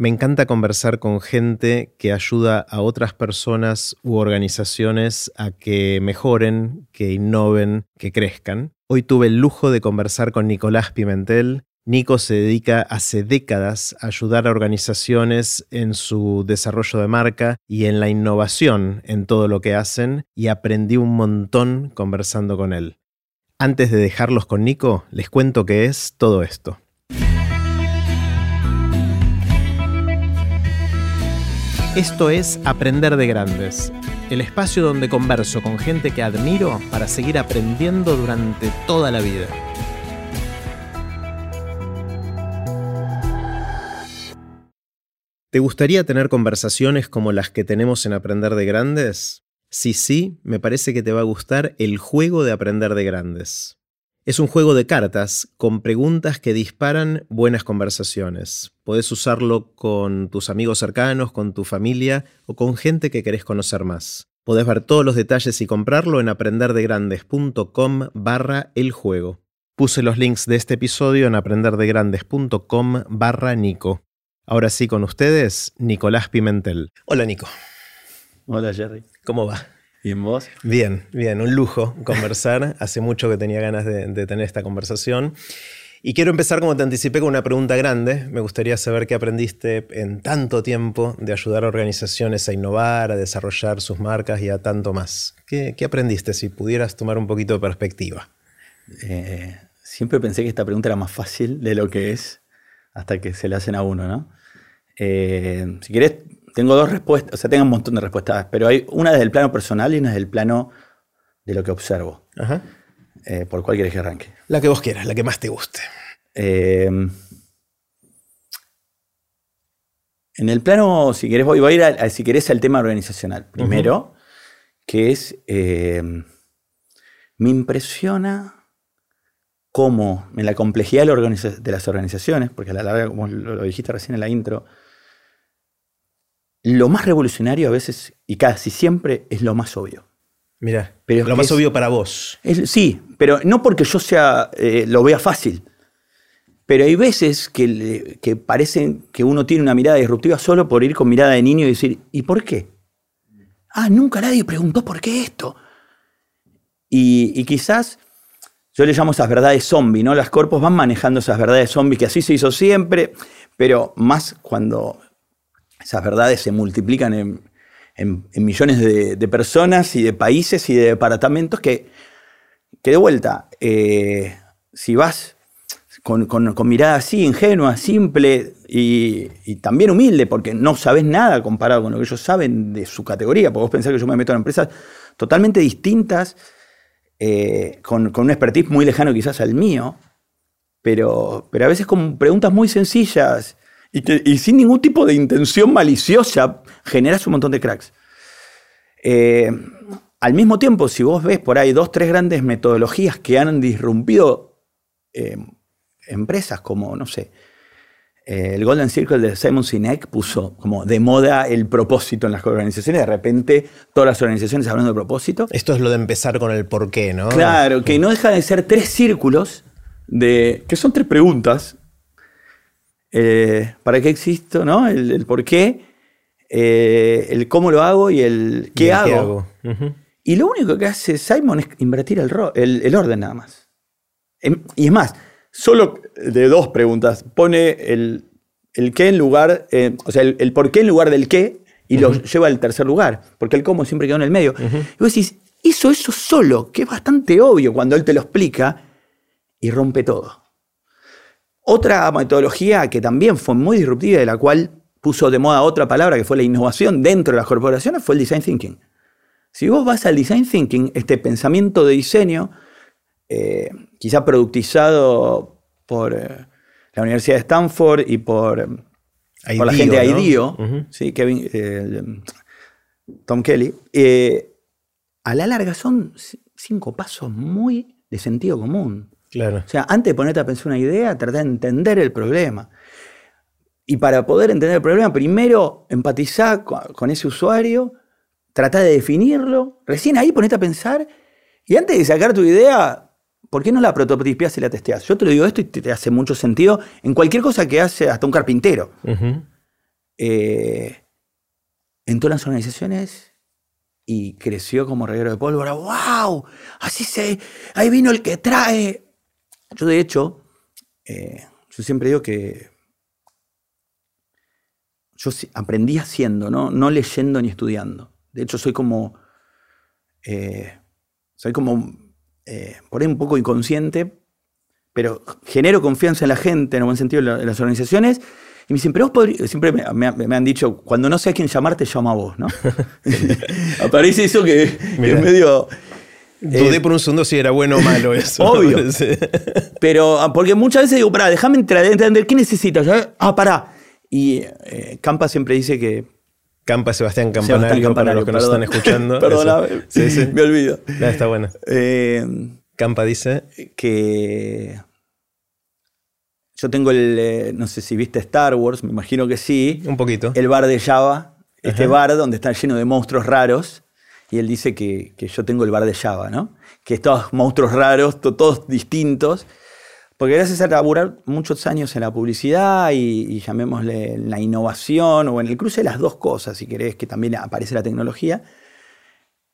Me encanta conversar con gente que ayuda a otras personas u organizaciones a que mejoren, que innoven, que crezcan. Hoy tuve el lujo de conversar con Nicolás Pimentel. Nico se dedica hace décadas a ayudar a organizaciones en su desarrollo de marca y en la innovación en todo lo que hacen y aprendí un montón conversando con él. Antes de dejarlos con Nico, les cuento qué es todo esto. Esto es Aprender de Grandes, el espacio donde converso con gente que admiro para seguir aprendiendo durante toda la vida. ¿Te gustaría tener conversaciones como las que tenemos en Aprender de Grandes? Si sí, me parece que te va a gustar el juego de Aprender de Grandes. Es un juego de cartas con preguntas que disparan buenas conversaciones. Podés usarlo con tus amigos cercanos, con tu familia o con gente que querés conocer más. Podés ver todos los detalles y comprarlo en aprenderdegrandes.com barra el juego. Puse los links de este episodio en aprenderdegrandes.com barra Nico. Ahora sí con ustedes, Nicolás Pimentel. Hola Nico. Hola Jerry. ¿Cómo va? ¿Y en vos? Bien, bien, un lujo conversar. Hace mucho que tenía ganas de, tener esta conversación. Y quiero empezar, como te anticipé, con una pregunta grande. Me gustaría saber qué aprendiste en tanto tiempo de ayudar a organizaciones a innovar, a desarrollar sus marcas y a tanto más. ¿Qué, aprendiste si pudieras tomar un poquito de perspectiva? Eh, siempre pensé que esta pregunta era más fácil de lo que es hasta que se le hacen a uno, ¿no? Eh, si querés, tengo dos respuestas, o sea, tengo un montón de respuestas, pero hay una desde el plano personal y una desde el plano de lo que observo. Ajá. Eh, ¿Por cuál quieres que arranque? La que vos quieras, la que más te guste. Eh, en el plano, si querés, voy, a ir a, si querés al tema organizacional. Primero, que es, eh, me impresiona cómo en la complejidad de, las organizaciones, porque a la larga, como lo dijiste recién en la intro, lo más revolucionario a veces y casi siempre es lo más obvio. Mira, pero lo más obvio para vos. sí, pero no porque yo sea, eh, lo vea fácil. Pero hay veces que, que parecen que uno tiene una mirada disruptiva solo por ir con mirada de niño y decir, ¿y por qué? Ah, nunca nadie preguntó por qué esto. Y, y quizás yo le llamo esas verdades zombie, ¿no? Las corpos van manejando esas verdades zombie que así se hizo siempre, pero más cuando esas verdades se multiplican en, millones de, personas y de países y de departamentos que, que de vuelta, eh, si vas con, mirada así, ingenua, simple y, también humilde, porque no sabes nada comparado con lo que ellos saben de su categoría, porque vos pensás que yo me meto en empresas totalmente distintas, eh, con, un expertise muy lejano quizás al mío, pero, pero a veces con preguntas muy sencillas y, sin ningún tipo de intención maliciosa generas un montón de cracks. Eh, al mismo tiempo, si vos ves por ahí dos, tres grandes metodologías que han disrumpido eh, empresas como, no sé, eh, el Golden Circle de Simon Sinek puso como de moda el propósito en las organizaciones. De repente, todas las organizaciones hablando de propósito. Esto es lo de empezar con el por qué, ¿no? Claro, que no deja de ser tres círculos de. que son tres preguntas eh, para qué existo, ¿no? El, por qué, eh, el cómo lo hago y el qué hago. Y lo único que hace Simon es invertir el, el, orden nada más. Em, y es más, solo de dos preguntas. Pone el, qué en lugar, eh, o sea, el, por qué en lugar del qué y lo lleva al tercer lugar, porque el cómo siempre quedó en el medio. Y vos decís, hizo eso solo, que es bastante obvio cuando él te lo explica y rompe todo. Otra metodología que también fue muy disruptiva, de la cual puso de moda otra palabra que fue la innovación dentro de las corporaciones, fue el design thinking. Si vos vas al design thinking, este pensamiento de diseño, eh, quizá productizado por eh, la Universidad de Stanford y por, eh, la gente de IDEO, Tom Kelly, a la larga son cinco pasos muy de sentido común. Claro. O sea, antes de ponerte a pensar una idea, trata de entender el problema. Y para poder entender el problema, primero empatizar con ese usuario, trata de definirlo, recién ahí ponete a pensar, y antes de sacar tu idea, ¿por qué no la prototipias y la testeas? Yo te lo digo esto y te, hace mucho sentido en cualquier cosa que hace hasta un carpintero. eh, entró en las organizaciones y creció como reguero de pólvora. ¡Wow! Así se. Ahí vino el que trae. Yo, de hecho, eh, yo siempre digo que yo aprendí haciendo, ¿no? no leyendo ni estudiando. De hecho, soy como. Eh, soy como. por ahí un poco inconsciente, pero genero confianza en la gente, en el buen sentido, en las organizaciones. Y me dicen, pero vos podrías, siempre me, han dicho, cuando no sé a quién llamar, te llamo a vos, ¿no? Aparece eso que, es medio... Dudé eh, por un segundo si era bueno o malo eso. Obvio. Pero, ah, porque muchas veces digo, pará, déjame entender, ¿qué necesitas? Ah, pará. Y eh, Campa siempre dice que... Campa Sebastián Campanario, para los que nos están escuchando. Perdóname, sí, sí. me olvido. está bueno. Eh, Campa dice... Que yo tengo el, eh, no sé si viste Star Wars, me imagino que sí. Un poquito. El bar de Java, este bar donde está lleno de monstruos raros. Y él dice que, yo tengo el bar de Java, ¿no? Que estos monstruos raros, todos distintos. Porque gracias a laburar muchos años en la publicidad y, llamémosle la innovación o en el cruce de las dos cosas, si querés, que también aparece la tecnología,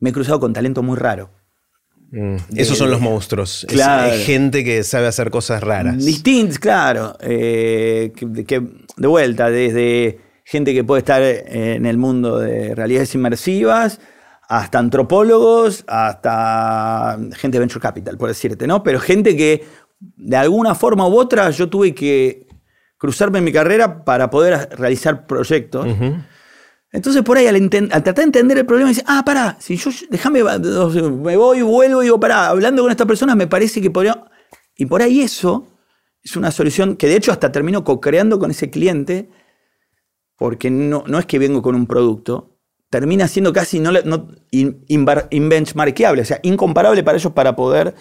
me he cruzado con talento muy raro. Mm. Esos son los monstruos. Claro. Es, gente que sabe hacer cosas raras. Distintos, claro. Eh, que, de vuelta, desde gente que puede estar en el mundo de realidades inmersivas, hasta antropólogos, hasta gente de venture capital, por decirte, ¿no? Pero gente que de alguna forma u otra yo tuve que cruzarme en mi carrera para poder realizar proyectos. Entonces por ahí al, tratar de entender el problema, dice, ah, pará, si yo, déjame, me voy, vuelvo y digo, pará, hablando con esta persona me parece que podría... Y por ahí eso es una solución que de hecho hasta termino co-creando con ese cliente, porque no, no es que vengo con un producto, termina siendo casi no, no inbenchmarkeable, o sea, incomparable para ellos para poder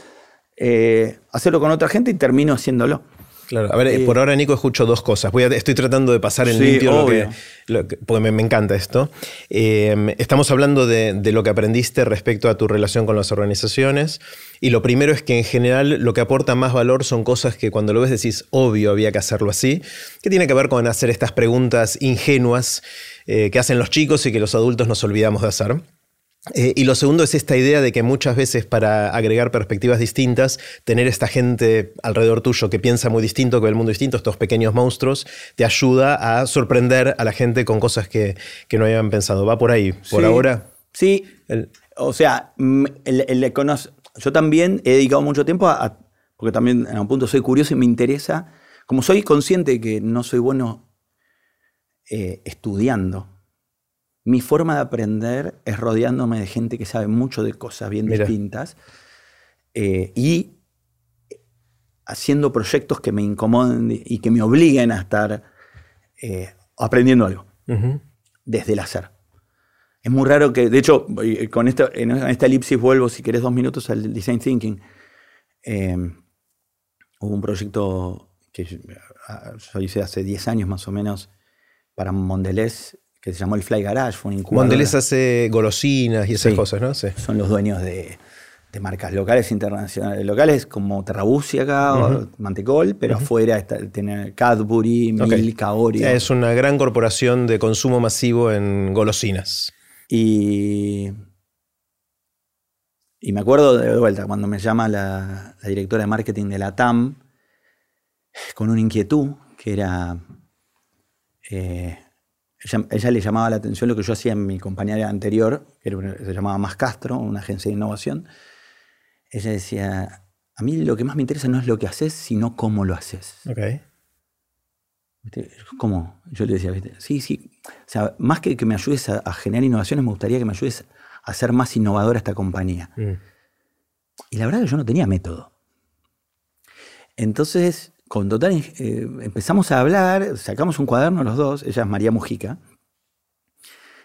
eh, hacerlo con otra gente y termino haciéndolo. Claro, a ver, eh, por ahora, Nico, escucho dos cosas. Voy estoy tratando de pasar en limpio lo que, porque me, encanta esto. Eh, estamos hablando de, lo que aprendiste respecto a tu relación con las organizaciones. Y lo primero es que en general lo que aporta más valor son cosas que cuando lo ves decís, obvio, había que hacerlo así, que tiene que ver con hacer estas preguntas ingenuas eh, que hacen los chicos y que los adultos nos olvidamos de hacer. Eh, y lo segundo es esta idea de que muchas veces para agregar perspectivas distintas, tener esta gente alrededor tuyo que piensa muy distinto, que ve el mundo distinto, estos pequeños monstruos, te ayuda a sorprender a la gente con cosas que, no habían pensado. ¿Va por ahí, por ahora? Sí. o sea, mm, el, yo también he dedicado mucho tiempo a, porque también en un punto soy curioso y me interesa, como soy consciente que no soy bueno eh, estudiando, mi forma de aprender es rodeándome de gente que sabe mucho de cosas bien distintas eh, y haciendo proyectos que me incomoden y que me obliguen a estar eh, aprendiendo algo desde el hacer. Es muy raro que, de hecho, con esto, en esta elipsis vuelvo, si querés, dos minutos al design thinking. Eh, hubo un proyecto que yo hice hace 10 años más o menos para Mondelez que se llamó el Fly Garage, fue un incubador. Mondelez hace golosinas y esas cosas, ¿no? Sí. Son los dueños de, marcas locales e internacionales. Locales como Terrabusi acá, o Mantecol, pero afuera está, tiene Cadbury, Milka, Oreo. Es una gran corporación de consumo masivo en golosinas. Y, y me acuerdo de vuelta cuando me llama la, directora de marketing de la TAM con una inquietud que era... Eh, ella, le llamaba la atención lo que yo hacía en mi compañera anterior, que se llamaba Más Castro, una agencia de innovación. Ella decía, a mí lo que más me interesa no es lo que haces, sino cómo lo haces. Okay. ¿Cómo? Yo le decía, ¿viste? sí, sí. O sea, más que que me ayudes a, generar innovaciones, me gustaría que me ayudes a hacer más innovadora esta compañía. Mm. Y la verdad es que yo no tenía método. Entonces, con total, eh, empezamos a hablar, sacamos un cuaderno los dos, ella es María Mujica,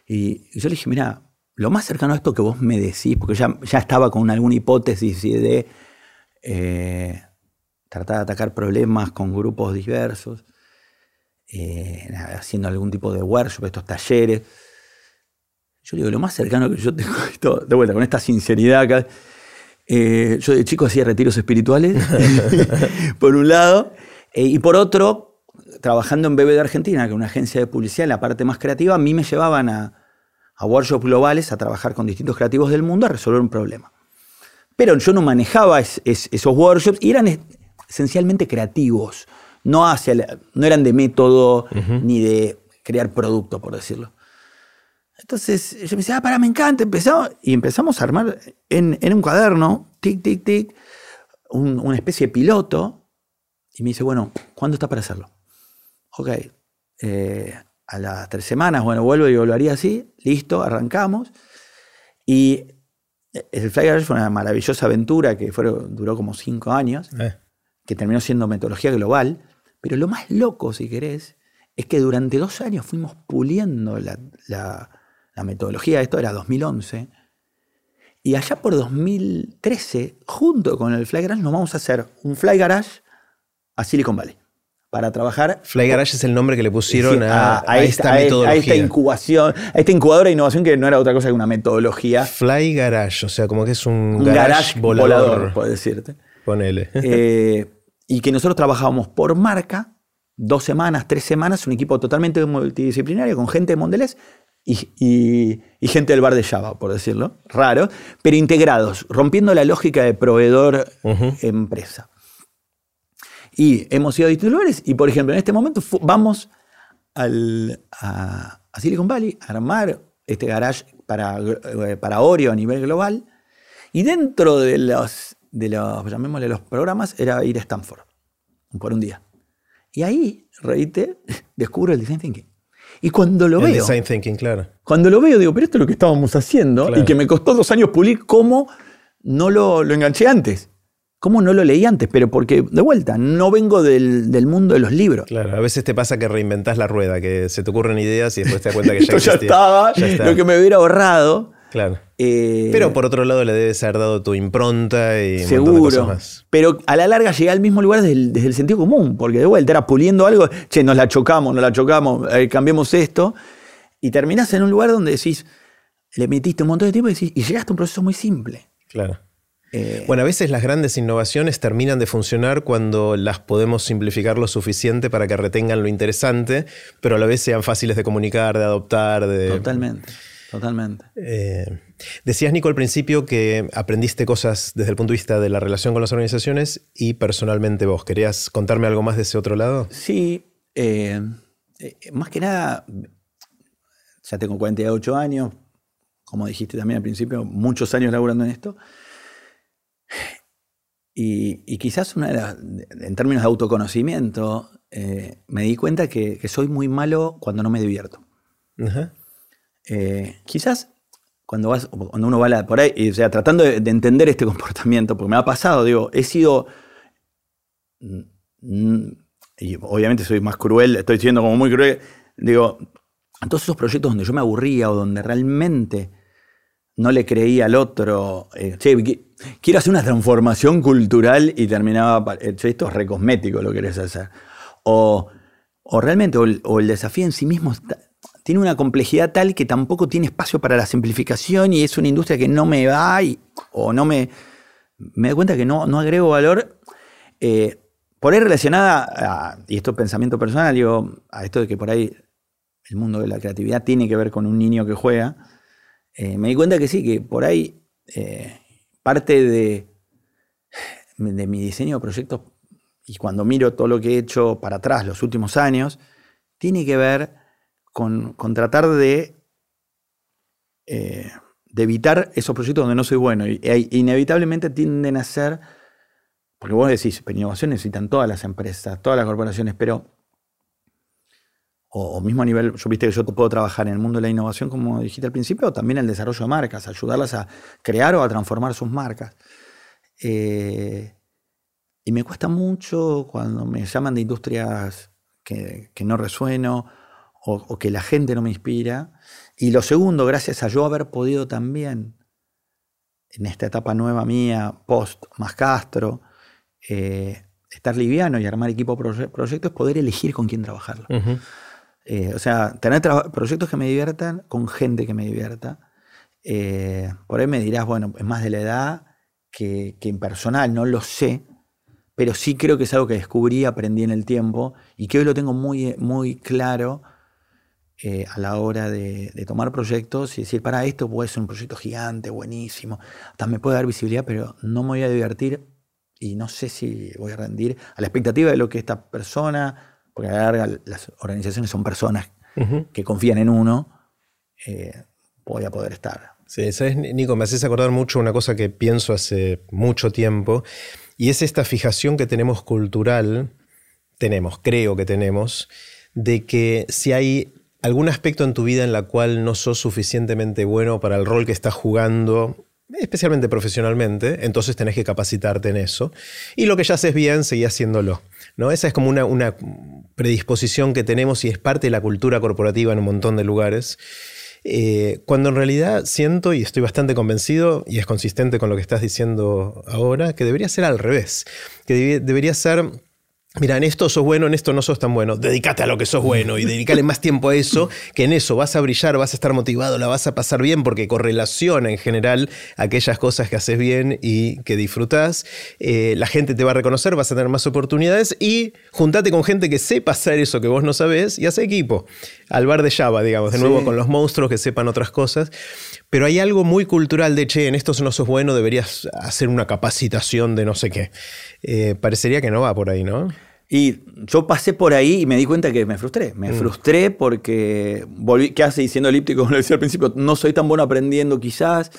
y, yo le dije, mira, lo más cercano a esto que vos me decís, porque ya, ya estaba con alguna hipótesis de eh, tratar de atacar problemas con grupos diversos, eh, haciendo algún tipo de workshop, estos talleres. Yo digo, lo más cercano que yo tengo, de vuelta, con esta sinceridad acá, eh, yo de chico hacía retiros espirituales, por un lado, eh, y por otro, trabajando en BB de Argentina, que es una agencia de publicidad en la parte más creativa, a mí me llevaban a, a workshops globales a trabajar con distintos creativos del mundo a resolver un problema. Pero yo no manejaba esos workshops y eran esencialmente creativos. No, hacia no eran de método ni de crear producto, por decirlo. Entonces yo me decía, ah, para, me encanta. Empezamos, y empezamos a armar en, un cuaderno, tic, tic, tic, una especie de piloto. Y me dice, bueno, ¿cuándo está para hacerlo? Ok, eh, a las tres semanas, bueno, vuelvo y volvería así, listo, arrancamos. Y el Fly Garage fue una maravillosa aventura que duró como cinco años, eh. que terminó siendo metodología global. Pero lo más loco, si querés, es que durante dos años fuimos puliendo la, la metodología. Esto era 2011. Y allá por 2013, junto con el Fly Garage, nos vamos a hacer un Fly Garage a Silicon Valley para trabajar. Fly Garage es el nombre que le pusieron a, esta, metodología. A esta incubación, a esta incubadora de innovación que no era otra cosa que una metodología. Fly Garage, o sea, como que es un, garage, volador, puedo decirte. Ponele. Eh, y que nosotros trabajábamos por marca, dos semanas, tres semanas, un equipo totalmente multidisciplinario con gente de Mondelez y, gente del bar de Java, por decirlo, raro, pero integrados, rompiendo la lógica de proveedor-empresa. Y hemos ido a distintos lugares y, por ejemplo, en este momento vamos al, a, Silicon Valley a armar este garage para, eh, para Oreo a nivel global. Y dentro de los, de los, llamémosle los programas, era ir a Stanford por un día. Y ahí, reíte, descubro el design thinking. Y cuando lo el veo. Design thinking, claro. Cuando lo veo, digo, pero esto es lo que estábamos haciendo y que me costó dos años pulir cómo no lo, lo enganché antes. ¿Cómo no lo leí antes? Pero porque, de vuelta, no vengo del, mundo de los libros. Claro, a veces te pasa que reinventas la rueda, que se te ocurren ideas y después te das cuenta que ya, ya estaba, lo que me hubiera ahorrado. Claro. Eh, pero por otro lado le debes haber dado tu impronta y seguro, cosas más. Pero a la larga llegué al mismo lugar desde el, sentido común, porque de vuelta era puliendo algo, che, nos la chocamos, nos la chocamos, eh, cambiemos esto, y terminás en un lugar donde decís, le metiste un montón de tiempo y, decís, y llegaste a un proceso muy simple. Claro. Eh, bueno, a veces las grandes innovaciones terminan de funcionar cuando las podemos simplificar lo suficiente para que retengan lo interesante, pero a la vez sean fáciles de comunicar, de adoptar. De... Totalmente, totalmente. Eh, decías, Nico, al principio que aprendiste cosas desde el punto de vista de la relación con las organizaciones y personalmente vos. ¿Querías contarme algo más de ese otro lado? Sí, eh, más que nada, ya tengo 48 años, como dijiste también al principio, muchos años laburando en esto. Y, quizás una en términos de autoconocimiento, eh, me di cuenta que, soy muy malo cuando no me divierto. Eh, quizás cuando, vas, cuando uno va por ahí, o sea, tratando de, entender este comportamiento, porque me ha pasado, digo, he sido... Mm, mm, y obviamente soy más cruel, estoy siendo como muy cruel, digo, todos esos proyectos donde yo me aburría o donde realmente no le creía al otro, eh, quiero hacer una transformación cultural y terminaba, esto es recosmético lo que querés hacer. O, realmente, o el, desafío en sí mismo tiene una complejidad tal que tampoco tiene espacio para la simplificación y es una industria que no me va o no me... Me doy cuenta que no, no agrego valor. Eh, por ahí relacionada, y esto es pensamiento personal, digo, a esto de que por ahí el mundo de la creatividad tiene que ver con un niño que juega eh, me di cuenta que sí, que por ahí eh, parte de, de mi diseño de proyectos, y cuando miro todo lo que he hecho para atrás los últimos años, tiene que ver con, tratar de, eh, de evitar esos proyectos donde no soy bueno. Y, e inevitablemente tienden a ser, porque vos decís, pero innovación necesitan todas las empresas, todas las corporaciones, pero o, mismo a nivel, yo viste que yo puedo trabajar en el mundo de la innovación, como dijiste al principio, o también el desarrollo de marcas, ayudarlas a crear o a transformar sus marcas. Eh, y me cuesta mucho cuando me llaman de industrias que, no resueno o, que la gente no me inspira. Y lo segundo, gracias a yo haber podido también, en esta etapa nueva mía, post más Castro, eh, estar liviano y armar equipo proyectos, poder elegir con quién trabajarlo. Eh, o sea, tener proyectos que me diviertan con gente que me divierta. Eh, por ahí me dirás, bueno, es más de la edad que, que personal, no lo sé. pero sí creo que es algo que descubrí, aprendí en el tiempo y que hoy lo tengo muy, muy claro eh, a la hora de, tomar proyectos y decir, para esto puede ser un proyecto gigante, buenísimo, hasta me puede dar visibilidad, pero no me voy a divertir y no sé si voy a rendir a la expectativa de lo que esta persona, porque a la larga las organizaciones son personas que confían en uno, eh, voy a poder estar. Sí, sabes, Nico, me haces acordar mucho una cosa que pienso hace mucho tiempo, y es esta fijación que tenemos cultural, tenemos, creo que tenemos, de que si hay algún aspecto en tu vida en la cual no sos suficientemente bueno para el rol que estás jugando, especialmente profesionalmente, entonces tenés que capacitarte en eso. Y lo que ya haces bien, seguí haciéndolo. ¿no? Esa es como una, predisposición que tenemos y es parte de la cultura corporativa en un montón de lugares. Eh, cuando en realidad siento y estoy bastante convencido, y es consistente con lo que estás diciendo ahora, que debería ser al revés, que debería ser Mira, en esto sos bueno, en esto no sos tan bueno. Dedícate a lo que sos bueno y dedícale más tiempo a eso, que en eso vas a brillar, vas a estar motivado, la vas a pasar bien, porque correlaciona en general aquellas cosas que haces bien y que disfrutás. Eh, la gente te va a reconocer, vas a tener más oportunidades y juntate con gente que sepa hacer eso que vos no sabés y haz equipo. Al bar de Java, digamos, de nuevo con los monstruos que sepan otras cosas. Pero hay algo muy cultural de, che, en esto no sos bueno, deberías hacer una capacitación de no sé qué. Eh, parecería que no va por ahí, ¿no? Y yo pasé por ahí y me di cuenta que me frustré. Me mm. frustré porque volví, ¿qué hace diciendo elíptico? Como lo decía al principio, no soy tan bueno aprendiendo quizás.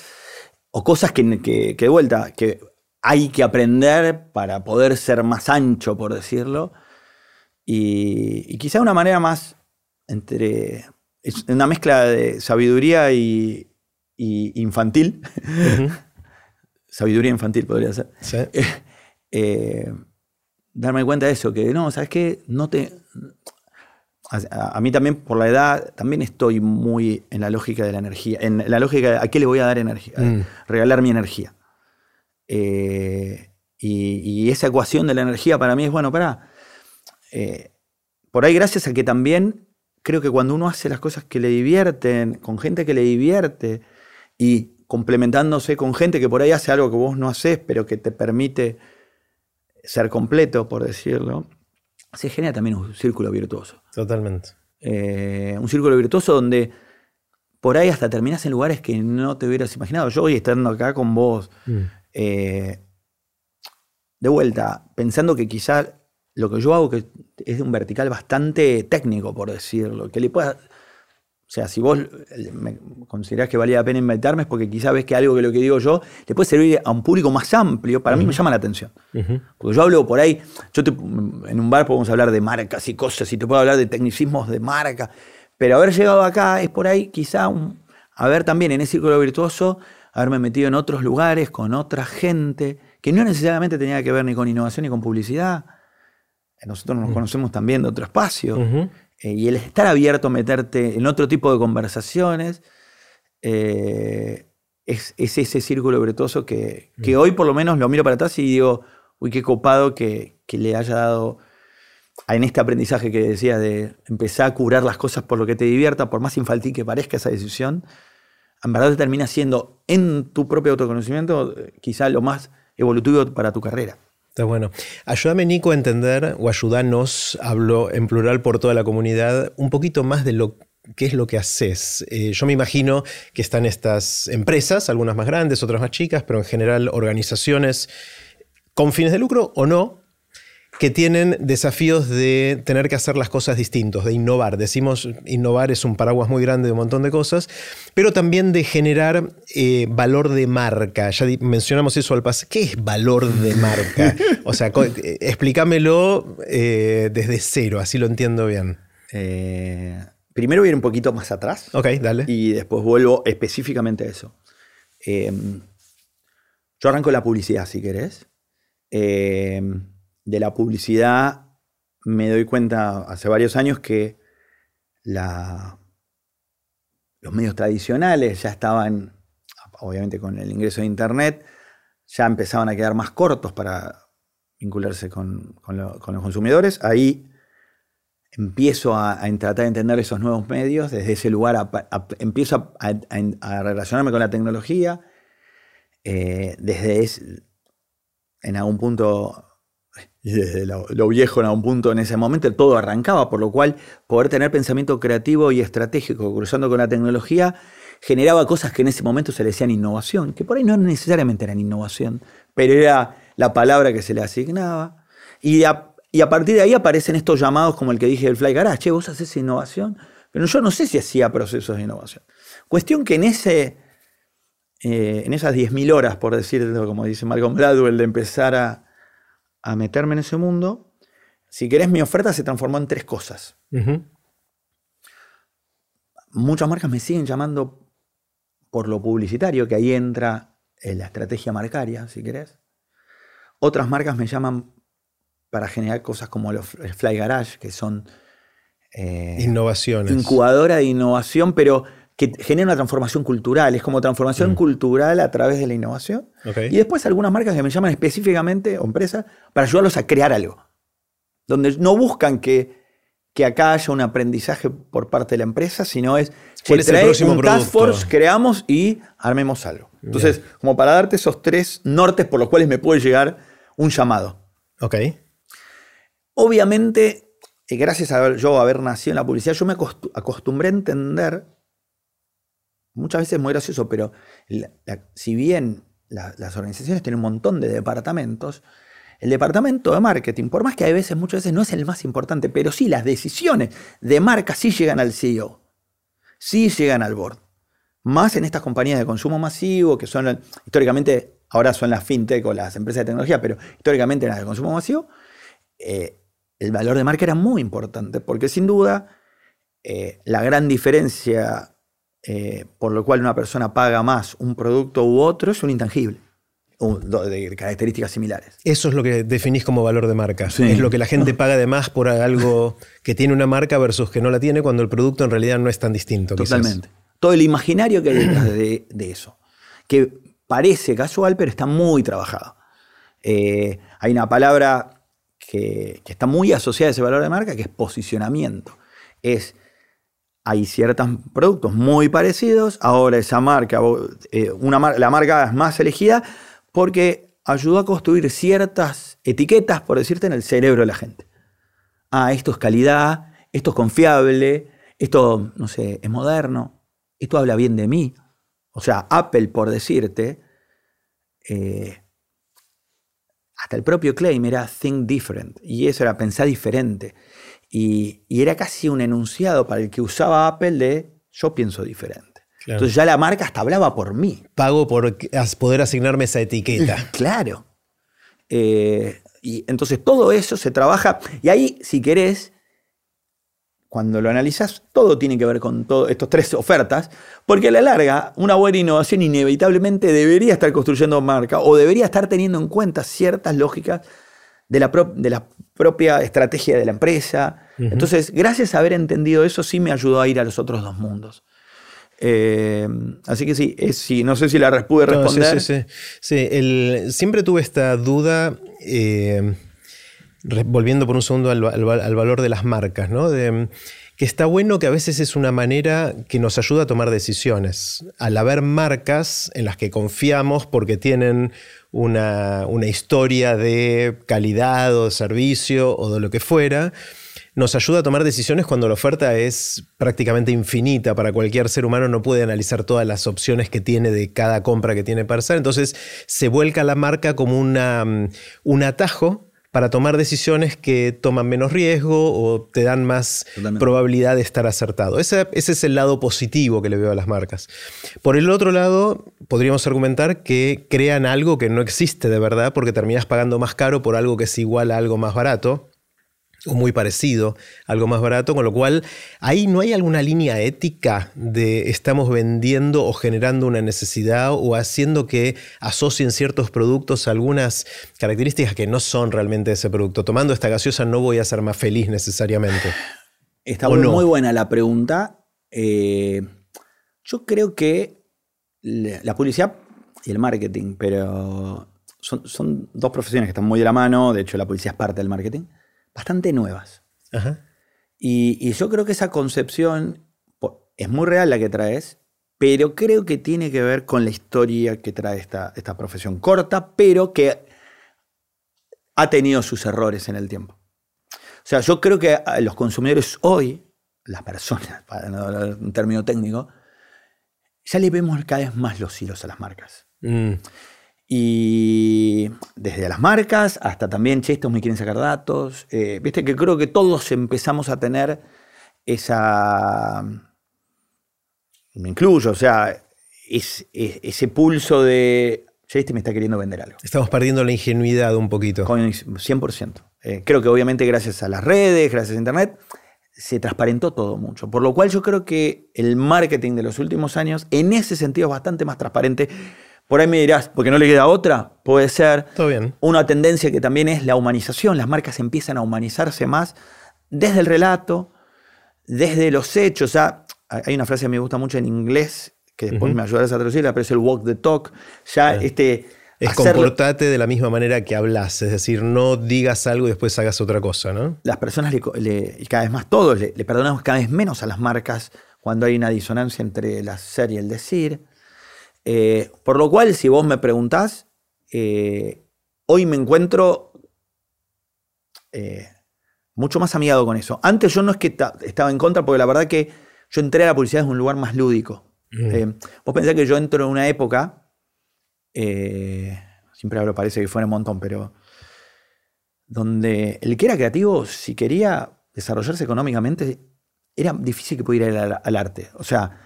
O cosas que, que, de vuelta, que hay que aprender para poder ser más ancho, por decirlo. Y, y quizá una manera más entre. Es una mezcla de sabiduría y, infantil. sabiduría infantil podría ser. Sí. Eh, darme cuenta de eso, que no, ¿sabes qué? No te... A, mí también, por la edad, también estoy muy en la lógica de la energía, en la lógica de a qué le voy a dar energía, mm. regalar mi energía. Eh, y, esa ecuación de la energía para mí es, bueno, para... Eh, por ahí gracias a que también creo que cuando uno hace las cosas que le divierten, con gente que le divierte y complementándose con gente que por ahí hace algo que vos no haces, pero que te permite ser completo, por decirlo, se genera también un círculo virtuoso. Totalmente. Eh, un círculo virtuoso donde por ahí hasta terminas en lugares que no te hubieras imaginado. Yo hoy estando acá con vos, mm. eh, de vuelta, pensando que quizá lo que yo hago que es de un vertical bastante técnico, por decirlo, que le pueda o sea, si vos me considerás que valía la pena invitarme es porque quizás ves que algo que lo que digo yo le puede servir a un público más amplio, para mí me llama la atención. Porque yo hablo por ahí, yo en un bar podemos hablar de marcas y cosas, y te puedo hablar de tecnicismos de marca, pero haber llegado acá es por ahí quizá un, haber también en ese círculo virtuoso, haberme metido en otros lugares, con otra gente, que no necesariamente tenía que ver ni con innovación ni con publicidad. Nosotros nos conocemos también de otro espacio. Eh, y el estar abierto a meterte en otro tipo de conversaciones eh, es, ese círculo virtuoso que, que, hoy por lo menos lo miro para atrás y digo, uy, qué copado que, que le haya dado en este aprendizaje que decía de empezar a curar las cosas por lo que te divierta, por más infantil que parezca esa decisión, en verdad te termina siendo en tu propio autoconocimiento eh, quizá lo más evolutivo para tu carrera. Está bueno. Ayúdame, Nico, a entender, o ayúdanos, hablo en plural por toda la comunidad, un poquito más de lo qué es lo que haces. Eh, yo me imagino que están estas empresas, algunas más grandes, otras más chicas, pero en general organizaciones con fines de lucro o no, que tienen desafíos de tener que hacer las cosas distintos, de innovar. Decimos, innovar es un paraguas muy grande de un montón de cosas, pero también de generar eh, valor de marca. Ya mencionamos eso al pasado. ¿Qué es valor de marca? O sea, eh, explícamelo eh, desde cero, así lo entiendo bien. primero voy a ir un poquito más atrás. Ok, dale. Y después vuelvo específicamente a eso. yo arranco la publicidad, si querés de la publicidad me doy cuenta hace varios años que los medios tradicionales ya estaban, obviamente con el ingreso de Internet, ya empezaban a quedar más cortos para vincularse con, los consumidores. Ahí empiezo a, tratar de entender esos nuevos medios, desde ese lugar empiezo a, relacionarme con la tecnología, eh, desde en algún punto y desde lo, viejo en algún punto en ese momento todo arrancaba, por lo cual poder tener pensamiento creativo y estratégico cruzando con la tecnología generaba cosas que en ese momento se le decían innovación, que por ahí no necesariamente eran innovación, pero era la palabra que se le asignaba. Y a, y a partir de ahí aparecen estos llamados como el que dije del Fly Garage, che, vos haces innovación, pero yo no sé si hacía procesos de innovación. Cuestión que en, ese, eh, en esas 10.000 horas, por decirlo como dice Malcolm Gladwell, de empezar a, a meterme en ese mundo, si querés, mi oferta se transformó en tres cosas. Muchas marcas me siguen llamando por lo publicitario, que ahí entra en la estrategia marcaria, si querés. Otras marcas me llaman para generar cosas como el Fly Garage, que son... Eh, Innovaciones. Incubadora de innovación, pero que genera una transformación cultural. Es como transformación mm. cultural a través de la innovación. Y después algunas marcas que me llaman específicamente, o empresas, para ayudarlos a crear algo. Donde no buscan que, que acá haya un aprendizaje por parte de la empresa, sino es, que trae un task force, creamos y armemos algo. Entonces, como para darte esos tres nortes por los cuales me puede llegar un llamado. Ok. Obviamente, eh, gracias a yo haber nacido en la publicidad, yo me acostumbré a entender muchas veces es muy gracioso, pero si bien las organizaciones tienen un montón de departamentos, el departamento de marketing, por más que hay veces, muchas veces no es el más importante, pero sí las decisiones de marca sí llegan al CEO, sí llegan al board. Más en estas compañías de consumo masivo, que son históricamente, ahora son las fintech o las empresas de tecnología, pero históricamente las de consumo masivo, eh, el valor de marca era muy importante, porque sin duda eh, la gran diferencia eh, por lo cual una persona paga más un producto u otro es un intangible de características similares. Eso es lo que definís como valor de marca. Es lo que la gente paga de más por algo que tiene una marca versus que no la tiene cuando el producto en realidad no es tan distinto. Totalmente. Todo el imaginario que hay detrás de, eso, que parece casual, pero está muy trabajado. Eh, hay una palabra que, que, está muy asociada a ese valor de marca, que es posicionamiento. Es hay ciertos productos muy parecidos. Ahora esa marca, eh, la marca es más elegida porque ayudó a construir ciertas etiquetas, por decirte, en el cerebro de la gente. Ah, esto es calidad, esto es confiable, esto, no sé, es moderno, esto habla bien de mí. O sea, Apple, por decirte, eh, hasta el propio claim era think different, y eso era pensar diferente. Y, era casi un enunciado para el que usaba Apple de yo pienso diferente. Entonces ya la marca hasta hablaba por mí. Pago por poder asignarme esa etiqueta. claro. Eh, y entonces todo eso se trabaja. Y ahí, si querés, cuando lo analizas, todo tiene que ver con estas tres ofertas, porque a la larga, una buena innovación inevitablemente debería estar construyendo marca o debería estar teniendo en cuenta ciertas lógicas de la, de la propia estrategia de la empresa. Entonces, gracias a haber entendido eso, sí me ayudó a ir a los otros dos mundos. Eh, así que sí, sí, no sé si la pude responder. sí, sí, sí. siempre tuve esta duda, eh, volviendo por un segundo al, valor de las marcas, ¿no? De, que está bueno que a veces es una manera que nos ayuda a tomar decisiones. Al haber marcas en las que confiamos porque tienen una, historia de calidad o de servicio o de lo que fuera, nos ayuda a tomar decisiones cuando la oferta es prácticamente infinita para cualquier ser humano, no puede analizar todas las opciones que tiene de cada compra que tiene para hacer, entonces se vuelca la marca como una, un atajo para tomar decisiones que toman menos riesgo o te dan más probabilidad de estar acertado. Ese, ese, es el lado positivo que le veo a las marcas. Por el otro lado, podríamos argumentar que crean algo que no existe de verdad porque terminas pagando más caro por algo que es igual a algo más barato o muy parecido, algo más barato, con lo cual ahí no hay alguna línea ética de estamos vendiendo o generando una necesidad o haciendo que asocien ciertos productos a algunas características que no son realmente ese producto. Tomando esta gaseosa no voy a ser más feliz necesariamente. Está muy buena la pregunta. Eh, yo creo que la publicidad y el marketing, pero son, son dos profesiones que están muy de la mano, de hecho la publicidad es parte del marketing bastante nuevas. Y, yo creo que esa concepción es muy real la que traes, pero creo que tiene que ver con la historia que trae esta, esta profesión corta, pero que ha tenido sus errores en el tiempo. O sea, yo creo que los consumidores hoy, las personas, para no hablar un término técnico, ya le vemos cada vez más los hilos a las marcas. Mm, Y desde las marcas hasta también, che, estos me quieren sacar datos. Eh, Viste que creo que todos empezamos a tener esa. Me incluyo, o sea, es- es- ese pulso de. Che, este me está queriendo vender algo. Estamos perdiendo la ingenuidad un poquito. Con 100%. Eh, creo que obviamente gracias a las redes, gracias a Internet, se transparentó todo mucho. Por lo cual yo creo que el marketing de los últimos años, en ese sentido, es bastante más transparente. Por ahí me dirás, porque no le queda otra, puede ser. Todo bien. Una tendencia que también es la humanización. Las marcas empiezan a humanizarse más desde el relato, desde los hechos. O sea, hay una frase que me gusta mucho en inglés, que después me ayudarás a traducirla, pero es el walk the talk. Ya este... Es comportate de la misma manera que hablas, es decir, no digas algo y después hagas otra cosa, ¿no? las personas, le le- y cada vez más todos, le, le perdonamos cada vez menos a las marcas cuando hay una disonancia entre el hacer y el decir. Eh, por lo cual, si vos me preguntás, eh, hoy me encuentro eh, mucho más amigado con eso. Antes yo no es que ta- estaba en contra, porque la verdad que yo entré a la publicidad desde un lugar más lúdico. Mm. Eh, vos pensás que yo entro en una época, siempre hablo, parece que fuera un montón, pero donde el que era creativo, si quería desarrollarse económicamente, era difícil que pudiera ir al, al arte. O sea,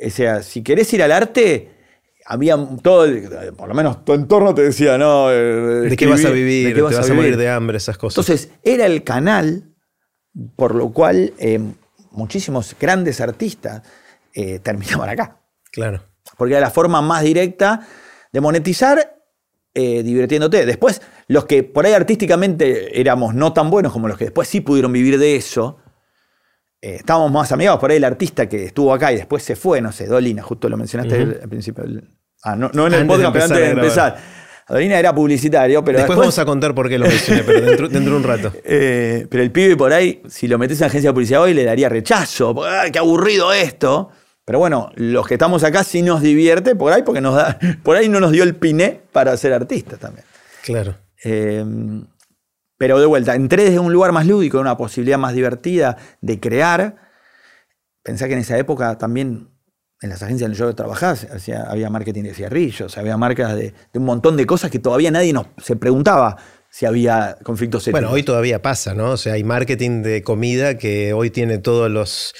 o sea, si querés ir al arte, había todo, el- por lo menos tu entorno te decía, no. eh, ¿De qué vas a vivir? ¿de qué ¿Te vas a a morir de hambre? Esas cosas. Entonces, era el canal por lo cual eh, muchísimos grandes artistas eh, terminaban acá. claro. Porque era la forma más directa de monetizar divirtiéndote. Después, los que por ahí artísticamente éramos no tan buenos como los que después sí pudieron vivir de eso, eh, estábamos más amigados. Por ahí el artista que estuvo acá y después se fue, no sé, Dolina, justo lo mencionaste al, al principio. del- ah, no, no en el podcast, pero antes de empezar. Dolina era publicitario, pero después, después, vamos a contar por qué lo mencioné, pero dentro, dentro de un rato. eh, pero el pibe por ahí, si lo metes en agencia de publicidad hoy, le daría rechazo. "Ah, ¡Qué aburrido esto! Pero bueno, los que estamos acá sí nos divierte por ahí, porque nos da, por ahí no nos dio el piné para ser artistas también. Claro. Eh, pero de vuelta, entré desde un lugar más lúdico, una posibilidad más divertida de crear. Pensá que en esa época también en las agencias en las que yo trabajaba hacía- había marketing de cigarrillos, había marcas de, de un montón de cosas que todavía nadie nos se preguntaba si había conflictos éticos. Bueno, hoy todavía pasa, ¿no? O sea, hay marketing de comida que hoy tiene todos los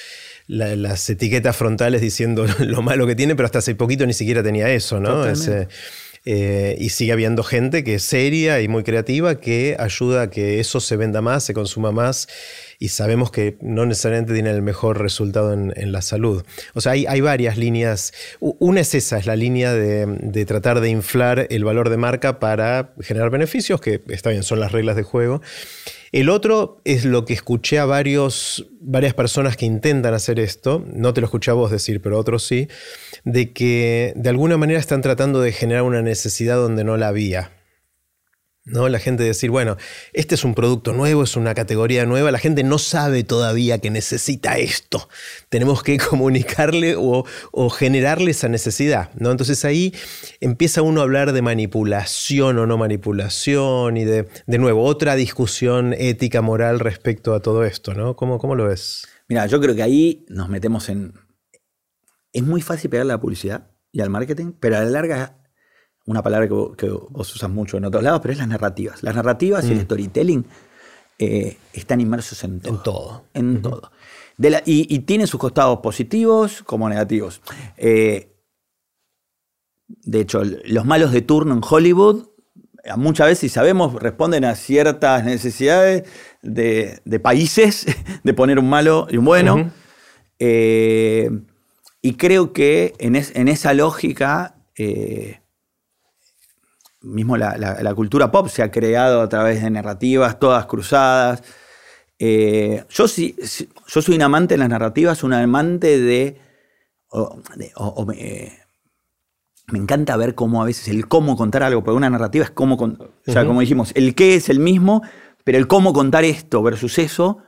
la- las etiquetas frontales diciendo lo malo que tiene, pero hasta hace poquito ni siquiera tenía eso, ¿no? Eh, y sigue habiendo gente que es seria y muy creativa que ayuda a que eso se venda más, se consuma más y sabemos que no necesariamente tiene el mejor resultado en, en la salud. O sea, hay, hay varias líneas. Una es esa, es la línea de, de tratar de inflar el valor de marca para generar beneficios, que está bien, son las reglas de juego. El otro es lo que escuché a varias personas que intentan hacer esto, no te lo escuché a vos decir, pero otros sí, de que de alguna manera están tratando de generar una necesidad donde no la había. ¿No? La gente decir, bueno, este es un producto nuevo, es una categoría nueva, la gente no sabe todavía que necesita esto. Tenemos que comunicarle o, generarle esa necesidad. ¿no? Entonces ahí empieza uno a hablar de manipulación o no manipulación y de, de nuevo, otra discusión ética, moral respecto a todo esto. ¿no? ¿Cómo, cómo lo ves? Mira, yo creo que ahí nos metemos en. Es muy fácil pegarle a la publicidad y al marketing, pero a la larga, una palabra que vos, que vos usas mucho en otros lados, pero es las narrativas. Las narrativas y el storytelling eh, están inmersos en todo. En todo. En todo. De la- y, y tienen sus costados positivos como negativos. Eh, de hecho, los malos de turno en Hollywood, muchas veces, y sabemos, responden a ciertas necesidades de, de países, de poner un malo y un bueno. Eh, y creo que en, es- en esa lógica, eh, mismo la, la- la cultura pop se ha creado a través de narrativas todas cruzadas. Eh, yo, sí, sí- yo soy un amante de las narrativas, un amante de... o- de- o- o me, eh, me encanta ver cómo a veces el cómo contar algo, porque una narrativa es cómo... con- o sea, como dijimos, el qué es el mismo, pero el cómo contar esto versus eso,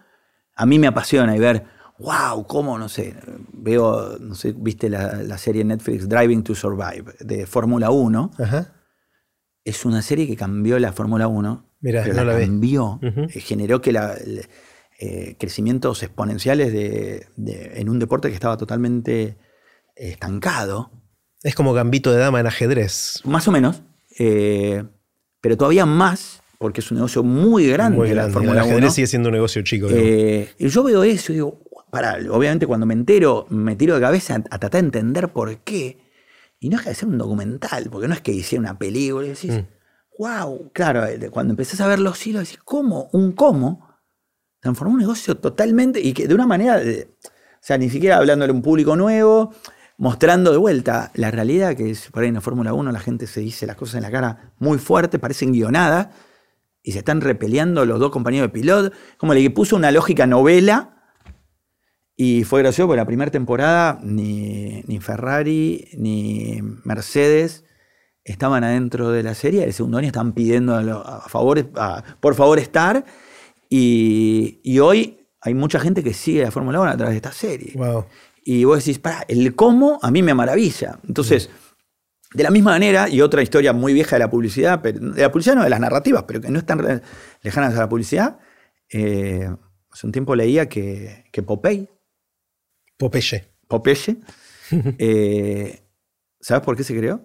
a mí me apasiona y ver, wow, cómo, no sé, veo, no sé, viste la, la serie en Netflix Driving to Survive de Fórmula 1. Ajá. Es una serie que cambió la Fórmula 1. Mirá, pero no la cambió, eh, generó que la, el- eh, crecimientos exponenciales de- de- en un deporte que estaba totalmente estancado, Es como gambito de dama en ajedrez. más o menos, eh, pero todavía más, porque es un negocio muy grande, Muy la grande. El Fórmula 1. ajedrez sigue siendo un negocio chico. Eh, y yo veo eso y digo, para, obviamente cuando me entero, me tiro de cabeza a, a tratar de entender por qué. Y no deja de ser un documental, porque no es que hiciera una película y decís, Mm. wow, claro, cuando empezás a ver los hilos, decís, ¿cómo? ¿Un cómo? Transformó un negocio totalmente y que de una manera, de- o sea, ni siquiera hablándole a un público nuevo, mostrando de vuelta la realidad que es por ahí en la Fórmula 1 la gente se dice las cosas en la cara muy fuerte, parecen guionadas, y se están repeleando los dos compañeros de piloto, como le puso una lógica novela, y fue gracioso porque la primera temporada ni, ni Ferrari ni Mercedes estaban adentro de la serie, el segundo año estaban pidiendo a, lo- a favor, a- por favor estar, y, y hoy hay mucha gente que sigue la Fórmula 1 a través de esta serie. Wow. Y vos decís, para, el cómo a mí me maravilla. Entonces, de la misma manera, y otra historia muy vieja de la publicidad, pero, de la publicidad no de las narrativas, pero que no están lejanas a la publicidad, eh, hace un tiempo leía que, que Popeye, Popeye. Popeye, eh, ¿sabes por qué se creó?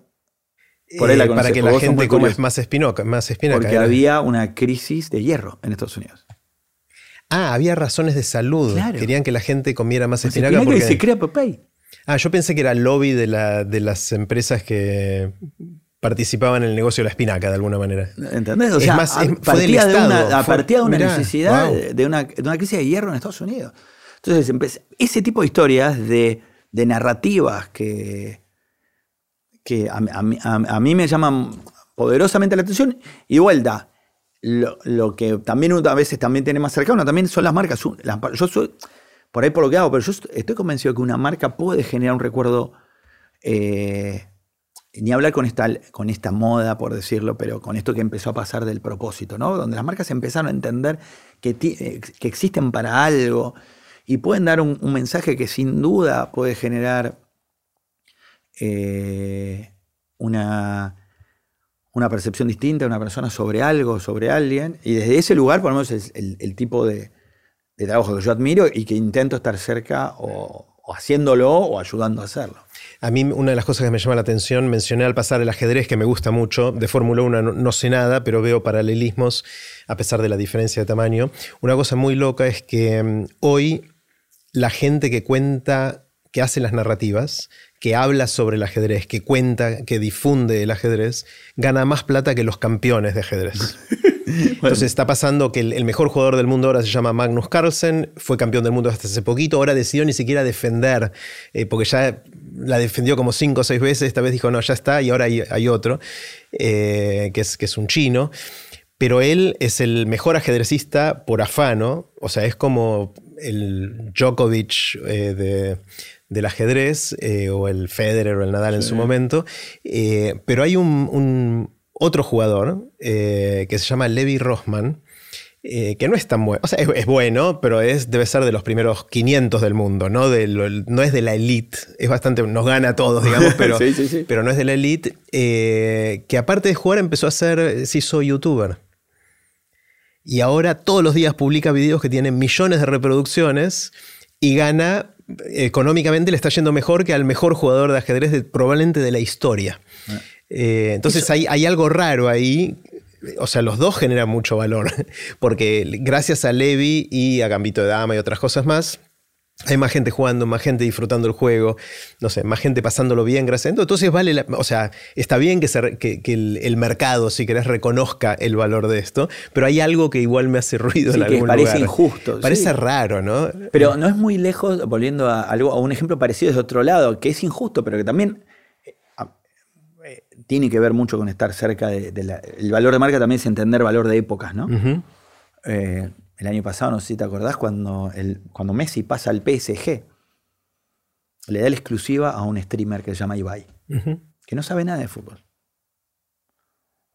Por ahí la Eh, para que la gente coma más espinaca. Más espinaca Porque había una crisis de hierro en Estados Unidos. Ah, había razones de salud. Claro. Querían que la gente comiera más espinaca que porque... se crea Popeye. Ah, yo pensé que era el lobby de, la, de las empresas que participaban en el negocio de la espinaca de alguna manera. ¿Entendés? O Es sea, a- fue partía, del de una, a partía de una mirá, necesidad wow. de una, de una crisis de hierro en Estados Unidos. Entonces, ese tipo de historias de, narrativas que, a, mí- me llaman poderosamente la atención. Y vuelta, lo, que también a veces también tiene más cercano también son las marcas. Yo soy, por ahí por lo que hago, pero yo estoy convencido que una marca puede generar un recuerdo eh, ni hablar con esta, con esta moda, por decirlo, pero con esto que empezó a pasar del propósito, ¿no? Donde las marcas empezaron a entender que, eh, que existen para algo y pueden dar un, mensaje que sin duda puede generar eh, una, una percepción distinta de una persona sobre algo, sobre alguien. Y desde ese lugar, por lo menos, es el, tipo de, trabajo que yo admiro y que intento estar cerca o, haciéndolo o ayudando a hacerlo. A mí una de las cosas que me llama la atención, mencioné al pasar el ajedrez, que me gusta mucho, de Fórmula 1 no, no sé nada, pero veo paralelismos a pesar de la diferencia de tamaño. Una cosa muy loca es que mm, hoy la gente que cuenta, que hace las narrativas, que habla sobre el ajedrez, que cuenta, que difunde el ajedrez, gana más plata que los campeones de ajedrez. Entonces está pasando que el, el mejor jugador del mundo ahora se llama Magnus Carlsen, fue campeón del mundo hasta hace poquito, ahora decidió ni siquiera defender, eh, porque ya la defendió como cinco o seis veces, esta vez dijo, no, ya está, y ahora hay, hay otro, eh, que, es, que es un chino. Pero él es el mejor ajedrecista por afano, o sea, es como el Djokovic eh, de, del ajedrez, eh, o el Federer o el Nadal en su momento. Eh, pero hay un, un otro jugador que se llama Levi Rossman, eh, que no es tan bueno. O sea, es, es, bueno, pero es, debe ser de los primeros 500 del mundo, ¿no? De lo, no es de la elite. Es bastante. Nos gana a todos, digamos, pero, sí, sí, sí. pero no es de la elite. Eh, que aparte de jugar, empezó a ser. Se hizo youtuber. Y ahora todos los días publica videos que tienen millones de reproducciones y gana. Económicamente le está yendo mejor que al mejor jugador de ajedrez de, probablemente de la historia. Ah. Eh, entonces hay, hay algo raro ahí o sea, los dos generan mucho valor, porque gracias a Levi y a Gambito de Dama y otras cosas más, hay más gente jugando, más gente disfrutando el juego, no sé, más gente pasándolo bien gracias. Entonces vale, la, o sea, está bien que, se, que, que el, el, mercado, si querés, reconozca el valor de esto, pero hay algo que igual me hace ruido sí, en algún que parece lugar. injusto. Parece sí. raro, ¿no? Pero no es muy lejos, volviendo a, algo, a un ejemplo parecido desde otro lado, que es injusto, pero que también tiene que ver mucho con estar cerca de, de la, el valor de marca también es entender valor de épocas, ¿no? Uh -huh. eh, el año pasado, no sé si te acordás, cuando, el, cuando Messi pasa al PSG, le da la exclusiva a un streamer que se llama Ibai, uh -huh. que no sabe nada de fútbol.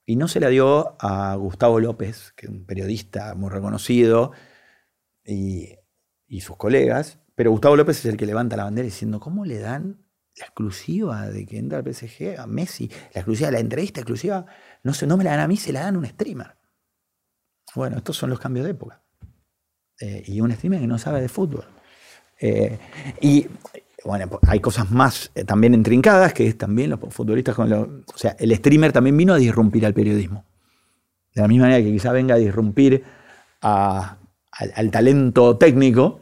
Y no se la dio a Gustavo López, que es un periodista muy reconocido, y, y sus colegas, pero Gustavo López es el que levanta la bandera diciendo, ¿cómo le dan la exclusiva de que entra al PSG a Messi, la exclusiva, la entrevista exclusiva, no, se, no me la dan a mí, se la dan a un streamer. Bueno, estos son los cambios de época. Eh, y un streamer que no sabe de fútbol. Eh, y bueno, pues, hay cosas más eh, también intrincadas, que es también los futbolistas con los... O sea, el streamer también vino a disrumpir al periodismo. De la misma manera que quizá venga a disrumpir al, talento técnico.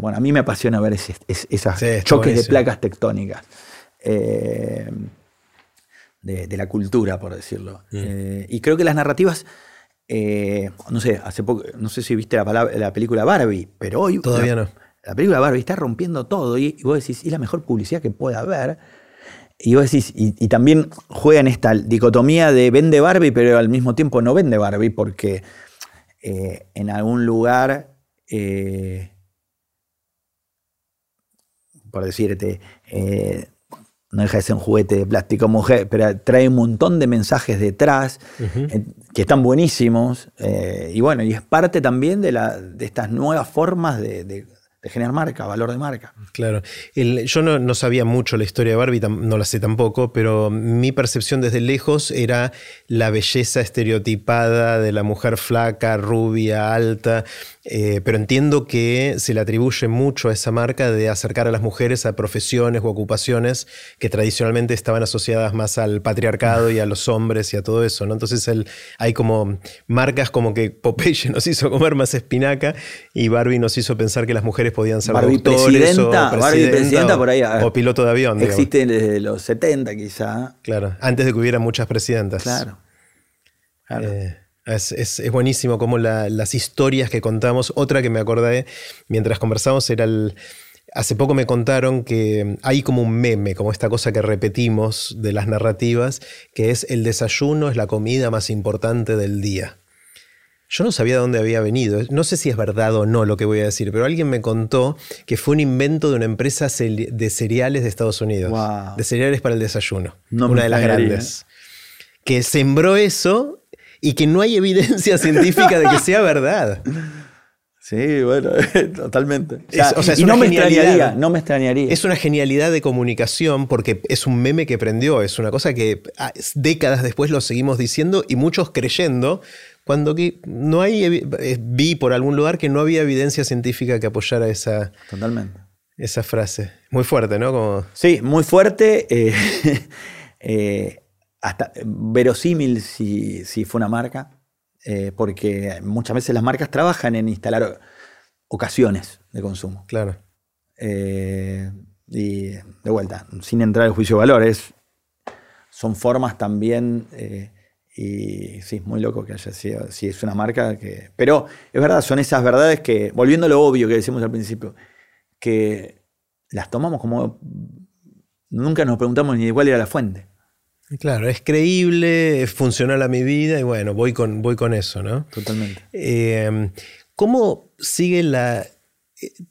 bueno, a mí me apasiona ver esos choques de placas tectónicas. de, la cultura, por decirlo. Mm. y creo que las narrativas eh, no sé, hace poco, no sé si viste la, película Barbie, pero hoy. Todavía no. La película Barbie está rompiendo todo y, vos decís, es la mejor publicidad que pueda haber. Y vos decís, y, también juega en esta dicotomía de vende Barbie, pero al mismo tiempo no vende Barbie, porque eh, en algún lugar, eh, por decirte, no deja de ser un juguete de plástico mujer, pero trae un montón de mensajes detrás eh, que están buenísimos. Eh, y bueno, y es parte también de, la, de estas nuevas formas de, de generar marca, valor de marca. Claro. yo no, sabía mucho la historia de Barbie, no la sé tampoco, pero mi percepción desde lejos era la belleza estereotipada de la mujer flaca, rubia, alta. Eh, pero entiendo que se le atribuye mucho a esa marca de acercar a las mujeres a profesiones o ocupaciones que tradicionalmente estaban asociadas más al patriarcado y a los hombres y a todo eso. ¿no? Entonces hay como marcas como que Popeye nos hizo comer más espinaca y Barbie nos hizo pensar que las mujeres podían ser Barbie presidenta, o Barbie presidenta por ahí. O piloto de avión. Existe desde los 70 quizá. Claro, antes de que hubiera muchas presidentas. Claro. Eh, es, buenísimo como las historias que contamos. Otra que me acordé mientras conversamos era el... Hace poco me contaron que hay como un meme, como esta cosa que repetimos de las narrativas, que es el desayuno es la comida más importante del día. Yo no sabía de dónde había venido. No sé si es verdad o no lo que voy a decir, pero alguien me contó que fue un invento de una empresa de cereales de Estados Unidos. De cereales para el desayuno. una de las grandes. Que sembró eso y que no hay evidencia científica de que sea verdad. Sí, bueno, totalmente. y no me extrañaría, no me extrañaría. Es una genialidad de comunicación porque es un meme que prendió, es una cosa que ah, décadas después lo seguimos diciendo y muchos creyendo, cuando no hay, eh, vi por algún lugar que no había evidencia científica que apoyara esa, Totalmente. esa frase. Muy fuerte, ¿no? Como... Sí, muy fuerte. Eh, eh, hasta verosímil si, si, fue una marca, porque muchas veces las marcas trabajan en instalar ocasiones de consumo. Claro. y de vuelta, sin entrar en juicio de valores, son formas también y sí, muy loco que haya sido, si es una marca que... Pero es verdad, son esas verdades que, volviendo a lo obvio que decimos al principio, que las tomamos como... Nunca nos preguntamos ni cuál era la fuente. Claro, es creíble, es funcional a mi vida y bueno, voy con, voy con eso, ¿no? Totalmente. Eh, ¿Cómo sigue la,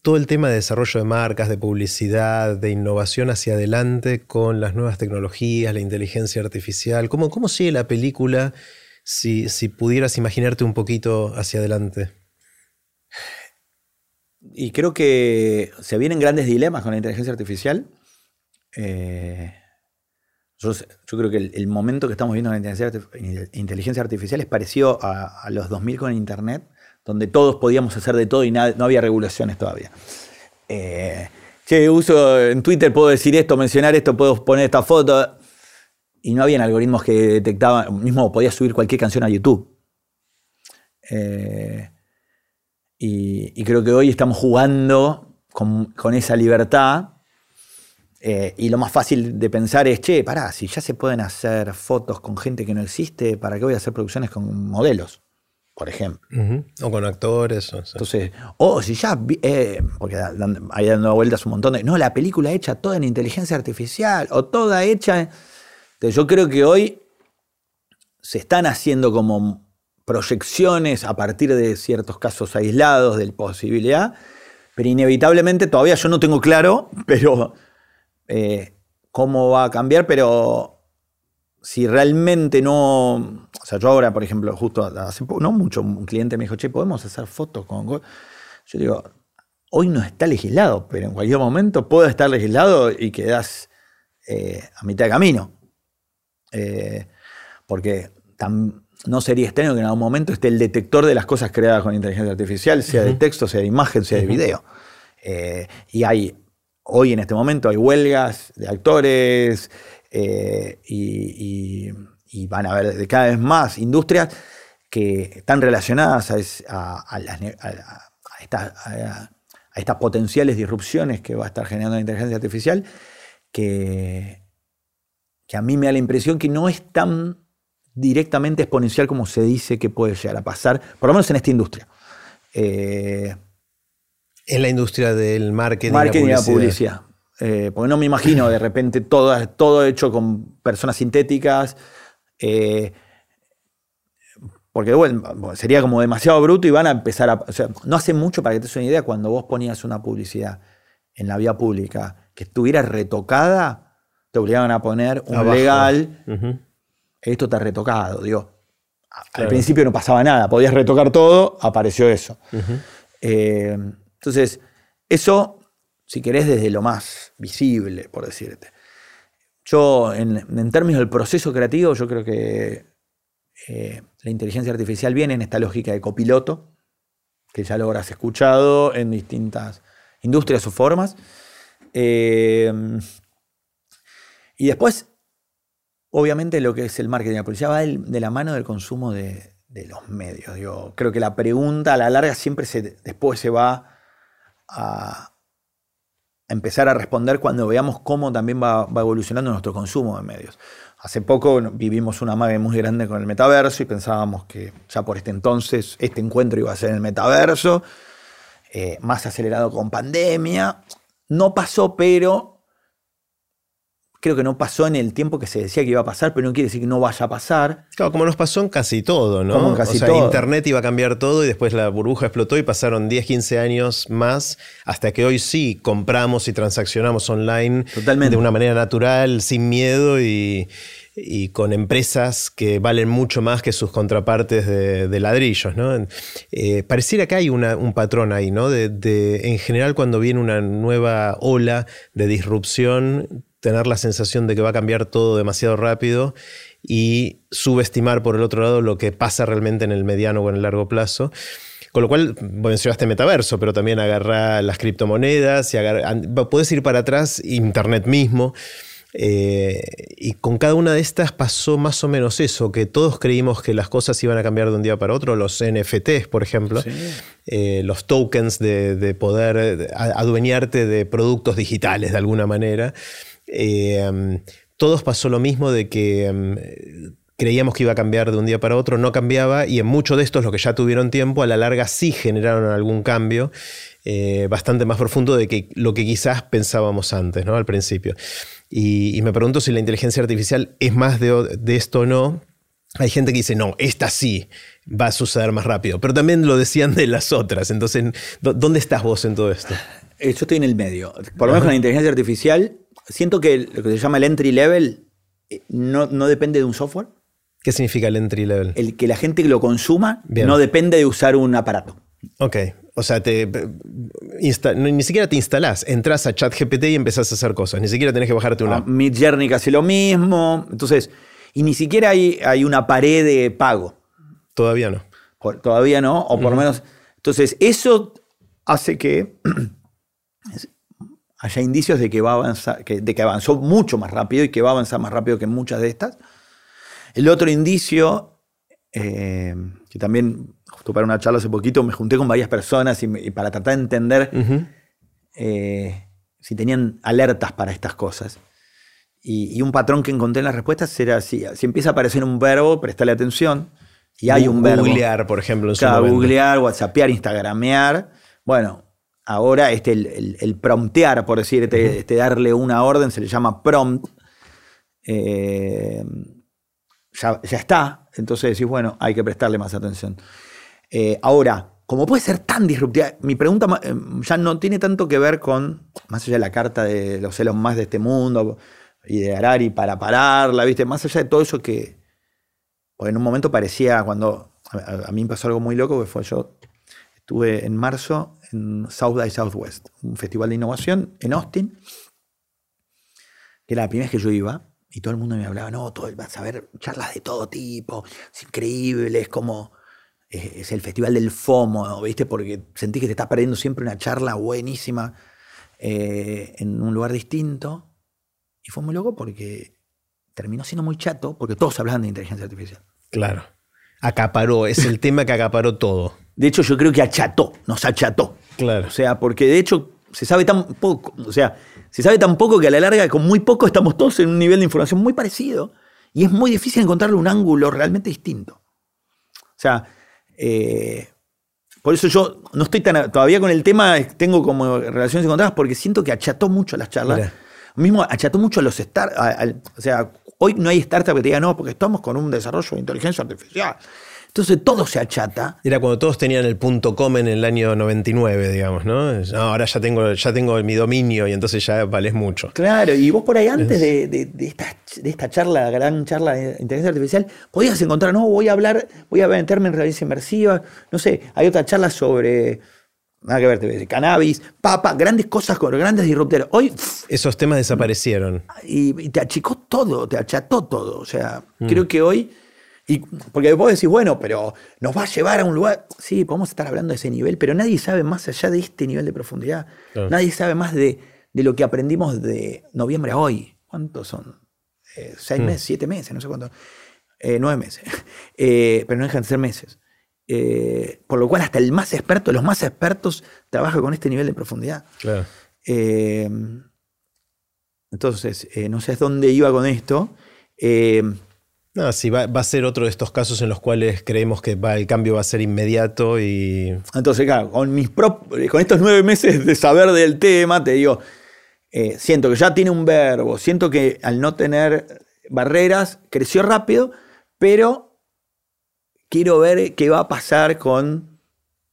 todo el tema de desarrollo de marcas, de publicidad, de innovación hacia adelante con las nuevas tecnologías, la inteligencia artificial. ¿Cómo, cómo sigue la película si, pudieras imaginarte un poquito hacia adelante? Y creo que se vienen grandes dilemas con la inteligencia artificial. Eh, yo, creo que el, momento que estamos viendo en la inteligencia artificial es parecido a, a los 2000 con Internet donde todos podíamos hacer de todo y no había regulaciones todavía. Eh, che, uso en Twitter, puedo decir esto, mencionar esto, puedo poner esta foto. Y no habían algoritmos que detectaban, mismo podía subir cualquier canción a YouTube. Eh, y, creo que hoy estamos jugando con, esa libertad. Eh, y lo más fácil de pensar es, che, pará, si ya se pueden hacer fotos con gente que no existe, ¿para qué voy a hacer producciones con modelos? Por ejemplo. O con actores. O Entonces, o si ya, eh, porque hay dando vueltas un montón de, no, la película hecha toda en inteligencia artificial, o toda hecha... Entonces yo creo que hoy se están haciendo como proyecciones a partir de ciertos casos aislados de posibilidad, pero inevitablemente todavía yo no tengo claro, pero eh, cómo va a cambiar, pero si realmente no. O sea, yo ahora, por ejemplo, justo hace poco, no mucho, un cliente me dijo, che, podemos hacer fotos con. Yo digo, hoy no está legislado, pero en cualquier momento puede estar legislado y quedas eh, a mitad de camino. Eh, porque no sería extraño que en algún momento esté el detector de las cosas creadas con inteligencia artificial, sea de texto, sea de imagen, sea de video. Eh, y hay, hoy en este momento hay huelgas de actores eh, y, van a haber cada vez más industrias que están relacionadas a, estas potenciales disrupciones que va a estar generando la inteligencia artificial, que, que a mí me da la impresión que no es tan directamente exponencial como se dice que puede llegar a pasar, por lo menos en esta industria. Eh, en la industria del marketing, marketing y la publicidad. Eh, porque no me imagino de repente todo, todo hecho con personas sintéticas. Eh, porque bueno, sería como demasiado bruto y van a empezar a. O sea, no hace mucho para que te des una idea, cuando vos ponías una publicidad en la vía pública que estuviera retocada, te obligaban a poner un legal esto está retocado. Digo, al principio no pasaba nada, podías retocar todo, apareció eso. Eh, entonces, eso, si querés, desde lo más visible, por decirte. Yo, en, términos del proceso creativo, yo creo que eh, la inteligencia artificial viene en esta lógica de copiloto, que ya lo habrás escuchado en distintas industrias o formas. Eh, y después Obviamente lo que es el marketing de la publicidad va de la mano del consumo de, los medios. Yo creo que la pregunta a la larga siempre se, después se va a, empezar a responder cuando veamos cómo también va, evolucionando nuestro consumo de medios. Hace poco vivimos una magia muy grande con el metaverso y pensábamos que ya por este entonces este encuentro iba a ser el metaverso, eh, más acelerado con pandemia. No pasó, pero creo que no pasó en el tiempo que se decía que iba a pasar, pero no quiere decir que no vaya a pasar. Claro, como nos pasó en casi todo, ¿no? Como en casi o sea, Internet iba a cambiar todo y después la burbuja explotó y pasaron 10, 15 años más hasta que hoy sí compramos y transaccionamos online de una manera natural, sin miedo y, con empresas que valen mucho más que sus contrapartes de, ladrillos. ¿no? Eh, pareciera que hay un patrón ahí, ¿no? de, en general cuando viene una nueva ola de disrupción, tener la sensación de que va a cambiar todo demasiado rápido y subestimar por el otro lado lo que pasa realmente en el mediano o en el largo plazo. Con lo cual, mencionaste metaverso, pero también agarra las criptomonedas y puedes ir para atrás, Internet mismo. Eh, y con cada una de estas pasó más o menos eso, que todos creímos que las cosas iban a cambiar de un día para otro, los NFTs, por ejemplo, eh, los tokens de, poder adueñarte de productos digitales de alguna manera. Eh, todos pasó lo mismo de que em, creíamos que iba a cambiar de un día para otro, no cambiaba y en muchos de estos, los que ya tuvieron tiempo, a la larga sí generaron algún cambio eh, bastante más profundo de que lo que quizás pensábamos antes, ¿no? al principio. Y, me pregunto si la inteligencia artificial es más de, de esto o no. Hay gente que dice, no, esta sí va a suceder más rápido, pero también lo decían de las otras. Entonces, ¿dónde estás vos en todo esto? Yo estoy en el medio. Por lo menos con la inteligencia artificial, siento que lo que se llama el entry level eh, no, depende de un software. ¿Qué significa el entry level? El que la gente lo consuma no depende de usar un aparato. Ok. O sea, te, ni siquiera te instalás, entras a ChatGPT y empezás a hacer cosas. Ni siquiera tenés que bajarte una. Ah, Mid Journey casi lo mismo. Entonces, y ni siquiera hay, hay una pared de pago. Todavía no. todavía no, o por lo menos. Entonces, eso hace que haya indicios de que, va a avanzar, de que avanzó mucho más rápido y que va a avanzar más rápido que muchas de estas. El otro indicio, eh, que también, justo para una charla hace poquito, me junté con varias personas y, para tratar de entender eh, si tenían alertas para estas cosas. Y, un patrón que encontré en las respuestas era si, si empieza a aparecer un verbo, prestarle atención. Y hay un verbo. Googlear, por ejemplo. En su googlear, whatsappear, instagramear. Bueno, ahora este, el, promptear, por decir, este, este, darle una orden, se le llama prompt, eh, ya, está. Entonces decís, bueno, hay que prestarle más atención. Eh, ahora, como puede ser tan disruptiva, mi pregunta eh, ya no tiene tanto que ver con, más allá de la carta de los celos más de este mundo y de Harari para pararla, ¿viste? Más allá de todo eso que en un momento parecía, cuando a, a mí me pasó algo muy loco, que fue yo estuve en marzo en South by Southwest, un festival de innovación en Austin, que era la primera vez que yo iba, y todo el mundo me hablaba, no, todo, vas a ver charlas de todo tipo, es increíble, es como, es, es el festival del FOMO, ¿viste? Porque sentí que te estás perdiendo siempre una charla buenísima eh, en un lugar distinto. Y fue muy loco porque terminó siendo muy chato, porque todos hablaban de inteligencia artificial. Claro. Acaparó, es el tema que acaparó todo. De hecho, yo creo que acható, nos acható. Claro. O sea, porque de hecho se sabe tan poco, o sea, se sabe tan poco que a la larga con muy poco estamos todos en un nivel de información muy parecido y es muy difícil encontrarle un ángulo realmente distinto. O sea, eh, por eso yo no estoy tan, todavía con el tema, tengo como relaciones encontradas porque siento que acható mucho las charlas. Mira. Mismo acható mucho a los startups. O sea, hoy no hay startup que te diga, no, porque estamos con un desarrollo de inteligencia artificial. Entonces todo se achata. Era cuando todos tenían el punto com en el año 99, digamos, ¿no? No, ahora ya tengo, ya tengo mi dominio y entonces ya vales mucho. Claro, y vos por ahí antes de, de- de esta, de esta charla, gran charla de inteligencia artificial, podías encontrar, no, voy a hablar, voy a meterme en realidad inmersiva, no sé, hay otra charla sobre, nada que ver, te voy a decir, cannabis, papa, grandes cosas, con grandes disruptores. Hoy, pff, Esos temas desaparecieron. y, y te achicó todo, te acható todo. O sea, Mm. creo que hoy. Y, porque vos decís, bueno, pero nos va a llevar a un lugar. Sí, podemos estar hablando de ese nivel, pero nadie sabe más allá de este nivel de profundidad. Claro. Nadie sabe más de, de lo que aprendimos de noviembre a hoy. ¿Cuántos son? Eh, ¿Seis Mm. meses? ¿Siete meses? No sé cuánto. Eh, nueve meses. Eh, pero no dejan de ser meses. Eh, por lo cual, hasta el más experto, los más expertos, trabaja con este nivel de profundidad. Claro. Entonces, no sé dónde iba con esto. No, sí, va, va a ser otro de estos casos en los cuales creemos que va- el cambio va a ser inmediato y. entonces, claro, con, mis prop- con estos nueve meses de saber del tema, te digo, eh, siento que ya tiene un verbo, siento que al no tener barreras, creció rápido, pero quiero ver qué va a pasar con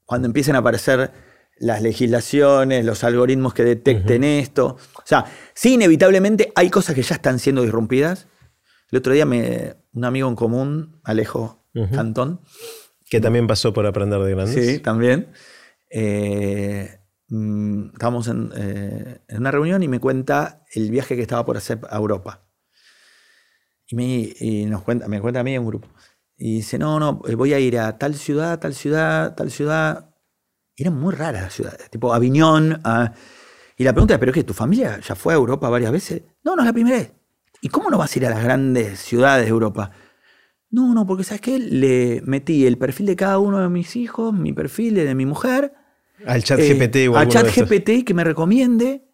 cuando empiecen a aparecer las legislaciones, los algoritmos que detecten esto. O sea, sí, inevitablemente hay cosas que ya están siendo disrumpidas. El otro día me, un amigo en común, Alejo Ujú. Cantón, que también pasó por aprender de grandes. Sí, también. Eh, mm, estábamos en, eh, en una reunión y me cuenta el viaje que estaba por hacer a Europa. Y, me, y nos cuenta, me cuenta a mí en un grupo. Y dice, no, no, eh, voy a ir a tal ciudad, tal ciudad, tal ciudad. Y eran muy raras las ciudades, tipo Aviñón. a- Y la pregunta es, ¿pero qué? ¿Tu familia ya fue a Europa varias veces? No, no es la primera vez. ¿Y cómo no vas a ir a las grandes ciudades de Europa? No, no, porque ¿sabes qué? Le metí el perfil de cada uno de mis hijos, mi perfil de mi mujer. Al chat eh, GPT o Al chat de. GPT que me recomiende.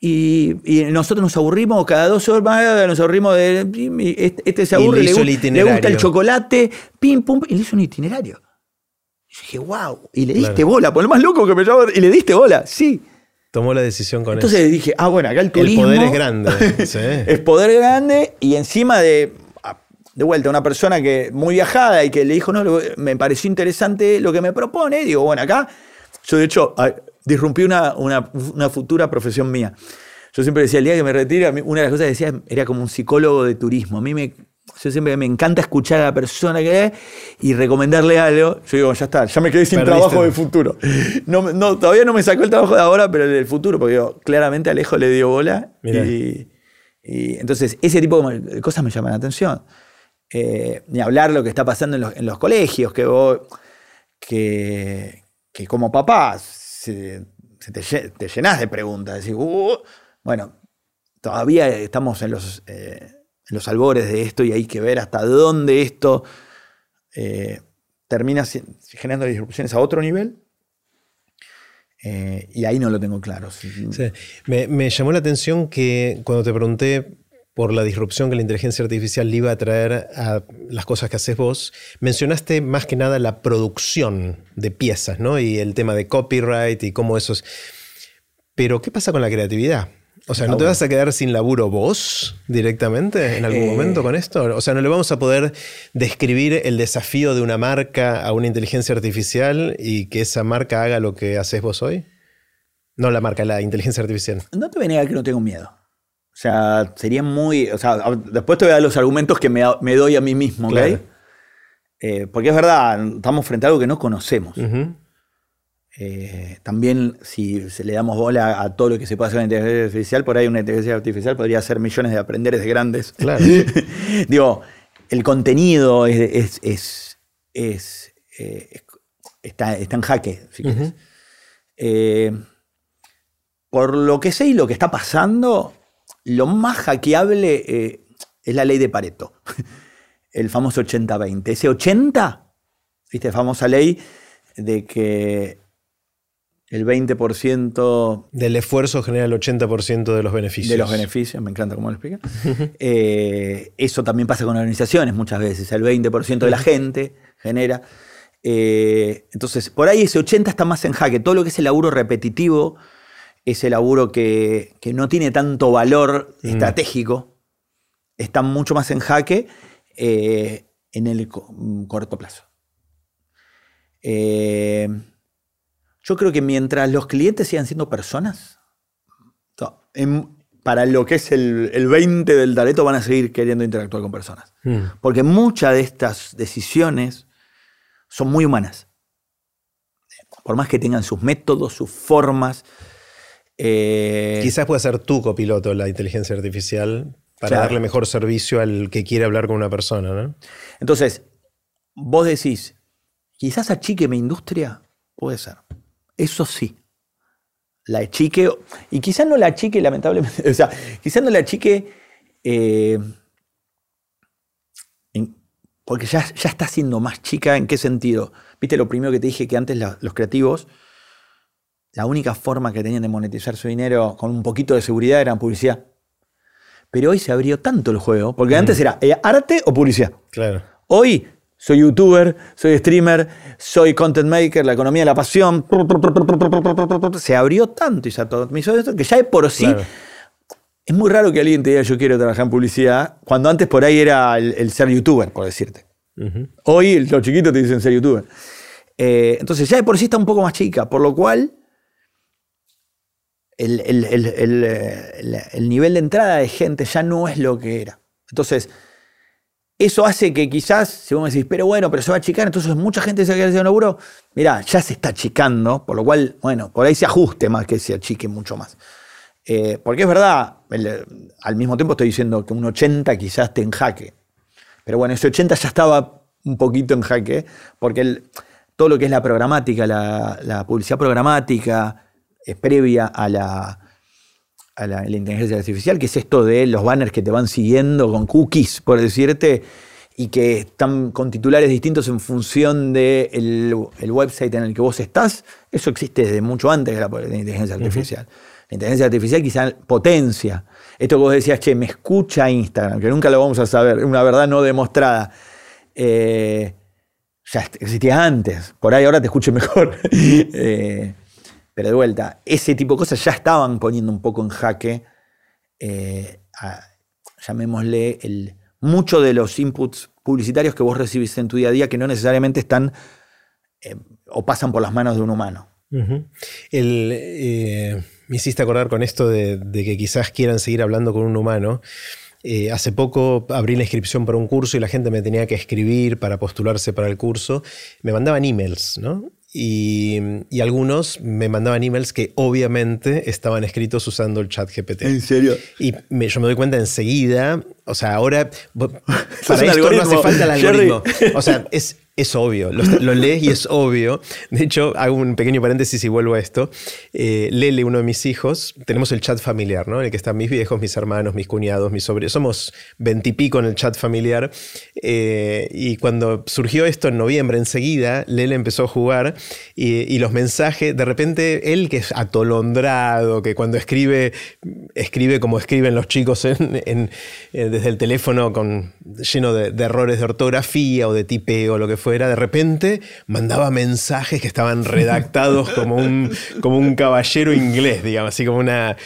Y, y nosotros nos aburrimos cada dos horas, nos aburrimos de. Este, este se Y le aburre, le, hizo el gu- le gusta el chocolate, pim, pum, y le hizo un itinerario. Y yo dije, wow. Y le diste Claro. bola, por lo más loco que me llama. Y le diste bola, sí. Tomó la decisión con Entonces dije, ah, bueno, acá el eso. turismo. El poder es grande. sí. Es poder grande y encima de, de vuelta, una persona que muy viajada y que le dijo, no, lo- me pareció interesante lo que me propone. Digo, bueno, acá, yo de hecho, ah, disrumpí una, una, una futura profesión mía. Yo siempre decía, el día que me retire, una de las cosas que decía era como un psicólogo de turismo. A mí me, yo siempre me encanta escuchar a la persona que es y recomendarle algo. Yo digo, ya está, ya me quedé sin Perdiste. trabajo de futuro. No, no, todavía no me sacó el trabajo de ahora, pero el del futuro, porque digo, claramente Alejo le dio bola. Y, y entonces ese tipo de cosas me llaman la atención. Eh, ni hablar lo que está pasando en los, en los colegios, que vos, que, que como papá se, se te, te llenás de preguntas. Decís, "Uh". bueno, todavía estamos en los, eh, los albores de esto y hay que ver hasta dónde esto eh, termina generando disrupciones a otro nivel. Eh, y ahí no lo tengo claro. Me, me llamó la atención que cuando te pregunté por la disrupción que la inteligencia artificial le iba a traer a las cosas que haces vos, mencionaste más que nada la producción de piezas, ¿no? Y el tema de copyright y cómo eso es. Pero, ¿qué pasa con la creatividad? O sea, ¿no te vas a quedar sin laburo vos directamente en algún Eh. momento con esto? O sea, ¿no le vamos a poder describir el desafío de una marca a una inteligencia artificial y que esa marca haga lo que haces vos hoy? No la marca, la inteligencia artificial. No te voy a negar que no tengo miedo. O sea, sería muy. O sea, después te voy a dar los argumentos que me, me doy a mí mismo, ¿ok? Claro. Eh, porque es verdad, estamos frente a algo que no conocemos. Ujú. Eh, también, si le damos bola a todo lo que se puede hacer en inteligencia artificial, por ahí una inteligencia artificial podría hacer millones de aprenderes de grandes. Claro. Digo, el contenido es, es, es, eh, está, está, en jaque, si. Eh, por lo que sé y lo que está pasando, lo más hackeable es la ley de Pareto, el famoso 80-20. Ese 80, ¿viste? Famosa ley de que el 20%... Del esfuerzo genera el 80% de los beneficios. De los beneficios, me encanta cómo lo explica. Eh, eso también pasa con organizaciones muchas veces. El 20% de la gente genera... Eh, entonces, por ahí ese 80 está más en jaque. Todo lo que es el laburo repetitivo, ese laburo que, no tiene tanto valor mm. estratégico, está mucho más en jaque eh, en el corto plazo. Eh, yo creo que mientras los clientes sigan siendo personas, para lo que es el, 20 del talento van a seguir queriendo interactuar con personas. Mm. Porque muchas de estas decisiones son muy humanas. Por más que tengan sus métodos, sus formas. Eh, Quizás pueda ser tu copiloto la inteligencia artificial para darle mejor servicio al que quiere hablar con una persona. ¿no? Entonces, vos decís, quizás achique mi industria, puede ser. Eso sí. La achique, y quizás no la achique, lamentablemente, o sea, quizás no la achique eh, porque ya, ya, está siendo más chica. ¿En qué sentido? Viste lo primero que te dije que antes los creativos, la única forma que tenían de monetizar su dinero con un poquito de seguridad era publicidad. Pero hoy se abrió tanto el juego, porque antes era eh, arte o publicidad. Claro. Hoy soy youtuber, soy streamer, soy content maker, la economía de la pasión. Se abrió tanto y se atomizó esto que ya es por sí. Es muy raro que alguien te diga yo quiero trabajar en publicidad, cuando antes por ahí era el, ser youtuber, por decirte. Hoy los chiquitos te dicen ser youtuber. Eh, entonces ya de por sí está un poco más chica, por lo cual el, el nivel de entrada de gente ya no es lo que era. Entonces, eso hace que quizás, si vos me decís, pero bueno, pero se va a achicar, entonces mucha gente se va a quedar sin laburo. Mirá, ya se está achicando, por lo cual, bueno, por ahí se ajuste más que se achique mucho más. Eh, porque es verdad, al mismo tiempo estoy diciendo que un 80 quizás esté en jaque. Pero bueno, ese 80 ya estaba un poquito en jaque, porque todo lo que es la programática, la publicidad programática, es previa a la, a la, inteligencia artificial, que es esto de los banners que te van siguiendo con cookies, por decirte, y que están con titulares distintos en función del el website en el que vos estás, eso existe desde mucho antes de la, inteligencia artificial. La inteligencia artificial quizá potencia. Esto que vos decías, che, me escucha Instagram, que nunca lo vamos a saber, una verdad no demostrada. Eh, ya existía antes, por ahí ahora te escuche mejor. eh, pero de vuelta, ese tipo de cosas ya estaban poniendo un poco en jaque, eh, llamémosle, el, mucho de los inputs publicitarios que vos recibís en tu día a día que no necesariamente están eh, o pasan por las manos de un humano. Eh, me hiciste acordar con esto de, que quizás quieran seguir hablando con un humano. hace poco abrí la inscripción para un curso y la gente me tenía que escribir para postularse para el curso. Me mandaban emails, ¿no? Y, algunos me mandaban emails que obviamente estaban escritos usando el chat GPT. ¿En serio? Y yo me doy cuenta enseguida, o sea, ahora para esto no hace falta el algoritmo. O sea, es, es obvio, lo, lees y es obvio. De hecho, hago un pequeño paréntesis y vuelvo a esto. Eh, Lele, uno de mis hijos, tenemos el chat familiar, ¿no? En el que están mis viejos, mis hermanos, mis cuñados, mis sobrinos. Somos veintipico en el chat familiar. Eh, y cuando surgió esto en noviembre, enseguida, Lele empezó a jugar y, los mensajes, de repente, él que es atolondrado, que cuando escribe, escribe como escriben los chicos en, eh, desde el teléfono lleno de, errores de ortografía o de tipeo o lo que fuera era de repente mandaba mensajes que estaban redactados como un, como un caballero inglés, digamos, así como una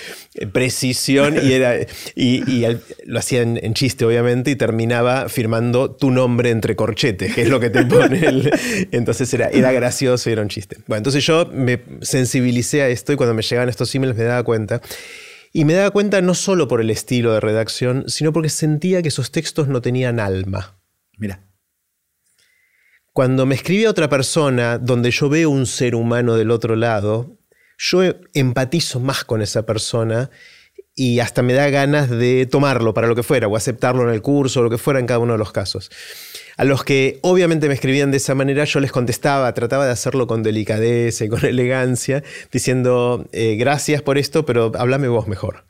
precisión y, era, y, lo hacía en, chiste, obviamente, y terminaba firmando tu nombre entre corchetes, que es lo que te pone el, Entonces era, era gracioso y era un chiste. Bueno, entonces yo me sensibilicé a esto y cuando me llegaban estos emails me daba cuenta. Y me daba cuenta no solo por el estilo de redacción, sino porque sentía que esos textos no tenían alma. Mira Cuando me escribe otra persona donde yo veo un ser humano del otro lado, yo empatizo más con esa persona y hasta me da ganas de tomarlo para lo que fuera, o aceptarlo en el curso, o lo que fuera en cada uno de los casos. A los que obviamente me escribían de esa manera, yo les contestaba, trataba de hacerlo con delicadeza y con elegancia, diciendo, eh, gracias por esto, pero háblame vos mejor.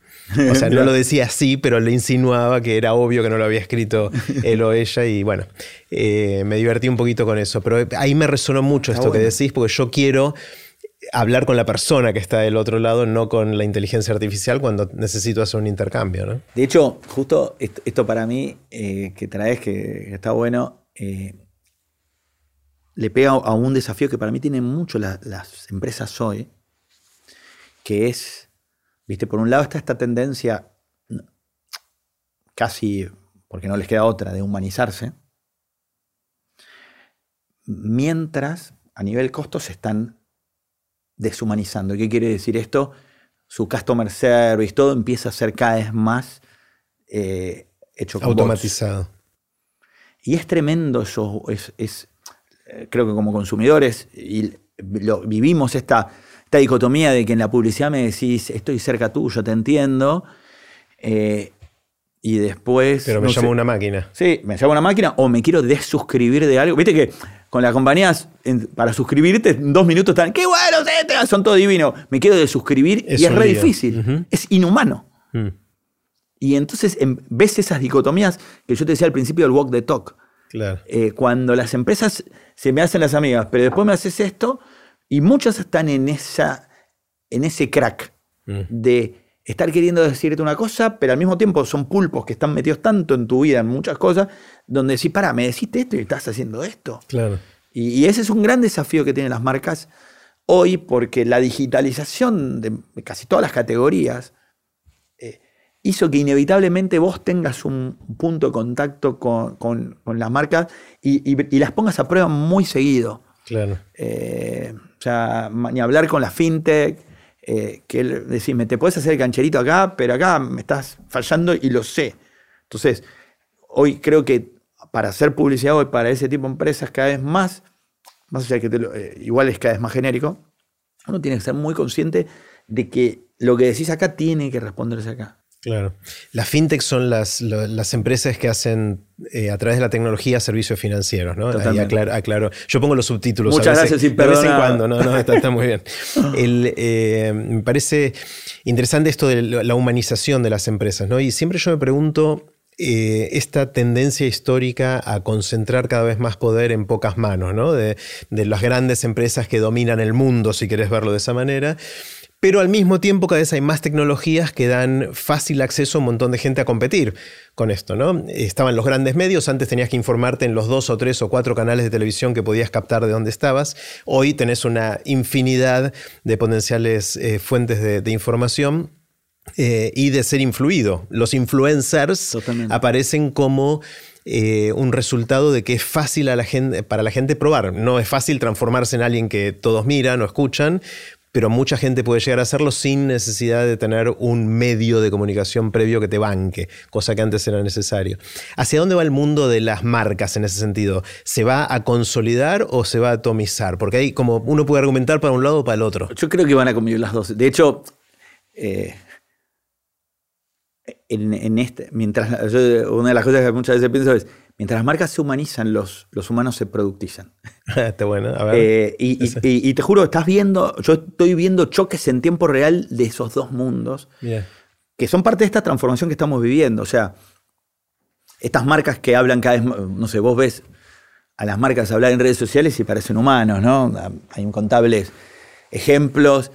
O sea, no lo decía así, pero le insinuaba que era obvio que no lo había escrito él o ella y bueno, eh, me divertí un poquito con eso. Pero ahí me resonó mucho esto que decís, porque yo quiero hablar con la persona que está del otro lado, no con la inteligencia artificial cuando necesito hacer un intercambio. ¿no? De hecho, justo esto, para mí, eh, que traes, que, está bueno, eh, le pega a un desafío que para mí tienen mucho las empresas hoy, que es, viste, por un lado está esta tendencia casi, porque no les queda otra, de humanizarse, mientras a nivel costo se están deshumanizando. ¿Qué quiere decir esto? Su customer service, todo empieza a ser cada vez más eh, hecho con automatizado. Y es tremendo eso, es, eh, creo que como consumidores y vivimos esta, esta, dicotomía de que en la publicidad me decís, estoy cerca tuyo, te entiendo, eh, y después... Pero me llamo una máquina. Sí, me llamo una máquina o me quiero desuscribir de algo. Viste que con las compañías, para suscribirte, en dos minutos están, qué bueno, son todo divino. Me quiero desuscribir y es re difícil. Es inhumano. Mm. Y entonces ves esas dicotomías que yo te decía al principio del walk the talk. Claro. Eh, cuando las empresas se me hacen las amigas, pero después me haces esto, y muchas están en, esa, en ese crack mm. de estar queriendo decirte una cosa, pero al mismo tiempo son pulpos que están metidos tanto en tu vida, en muchas cosas, donde decís, para, me deciste esto y estás haciendo esto. Claro. Y, ese es un gran desafío que tienen las marcas hoy, porque la digitalización de casi todas las categorías eh, hizo que inevitablemente vos tengas un punto de contacto con, las marcas y, las pongas a prueba muy seguido. Claro. Eh, o sea, ni hablar con la fintech eh, que me te puedes hacer el cancherito acá, pero acá me estás fallando y lo sé. Entonces, hoy creo que para hacer publicidad hoy para ese tipo de empresas cada vez más, más allá de que eh, igual es cada vez más genérico, uno tiene que ser muy consciente de que lo que decís acá tiene que responderse acá. Claro. Las fintech son las, las empresas que hacen eh, a través de la tecnología servicios financieros, ¿no? Ahí aclaro, Yo pongo los subtítulos. Muchas a veces, gracias, De vez en cuando, no, no, está, muy bien. Eh, me parece interesante esto de la humanización de las empresas, ¿no? Y siempre yo me pregunto eh, esta tendencia histórica a concentrar cada vez más poder en pocas manos, ¿no? De, las grandes empresas que dominan el mundo, si querés verlo de esa manera pero al mismo tiempo cada vez hay más tecnologías que dan fácil acceso a un montón de gente a competir con esto, ¿no? Estaban los grandes medios, antes tenías que informarte en los dos o tres o cuatro canales de televisión que podías captar de dónde estabas, hoy tenés una infinidad de potenciales eh, fuentes de, información. Eh, y de ser influido. Los influencers aparecen como eh, un resultado de que es fácil a la gente, para la gente probar. No es fácil transformarse en alguien que todos miran o escuchan, pero mucha gente puede llegar a hacerlo sin necesidad de tener un medio de comunicación previo que te banque, cosa que antes era necesario. ¿Hacia dónde va el mundo de las marcas en ese sentido? ¿Se va a consolidar o se va a atomizar? Porque ahí como uno puede argumentar para un lado o para el otro. Yo creo que van a convivir las dos. De hecho, eh, en, este, mientras una de las cosas que muchas veces pienso es, mientras las marcas se humanizan, los, los humanos se productizan. Está bueno, a ver. Eh, y, te juro, estás viendo, yo estoy viendo choques en tiempo real de esos dos mundos, que son parte de esta transformación que estamos viviendo. O sea, estas marcas que hablan cada vez, no sé, vos ves a las marcas hablar en redes sociales y parecen humanos, ¿no? Hay incontables ejemplos.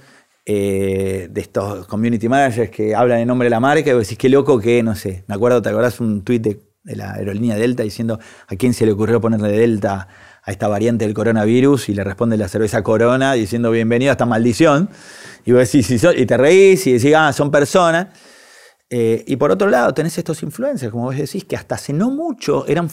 Eh, de estos community managers que hablan en nombre de la marca y vos decís, qué loco que, no sé, me acuerdo, ¿te acordás un tuit de, la aerolínea Delta diciendo a quién se le ocurrió ponerle Delta a esta variante del coronavirus y le responde la cerveza Corona diciendo bienvenido a esta maldición. Y vos decís, y te reís y decís, ah, son personas. Eh, y por otro lado, tenés estos influencers, como vos decís, que hasta hace no mucho eran,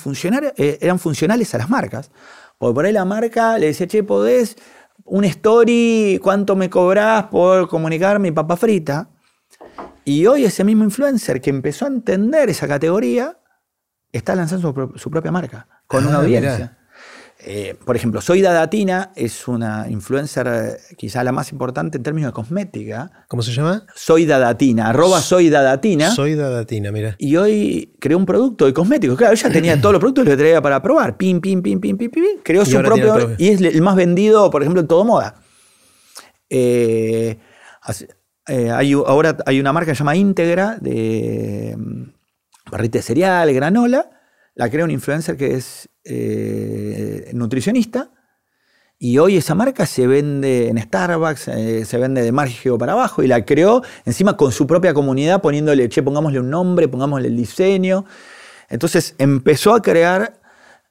eh, eran funcionales a las marcas. Porque por ahí la marca le decía, che, podés un story, ¿cuánto me cobrás por comunicar mi papa frita? Y hoy ese mismo influencer que empezó a entender esa categoría está lanzando su, propia marca con una ah, audiencia. Eh, por ejemplo, Soy Dadatina es una influencer eh, quizá la más importante en términos de cosmética. ¿Cómo se llama? Soy Dadatina, arroba Soy Dadatina. Soy Dadatina, mira. Y hoy creó un producto de cosméticos. Claro, ella tenía todos los productos y los traía para probar. Pim, pim, pim, pim, pim, pim. Creó Y su propio. Y es el más vendido, por ejemplo, en todo moda. Eh, eh, hay, ahora hay una marca que se llama Íntegra de mm, barrita de cereal, granola. La crea un influencer que es eh, nutricionista. Y hoy esa marca se vende en Starbucks, eh, se vende de Margio para abajo y la creó encima con su propia comunidad poniéndole, che, pongámosle un nombre, pongámosle el diseño. Entonces empezó a crear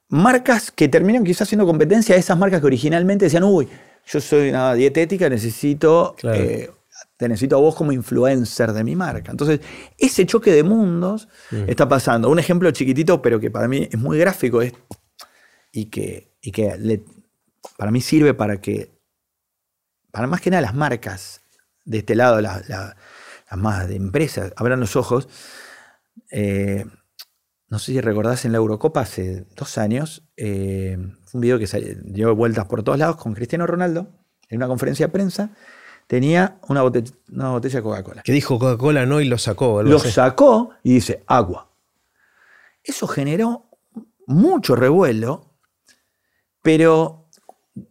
marcas que terminan quizás haciendo competencia a esas marcas que originalmente decían, uy, yo soy una dietética, necesito, Claro. eh, te necesito a vos como influencer de mi marca. Entonces, ese choque de mundos está pasando. Un ejemplo chiquitito, pero que para mí es muy gráfico es, y que, y que le- para mí sirve para que, para más que nada las marcas de este lado, la- la- las más de empresas, abran los ojos. Eh, no sé si recordás en la Eurocopa hace dos años, eh, fue un video que salió- dio vueltas por todos lados con Cristiano Ronaldo en una conferencia de prensa. Tenía una botella, una botella de Coca-Cola. Que dijo Coca-Cola no y lo sacó. Lo así. sacó y dice agua. Eso generó mucho revuelo, pero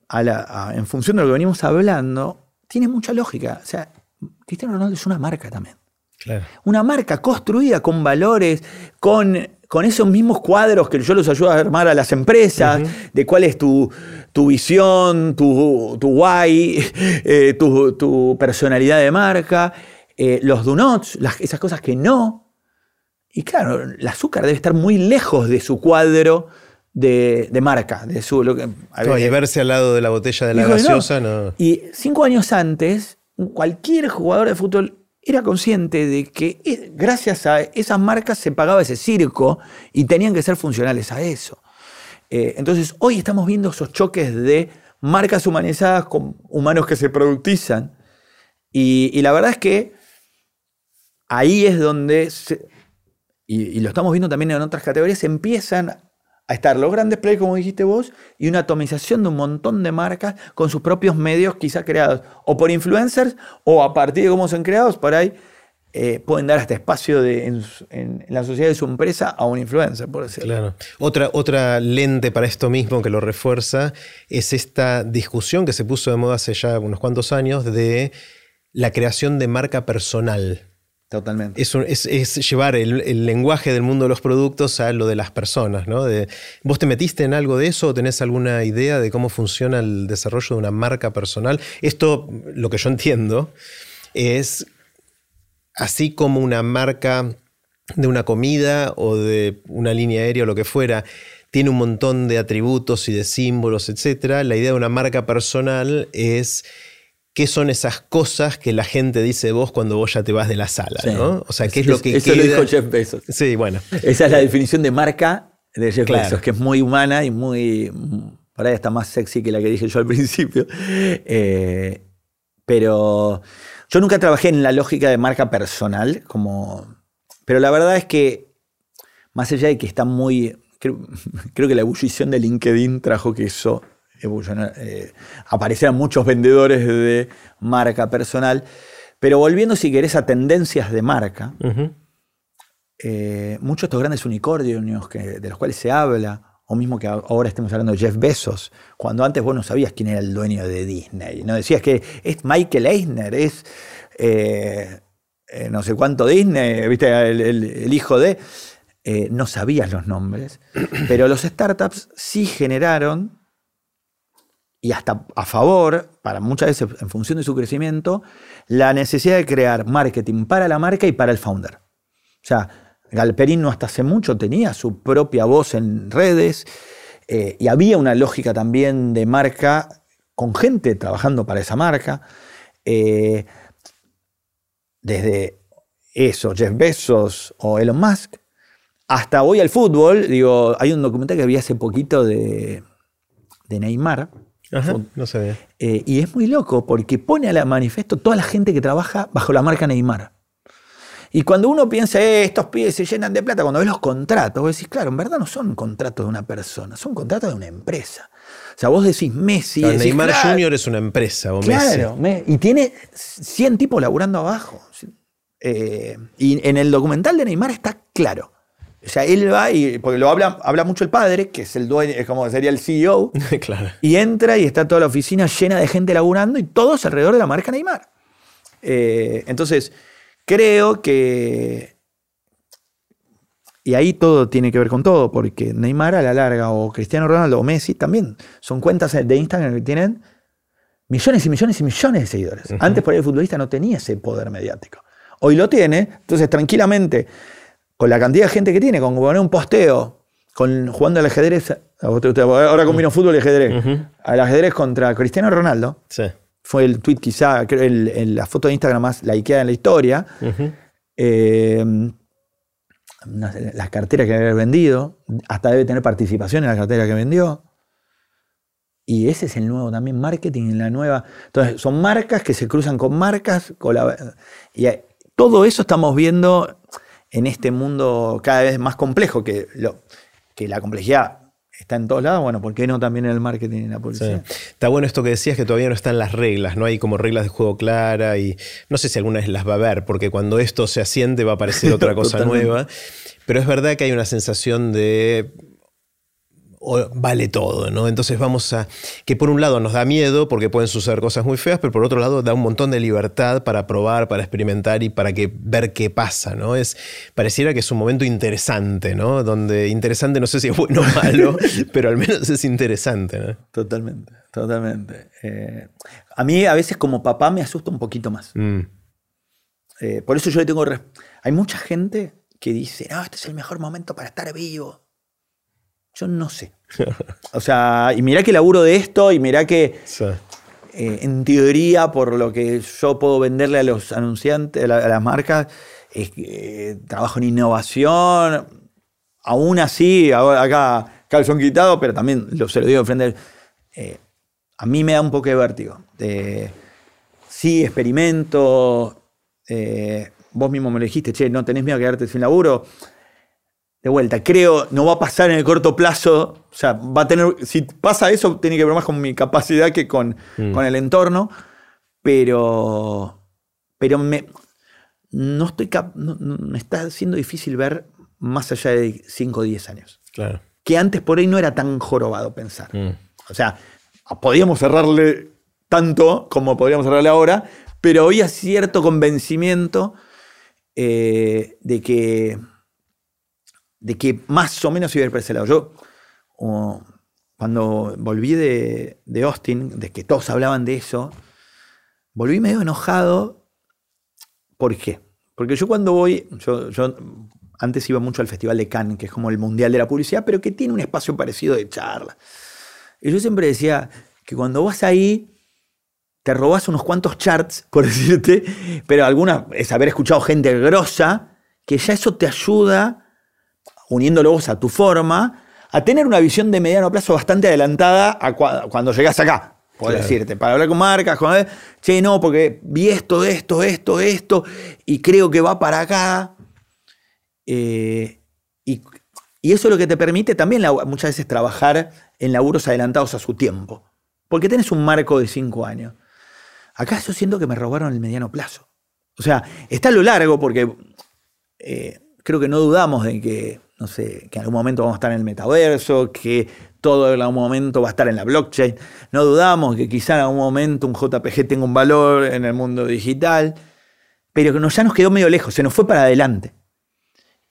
a la- a- en función de lo que venimos hablando, tiene mucha lógica. O sea, Cristiano Ronaldo es una marca también. Claro. Una marca construida con valores, con, con esos mismos cuadros que yo los ayudo a armar a las empresas, de cuál es tu, tu visión, tu, tu why, eh, tu, tu personalidad de marca, eh, los do nots, las- esas cosas que no. Y claro, el azúcar debe estar muy lejos de su cuadro de, de marca, de su... Lo que, a No, ver, y verse al lado de la botella de la no. gaseosa no. Y cinco años antes, cualquier jugador de fútbol era consciente de que eh, gracias a esas marcas se pagaba ese circo y tenían que ser funcionales a eso. Eh, entonces, hoy estamos viendo esos choques de marcas humanizadas con humanos que se productizan. Y, y la verdad es que ahí es donde, se- y, y lo estamos viendo también en otras categorías, empiezan a estar los grandes players, como dijiste vos, y una atomización de un montón de marcas con sus propios medios quizá creados, o por influencers, o a partir de cómo son creados, por ahí eh, pueden dar hasta espacio de, en, la sociedad de su empresa a un influencer, por decirlo. Claro. Otra, otra lente para esto mismo que lo refuerza es esta discusión que se puso de moda hace ya unos cuantos años de la creación de marca personal. Totalmente. Es, es- llevar el, lenguaje del mundo de los productos a lo de las personas, ¿no? ¿Vos te metiste en algo de eso o tenés alguna idea de cómo funciona el desarrollo de una marca personal? Esto, lo que yo entiendo, es así como una marca de una comida o de una línea aérea o lo que fuera, tiene un montón de atributos y de símbolos, etc. La idea de una marca personal es qué son esas cosas que la gente dice de vos cuando vos ya te vas de la sala, Sí. ¿no? O sea, qué es lo que Eso lo queda- dijo Jeff Bezos. Sí, bueno. Esa es la definición de marca de Jeff Claro. Bezos, que es muy humana y muy. Por ahí está más sexy que la que dije yo al principio. Eh, pero yo nunca trabajé en la lógica de marca personal, como. Pero la verdad es que, más allá de que está muy. Creo, creo que la ebullición de LinkedIn trajo que eso evolucionara, eh, aparecieran muchos vendedores de marca personal. Pero volviendo, si querés, a tendencias de marca, eh, muchos de estos grandes unicornios que, de los cuales se habla, o mismo que ahora estemos hablando de Jeff Bezos, cuando antes vos no sabías quién era el dueño de Disney, no decías que es Michael Eisner, es eh, eh, no sé cuánto Disney, viste, el, el- el hijo de, no sabías los nombres, pero los startups sí generaron y hasta a favor, para muchas veces en función de su crecimiento, la necesidad de crear marketing para la marca y para el founder. O sea, Galperín no hasta hace mucho tenía su propia voz en redes eh, y había una lógica también de marca con gente trabajando para esa marca. Eh, desde eso, Jeff Bezos o Elon Musk, hasta hoy al fútbol. Digo, hay un documental que vi hace poquito de Neymar. Ajá, no sabía. Eh, y es muy loco porque pone a la manifiesto toda la gente que trabaja bajo la marca Neymar. Y cuando uno piensa, eh, estos pibes se llenan de plata, cuando ves los contratos, vos decís, claro, en verdad no son contratos de una persona, son contratos de una empresa. O sea, vos decís Messi. Claro, decís, Neymar claro, Jr. es una empresa, o Claro, me- y tiene 100 tipos laburando abajo. Eh, y en el documental de Neymar está claro. O sea, él va y, porque lo habla, habla mucho el padre, que es el dueño, es como sería el CEO, claro. y entra y está toda la oficina llena de gente laburando y todos alrededor de la marca Neymar. Eh, entonces, creo que. Y ahí todo tiene que ver con todo, porque Neymar a la larga, o Cristiano Ronaldo, o Messi también, son cuentas de Instagram que tienen millones y millones y millones de seguidores. Antes por ahí el futbolista no tenía ese poder mediático. Hoy lo tiene, entonces tranquilamente, con la cantidad de gente que tiene, con poner un posteo, con jugando al ajedrez, ahora combino fútbol y ajedrez, al ajedrez contra Cristiano Ronaldo, Sí. fue el tweet quizá, creo, el- el- la foto de Instagram más likeada en la historia. Eh, las carteras que haber vendido, hasta debe tener participación en la cartera que vendió. Y ese es el nuevo también marketing, en la nueva. Entonces, son marcas que se cruzan con marcas. colab- y eh, todo eso estamos viendo en este mundo cada vez más complejo, que, lo, que la complejidad está en todos lados. Bueno, ¿por qué no también en el marketing y en la Sí. publicidad? Está bueno esto que decías que todavía no están las reglas, no hay como reglas de juego clara y no sé si alguna vez las va a haber, porque cuando esto se asiente va a aparecer otra cosa nueva. Pero es verdad que hay una sensación de o vale todo, ¿no? Entonces vamos a. que por un lado nos da miedo porque pueden suceder cosas muy feas, pero por otro lado da un montón de libertad para probar, para experimentar y para que, ver qué pasa, ¿no? Es, pareciera que es un momento interesante, ¿no? Donde interesante no sé si es bueno o malo, pero al menos es interesante, ¿no? Totalmente, totalmente. Eh, a mí a veces como papá me asusta un poquito más. Mm. Eh, por eso yo le tengo... Hay mucha gente que dice, no, este es el mejor momento para estar vivo. Yo no sé. O sea, y mirá que laburo de esto y mirá que Sí. eh, en teoría, por lo que yo puedo venderle a los anunciantes, a, la- a las marcas, es que, eh, trabajo en innovación. Aún así, acá calzón quitado, pero también lo, se lo digo de frente. eh, a mí me da un poco de vértigo. Eh, sí, experimento. eh, vos mismo me lo dijiste, che, no tenés miedo a quedarte sin laburo de vuelta, creo, no va a pasar en el corto plazo. O sea, va a tener. Si pasa eso, tiene que ver más con mi capacidad que con, Mm. con el entorno. Pero. Pero me. No estoy. cap- no- no- me está siendo difícil ver más allá de 5 o 10 años. Claro. Que antes por ahí no era tan jorobado pensar. Mm. O sea, podíamos cerrarle tanto como podríamos cerrarle ahora, pero había cierto convencimiento eh, de que de que más o menos iba a ir. Yo, cuando volví de, de Austin, de que todos hablaban de eso, volví medio enojado. ¿Por qué? Porque yo cuando voy, yo, yo antes iba mucho al Festival de Cannes, que es como el Mundial de la Publicidad, pero que tiene un espacio parecido de charla. Y yo siempre decía que cuando vas ahí, te robás unos cuantos charts, por decirte, pero alguna es haber escuchado gente grosa, que ya eso te ayuda, uniéndolo vos a tu forma, a tener una visión de mediano plazo bastante adelantada a cuando llegás acá. Puedo Claro. decirte, para hablar con marcas, con, che, no, porque vi esto, esto, esto, esto, y creo que va para acá. Eh, y, y eso es lo que te permite también la- muchas veces trabajar en laburos adelantados a su tiempo. Porque tenés un marco de cinco años. Acá yo siento que me robaron el mediano plazo. O sea, está a lo largo porque eh, creo que no dudamos de que, no sé, que en algún momento vamos a estar en el metaverso, que todo en algún momento va a estar en la blockchain. No dudamos que quizá en algún momento un JPG tenga un valor en el mundo digital, pero que ya nos quedó medio lejos, se nos fue para adelante.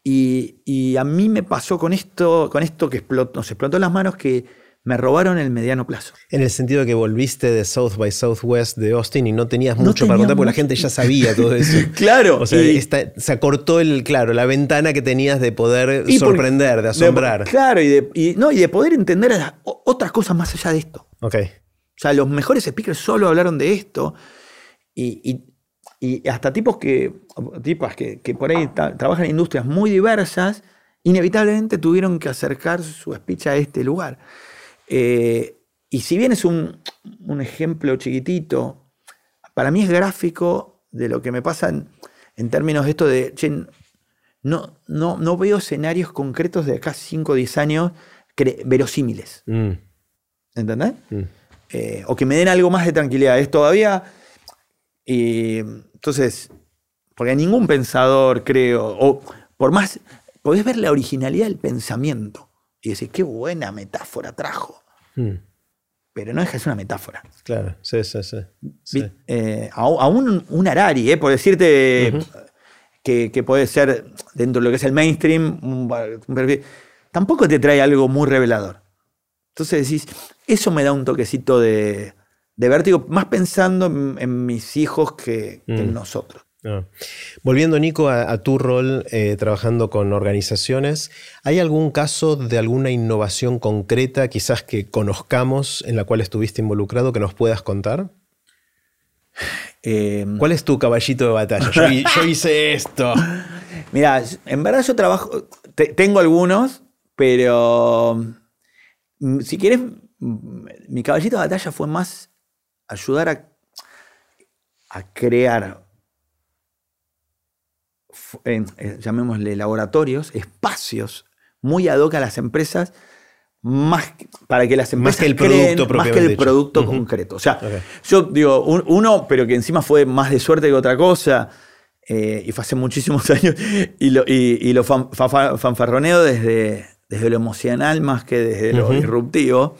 Y, y a mí me pasó con esto, con esto que nos explotó las manos que me robaron el mediano plazo. En el sentido de que volviste de South by Southwest de Austin y no tenías No mucho para tenía contar porque la mucho. gente ya sabía todo eso. Claro, O sea, y- esta- se acortó el, claro, la ventana que tenías de poder sorprender, de asombrar. claro, y de, y- no, y de poder entender otras cosas más allá de esto. ok. O sea, los mejores speakers solo hablaron de esto. Y, y- y hasta tipos que, tipas que, que por ahí ta- trabajan en industrias muy diversas, inevitablemente tuvieron que acercar su speech a este lugar. Eh, y si bien es un, un ejemplo chiquitito, para mí es gráfico de lo que me pasa en, en términos de esto de, che, no, no, no veo escenarios concretos de acá 5 o 10 años verosímiles. Mm, ¿Entendés? mm. Eh, o que me den algo más de tranquilidad. Es todavía. y, entonces, porque ningún pensador, creo, o por más. Podés ver la originalidad del pensamiento y decir, qué buena metáfora trajo. Mm, Pero no deja de ser una metáfora. Claro, sí, sí, sí. sí. Eh, a- aún un, Harari, eh, por decirte que, que puede ser dentro de lo que es el mainstream, tampoco te trae algo muy revelador. Entonces decís, eso me da un toquecito de, de vértigo, más pensando en, en mis hijos que, que en Mm. nosotros. Ah. Volviendo, Nico, a, a tu rol eh, trabajando con organizaciones, ¿hay algún caso de alguna innovación concreta, quizás que conozcamos, en la cual estuviste involucrado, que nos puedas contar? Eh, ¿Cuál es tu caballito de batalla? Yo, hi- yo hice esto. Mira, en verdad yo trabajo, te- tengo algunos, pero mm, si quieres, mm, mi caballito de batalla fue más ayudar a, a crear, eh, llamémosle laboratorios, espacios muy ad hoc a las empresas, más que- para que las Más empresas que el creen, producto más que el dicho. producto concreto. O sea, yo digo, un- uno, pero que encima fue más de suerte que otra cosa, eh, y fue hace muchísimos años, y lo, y, y lo fan- fa- fa- fanfarroneo desde, desde lo emocional más que desde lo Ujú. disruptivo,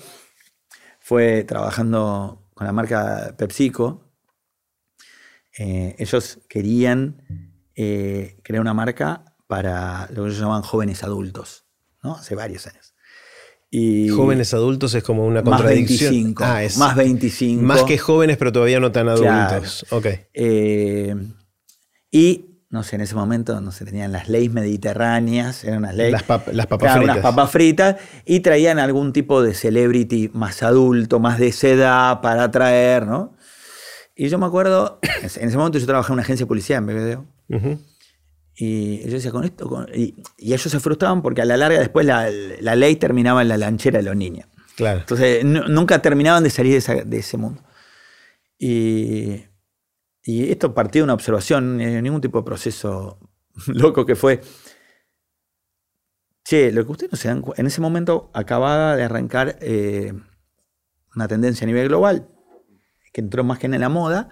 fue trabajando con la marca PepsiCo. Eh, ellos querían eh, crear una marca para lo que ellos llaman jóvenes adultos, ¿no? Hace varios años. Y Jóvenes adultos es como una más contradicción. 25, Ah, es más 25. Más que jóvenes, pero todavía no tan Claro. adultos. Ok. Eh, y, no sé, en ese momento, no sé, tenían las leyes mediterráneas, eran unas leyes. Las, pap- las papas Claro, fritas. unas papas fritas y traían algún tipo de celebrity más adulto, más de esa edad para atraer, ¿no? Y yo me acuerdo, en ese momento yo trabajaba en una agencia de policía en Y yo decía, con esto, con- y, y ellos se frustraban porque a la larga después la, la ley terminaba en la lanchera de los niños. Claro. Entonces nu- nunca terminaban de salir de, esa- de ese mundo. Y, y esto partió de una observación, ningún tipo de proceso loco que fue. Che, lo que ustedes no se dan cu- en ese momento acababa de arrancar eh, una tendencia a nivel global, que entró más que en la moda,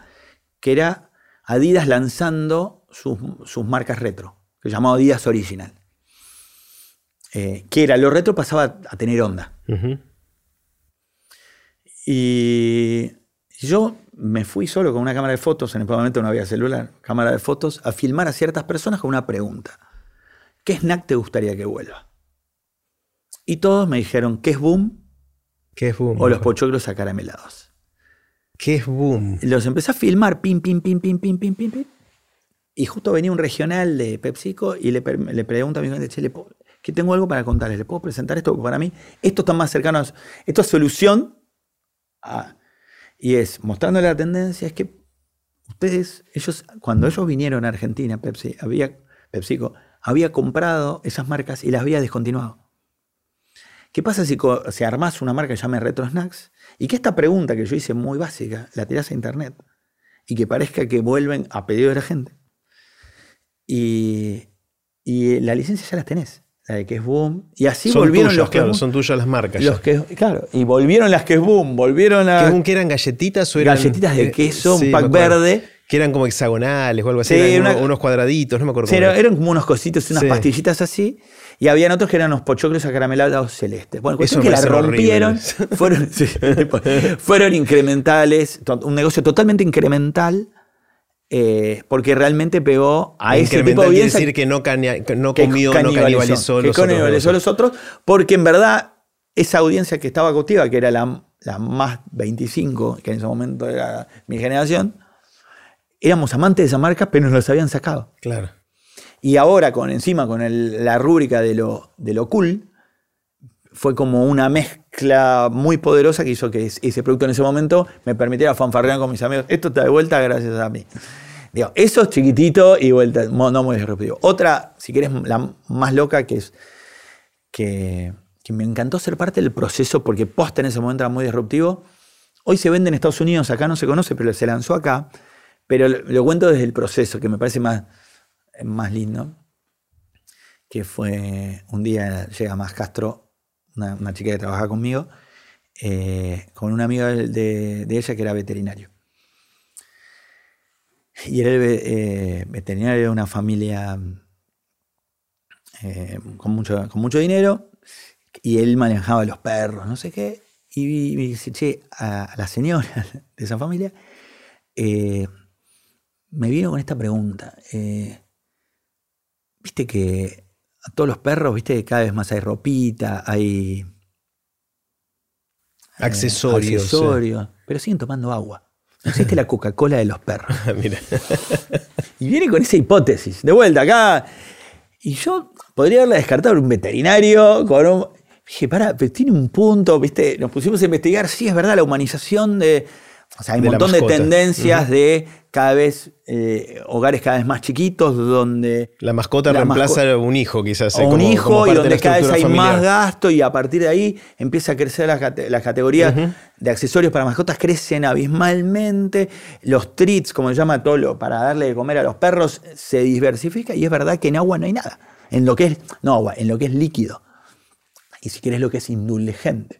que era Adidas lanzando sus, sus marcas retro, que se llamaba Adidas Original. Eh, que era, lo retro pasaba a tener onda. Y yo me fui solo con una cámara de fotos, en el momento no había celular, cámara de fotos, a filmar a ciertas personas con una pregunta. ¿Qué snack te gustaría que vuelva? Y todos me dijeron, ¿qué es boom? ¿Qué es boom? O los pochoclos acaramelados. ¿Qué es boom? Los empecé a filmar, pim, pim, pim, pim, pim, pim, pim, pim. Y justo venía un regional de PepsiCo y le, le pregunto a mi cliente, che, ¿le puedo- que tengo algo para contarles, ¿le puedo presentar esto? Porque para mí esto está más cercano, a, esto es solución y es mostrando la tendencia, es que ustedes, ellos, cuando ellos vinieron a Argentina, Pepsi, había, PepsiCo, había comprado esas marcas y las había descontinuado. ¿Qué pasa si, si armás una marca que llame Retro Snacks y que esta pregunta que yo hice muy básica la tirás a internet y que parezca que vuelven a pedido de la gente? Y, y la licencia ya las tenés, la de que es boom. Y así son volvieron tuyas, los que claro, boom, son tuyas las marcas. los que claro, y volvieron las que es boom, volvieron a ¿Qué boom que eran galletitas o eran galletitas de eh, queso, sí, un me pack verde. Que eran como hexagonales o algo así, Sí, eran una- unos, cuadraditos, no me acuerdo Sí, era- eran como unos cositos, unas pastillitas así. Y habían otros que eran unos pochoclos acaramelados celestes. Bueno, cuestión Eso que la rompieron. Fueron, fueron incrementales. Un negocio totalmente incremental. Eh, porque realmente pegó a ese tipo de audiencia decir que no, que no que comió, no canibalizó que los otros canibalizó negocios. los otros, porque en verdad esa audiencia que estaba cautiva, que era la, la más 25, que en ese momento era mi generación, éramos amantes de esa marca, pero nos los habían sacado. Claro. Y ahora, con encima, con el- la rúbrica de lo, de lo cool, fue como una mezcla muy poderosa que hizo que es- ese producto en ese momento me permitiera fanfarrear con mis amigos. Esto está de vuelta gracias a mí. Digo, eso es chiquitito y vuelta, no muy disruptivo. Otra, si querés, la más loca, que es que, me encantó ser parte del proceso porque posta en ese momento era muy disruptivo. Hoy se vende en Estados Unidos, acá no se conoce, pero se lanzó acá. Pero lo, lo cuento desde el proceso, que me parece más, más lindo, que fue un día llega más Castro, una, chica que trabaja conmigo, eh, con un amigo de, ella que era veterinario. Y era eh, veterinario de una familia eh, con, mucho, con mucho dinero, y él manejaba los perros, no sé qué. Y me dice, che, a, la señora de esa familia, me vino con esta pregunta. Viste que a todos los perros, viste que cada vez más hay ropita, hay eh, accesorios. accesorios pero siguen tomando agua. Existe la Coca-Cola de los perros. y viene con esa hipótesis, de vuelta acá. Y yo podría haberla descartado un veterinario con un. Dije, para, pero tiene un punto, ¿viste? Nos pusimos a investigar, sí, es verdad, la humanización de. O sea, hay un montón de tendencias de cada vez eh, hogares cada vez más chiquitos donde... La mascota reemplaza a un hijo quizás. O un hijo y donde cada vez hay más gasto y a partir de ahí empieza a crecer las, categorías de accesorios para mascotas, crecen abismalmente. Los treats, como se llama todo para darle de comer a los perros, se diversifica y es verdad que en agua no hay nada. En lo que es, no agua, en lo que es líquido. Y si querés lo que es indulgente.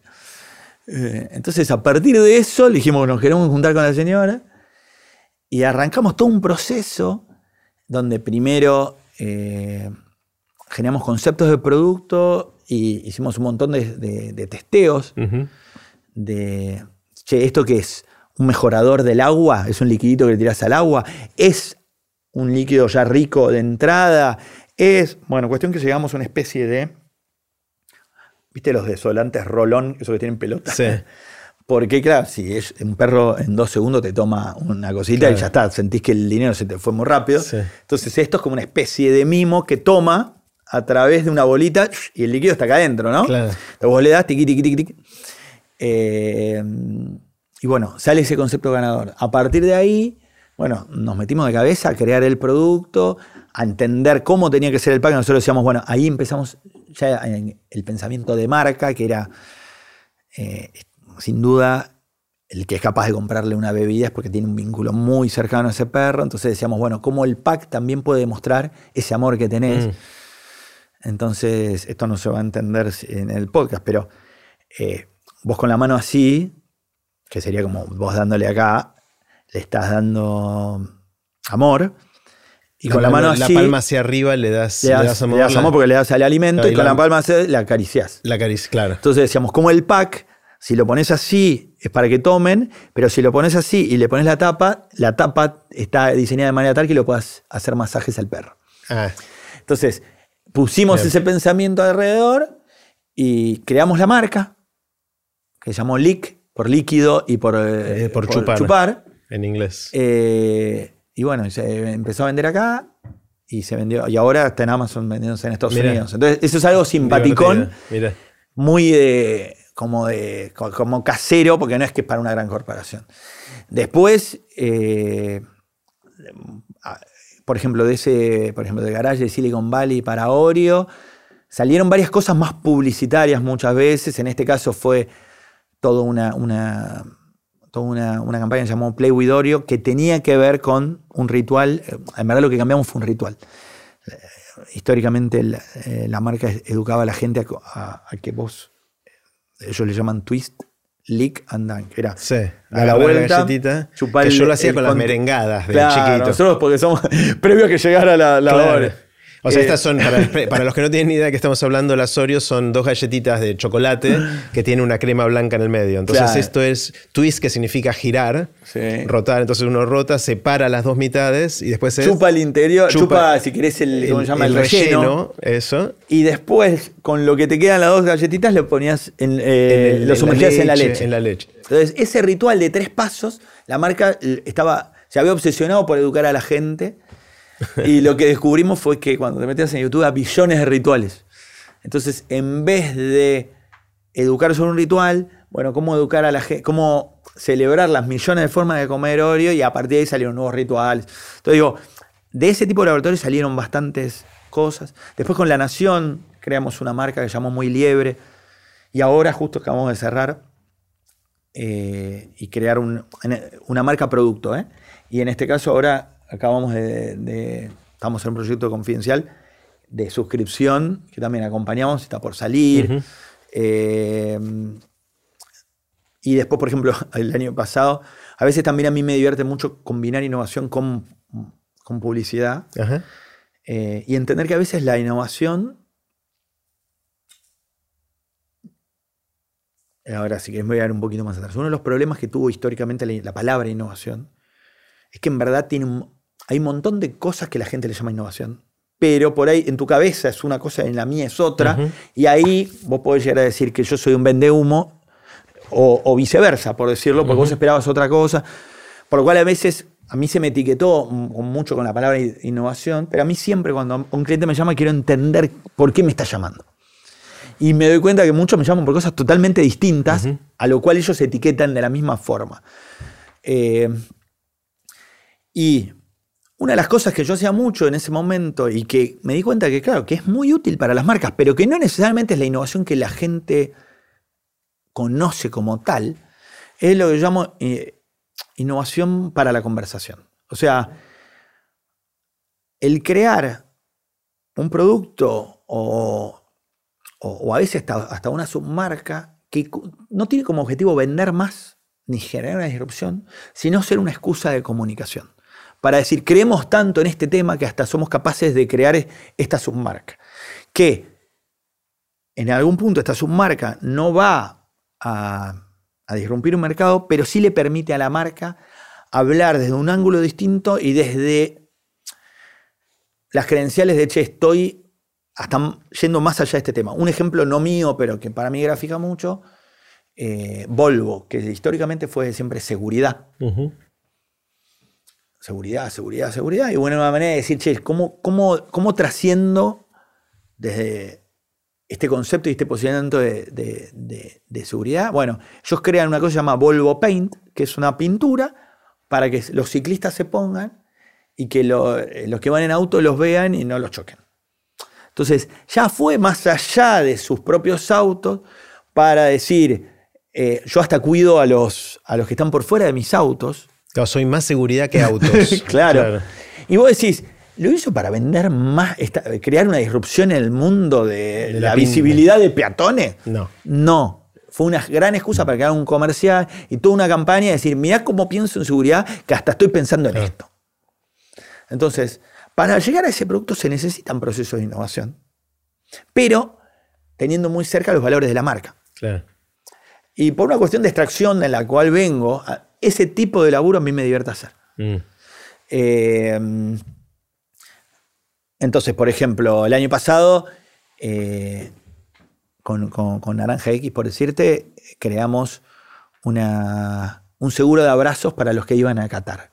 Eh, entonces a partir de eso le dijimos, nos queremos juntar con la señora y arrancamos todo un proceso donde primero eh, generamos conceptos de producto y hicimos un montón de, testeos de, che, ¿esto qué es? ¿Un mejorador del agua? ¿Es un liquidito que le tiras al agua? ¿Es un líquido ya rico de entrada? Es, bueno, cuestión que llegamos a una especie de, ¿viste los desolantes rolón, esos que tienen pelota? Sí. Porque, claro, si es un perro en dos segundos te toma una cosita y ya está, sentís que el dinero se te fue muy rápido. Entonces, esto es como una especie de mimo que toma a través de una bolita y el líquido está acá adentro, ¿no? Claro. Entonces vos le das tiqui, tiqui, tiqui, tiqui. Eh, y bueno, sale ese concepto ganador. A partir de ahí, bueno, nos metimos de cabeza a crear el producto, a entender cómo tenía que ser el pack. Nosotros decíamos, bueno, ahí empezamos ya en el pensamiento de marca, que era. Eh, sin duda, el que es capaz de comprarle una bebida es porque tiene un vínculo muy cercano a ese perro. Entonces decíamos, bueno, ¿cómo el pack también puede demostrar ese amor que tenés? Mm. Entonces, esto no se va a entender en el podcast, pero eh, vos con la mano así, que sería como vos dándole acá, le estás dando amor. Y con la mano así. La palma hacia arriba le das, le das, amor. Le das amor porque le das al alimento y, con la, palma así la acaricias. La acaricias, claro. Entonces decíamos, como el pack si lo pones así es para que tomen, pero si lo pones así y le pones la tapa, la tapa está diseñada de manera tal que lo puedas hacer masajes al perro. Ah. Entonces, pusimos ese pensamiento alrededor y creamos la marca, que se llamó Lick, por líquido y por, eh, por, chupar, En inglés. Eh, y bueno, se empezó a vender acá y se vendió. Y ahora está en Amazon vendiéndose en Estados Unidos. Entonces, eso es algo simpaticón. Muy de como, de, como casero, porque no es que es para una gran corporación. Después, eh, por ejemplo, de ese, por ejemplo, de Garage de Silicon Valley para Oreo, salieron varias cosas más publicitarias muchas veces. En este caso fue una, una, toda una, campaña que se llamó Play with Oreo, que tenía que ver con un ritual. En verdad lo que cambiamos fue un ritual. Históricamente la, marca educaba a la gente a que vos ellos le llaman twist, lick and dunk. Era sí, a la vuelta, chupar que yo lo hacía con las merengadas de chiquito. Nosotros porque somos previo a que llegara la, la hora. O sea, estas son, para, los que no tienen ni idea de que estamos hablando, las Oreos son dos galletitas de chocolate que tienen una crema blanca en el medio. Entonces esto es twist, que significa girar, rotar. Entonces uno rota, separa las dos mitades y después es... Chupa el interior, chupa, si querés el, ¿cómo se llama? el, relleno, Eso. Y después, con lo que te quedan las dos galletitas, lo ponías en, eh, lo sumergías en la leche. En la leche. Entonces, ese ritual de tres pasos, la marca estaba, se había obsesionado por educar a la gente y lo que descubrimos fue que cuando te metías en YouTube, había billones de rituales. Entonces, en vez de educar sobre un ritual, bueno, cómo educar a la gente, cómo celebrar las millones de formas de comer Oreo y a partir de ahí salieron nuevos rituales. Entonces digo, de ese tipo de laboratorios salieron bastantes cosas. Después con La Nación creamos una marca que llamó Muy Liebre y ahora justo acabamos de cerrar eh, y crear una marca producto. ¿eh? Y en este caso ahora acabamos de, estamos en un proyecto confidencial de suscripción, que también acompañamos, está por salir. Eh, y después, por ejemplo, el año pasado, a veces también a mí me divierte mucho combinar innovación con, con publicidad. Eh, y entender que a veces la innovación. Ahora sí que me voy a dar un poquito más atrás. Uno de los problemas que tuvo históricamente la, palabra innovación es que en verdad tiene hay un montón de cosas que la gente le llama innovación pero por ahí en tu cabeza es una cosa, en la mía es otra, y ahí vos podés llegar a decir que yo soy un vende humo, o, viceversa, por decirlo, porque vos esperabas otra cosa, por lo cual a veces a mí se me etiquetó mucho con la palabra innovación, pero a mí siempre cuando un cliente me llama quiero entender por qué me está llamando. Y me doy cuenta que muchos me llaman por cosas totalmente distintas, a lo cual ellos se etiquetan de la misma forma. Eh, y una de las cosas que yo hacía mucho en ese momento y que me di cuenta que, claro, que es muy útil para las marcas, pero que no necesariamente es la innovación que la gente conoce como tal, es lo que yo llamo eh, innovación para la conversación. O sea, el crear un producto o, a veces hasta, hasta, una submarca que no tiene como objetivo vender más ni generar una disrupción, sino ser una excusa de comunicación para decir, creemos tanto en este tema que hasta somos capaces de crear esta submarca. Que en algún punto esta submarca no va a, disrumpir un mercado, pero sí le permite a la marca hablar desde un ángulo distinto y desde las credenciales de, che, estoy hasta yendo más allá de este tema. Un ejemplo no mío, pero que para mí grafica mucho, eh, Volvo, que históricamente fue siempre seguridad seguridad, seguridad, seguridad. Y bueno, una manera de decir, che, ¿cómo, cómo, cómo trasciendo desde este concepto y este posicionamiento de, seguridad? Bueno, ellos crean una cosa llamada Volvo Paint, que es una pintura para que los ciclistas se pongan y que los que van en auto los vean y no los choquen. Entonces, ya fue más allá de sus propios autos para decir, eh, yo hasta cuido a los, a los que están por fuera de mis autos, soy más seguridad que autos. claro. Y vos decís, ¿lo hizo para vender más, crear una disrupción en el mundo de, la, visibilidad de peatones? No. No. Fue una gran excusa para crear un comercial y toda una campaña de decir, mirá cómo pienso en seguridad, que hasta estoy pensando en esto. Entonces, para llegar a ese producto se necesitan procesos de innovación, pero teniendo muy cerca los valores de la marca. Claro. Y por una cuestión de extracción en la cual vengo, ese tipo de laburo a mí me divierte hacer. Mm. Eh, entonces, por ejemplo, el año pasado, eh, con, Naranja X, por decirte, creamos una, un seguro de abrazos para los que iban a Qatar.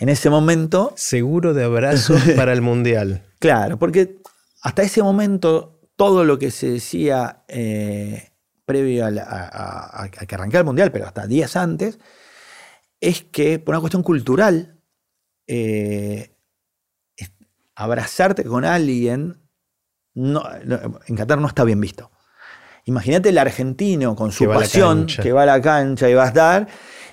En ese momento... Seguro de abrazos para el Mundial. Claro, porque hasta ese momento todo lo que se decía eh, previo a, a, que arrancara el Mundial, pero hasta días antes, es que por una cuestión cultural, eh, abrazarte con alguien no, en Qatar no está bien visto. Imagínate el argentino con su pasión que va a la cancha y va a estar,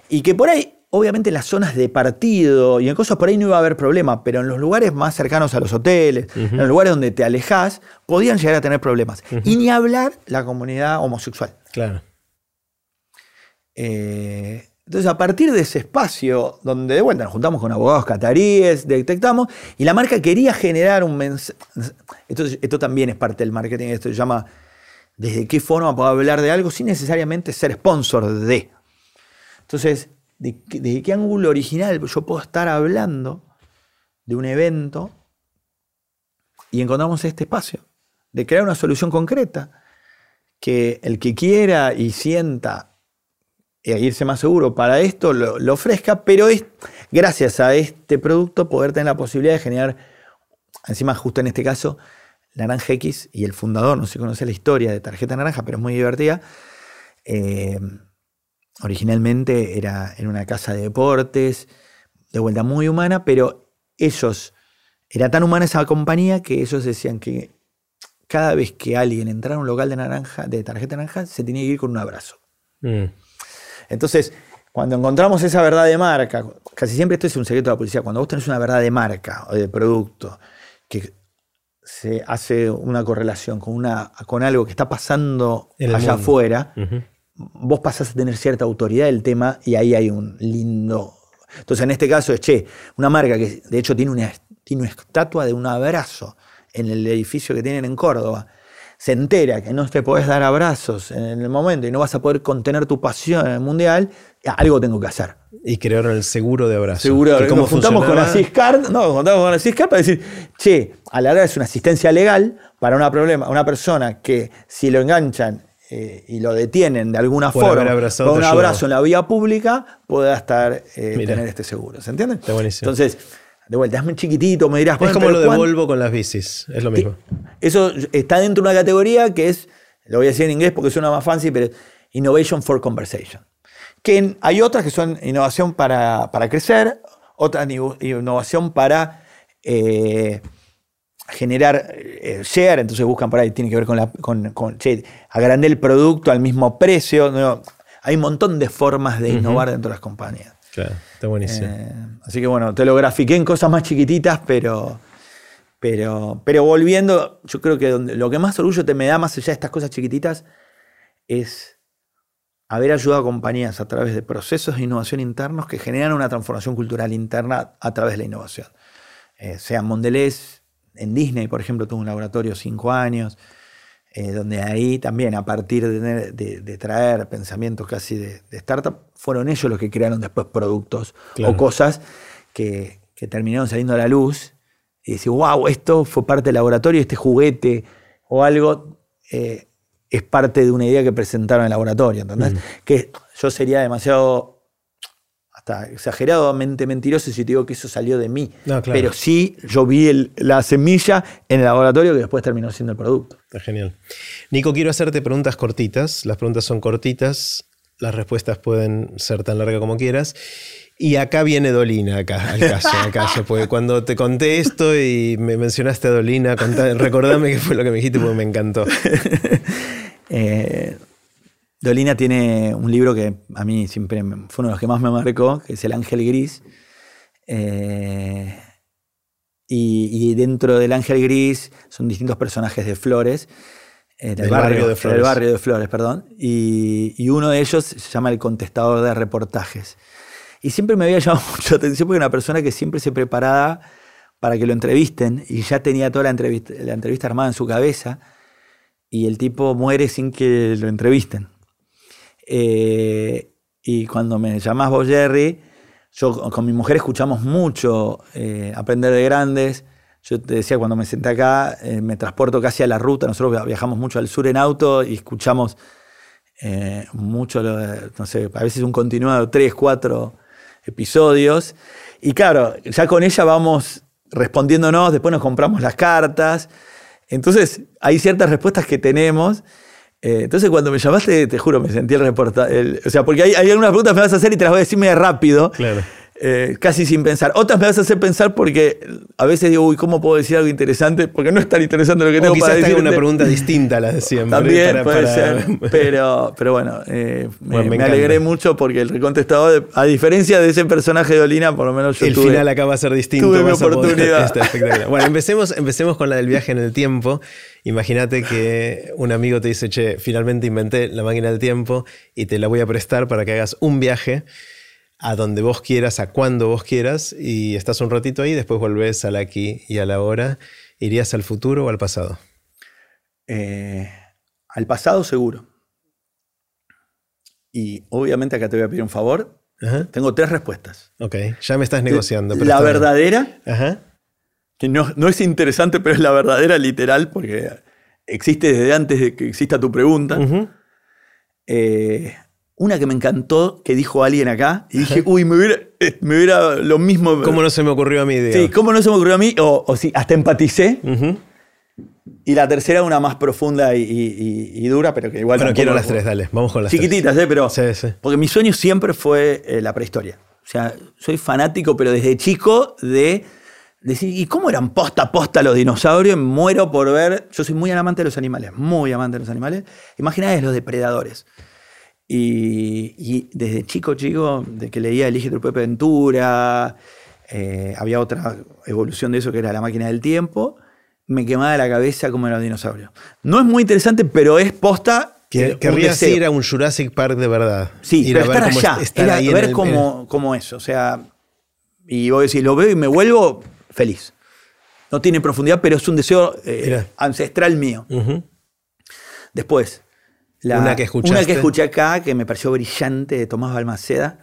y que por ahí, obviamente en las zonas de partido y en cosas por ahí no iba a haber problema, pero en los lugares más cercanos a los hoteles, en los lugares donde te alejas, podían llegar a tener problemas. Y ni hablar la comunidad homosexual. Claro. Eh, entonces, a partir de ese espacio, donde de vuelta nos juntamos con abogados cataríes, detectamos, y la marca quería generar un mensaje. Esto, esto, también es parte del marketing, esto se llama desde qué forma puedo hablar de algo sin necesariamente ser sponsor de. Entonces, ¿de, qué ángulo original yo puedo estar hablando de un evento y encontramos este espacio? De crear una solución concreta que el que quiera y sienta e irse más seguro para esto lo, ofrezca, pero es gracias a este producto poder tener la posibilidad de generar, encima justo en este caso, Naranja X y el fundador, no se conoce la historia de Tarjeta Naranja, pero es muy divertida. Eh, originalmente era en una casa de deportes, de vuelta muy humana, pero ellos, era tan humana esa compañía que ellos decían que cada vez que alguien entrara a un local de naranja, de tarjeta naranja, se tenía que ir con un abrazo. Mm. Entonces, cuando encontramos esa verdad de marca, casi siempre esto es un secreto de la policía, cuando vos tenés una verdad de marca o de producto que se hace una correlación con, una, con algo que está pasando allá mundo. afuera. Vos pasás a tener cierta autoridad del tema y ahí hay un lindo... Entonces en este caso es, che, una marca que de hecho tiene una, tiene una estatua de un abrazo en el edificio que tienen en Córdoba. Se entera que no te podés dar abrazos en el momento y no vas a poder contener tu pasión en el mundial, algo tengo que hacer. Y crearon el seguro de abrazo. Seguro, ¿Que cómo nos juntamos con? CISCAR, no, juntamos con la CISCAR para decir, che, a la hora es una asistencia legal para una, problema, una persona que si lo enganchan eh, y lo detienen de alguna Por forma con un abrazo en la vía pública, pueda estar eh, tener este seguro. ¿Se entiende? Está buenísimo. Entonces, de vuelta, es muy chiquitito, me dirás, Es "Bueno, como lo de ¿cuán-?" Volvo con las bicis. Es lo mismo. Eso está dentro de una categoría que es, lo voy a decir en inglés porque suena más fancy, pero es Innovation for Conversation. Que hay otras que son innovación para, para crecer, otra ni- innovación para eh, generar eh, share, entonces buscan por ahí, tiene que ver con, la, con, con, che, agrandé el producto al mismo precio. ¿no? Hay un montón de formas de innovar dentro de las compañías. Claro, está buenísimo. Eh, así que bueno, te lo grafiqué en cosas más chiquititas, pero, pero, pero volviendo, yo creo que donde- lo que más orgullo te me da más allá de estas cosas chiquititas es haber ayudado a compañías a través de procesos de innovación internos que generan una transformación cultural interna a través de la innovación. Eh, sea Mondelez, en Disney, por ejemplo, tuvo un laboratorio cinco años, eh, donde ahí también, a partir de, tener- de- de traer pensamientos casi de, de startup, fueron ellos los que crearon después productos Claro. o cosas que, que terminaron saliendo a la luz y decir, wow, esto fue parte del laboratorio, este juguete o algo eh, es parte de una idea que presentaron en el laboratorio, ¿entendés? Que yo sería demasiado exageradamente mentiroso si te digo que eso salió de mí. No, claro. Pero sí, yo vi el- la semilla en el laboratorio que después terminó siendo el producto. Está genial. Nico, quiero hacerte preguntas cortitas. Las preguntas son cortitas. Las respuestas pueden ser tan largas como quieras. Y acá viene Dolina, acá, al caso, al caso, porque cuando te conté esto y me mencionaste a Dolina, contá- recordame qué fue lo que me dijiste porque me encantó. Eh, Dolina tiene un libro que a mí siempre fue uno de los que más me marcó, que es El Ángel Gris. Eh, y, y dentro del Ángel Gris son distintos personajes de Flores. eh, del, Del barrio, barrio de Flores. del barrio de Flores, perdón. Y, y uno de ellos se llama el contestador de reportajes. Y siempre me había llamado mucho la atención porque era una persona que siempre se preparaba para que lo entrevisten y ya tenía toda la entrevista, la entrevista armada en su cabeza y el tipo muere sin que lo entrevisten. Eh, y cuando me llamás vos, Jerry, yo con mi mujer escuchamos mucho eh, Aprender de Grandes. Yo te decía, cuando me senté acá, eh, me transporto casi a la ruta. Nosotros via- viajamos mucho al sur en auto y escuchamos mucho, no sé, a veces un continuado, tres, cuatro episodios. Y claro, ya con ella vamos respondiéndonos, después nos compramos las cartas. Entonces, hay ciertas respuestas que tenemos. Eh, entonces, cuando me llamaste, te juro, me sentí el reportaje. o sea, porque hay, hay algunas preguntas que me vas a hacer y te las voy a decir medio rápido. Claro. eh, casi sin pensar. Otras me vas a hacer pensar porque a veces digo, uy, ¿cómo puedo decir algo interesante? Porque no es tan interesante lo que O tengo quizás para decir. una pregunta distinta a la de siempre. También para- puede para- ser. Pero, pero bueno, eh, me, Bueno, me me encanta. alegré mucho porque el recontestador, a diferencia de ese personaje de Olina, por lo menos yo el tuve- final acá va a ser distinto. tuve mi poder- oportunidad. Espectacular. Bueno, empecemos, empecemos con la del viaje en el tiempo. Imagínate que un amigo te dice, che, finalmente inventé la máquina del tiempo y te la voy a prestar para que hagas un viaje a donde vos quieras, a cuando vos quieras, y estás un ratito ahí, después volvés al aquí y a la hora. ¿Irías al futuro o al pasado? Eh, al pasado seguro. Y obviamente acá te voy a pedir un favor. Ajá. Tengo tres respuestas. Ok, ya me estás negociando. pero la está verdadera, Ajá. Que no, no es interesante, pero es la verdadera literal, porque existe desde antes de que exista tu pregunta. Eh, una que me encantó, que dijo alguien acá, y dije, uy, me hubiera, eh, me hubiera lo mismo. ¿Cómo no se me ocurrió a mí? Diego? Sí, ¿cómo no se me ocurrió a mí? O, o sí, hasta empaticé. Y la tercera, una más profunda y, y- y dura, pero que igual. Bueno, quiero las tres, dale. Vamos con las tres. Chiquititas, ¿eh? Pero. Sí, sí. Porque mi sueño siempre fue eh, la prehistoria. O sea, soy fanático, pero desde chico, de decir, ¿y cómo eran posta a posta los dinosaurios? Muero por ver. Yo soy muy amante de los animales, muy amante de los animales. Imagínate los depredadores. Y, y desde chico, chico, de que leía El hijo de Pepe Ventura, Eh, había otra evolución de eso que era la máquina del tiempo. Me quemaba la cabeza como era un dinosaurio. No es muy interesante, pero es posta. Que, eh, querrías ir a un Jurassic Park de verdad. Sí, ir pero a estar allá, es- estar ahí ver el- cómo, cómo es. O sea, y vos decís, lo veo y me vuelvo feliz. No tiene profundidad, pero es un deseo eh, ancestral mío. Después, la- Una que escuchaste. una que escuché acá, que me pareció brillante, de Tomás Balmaceda,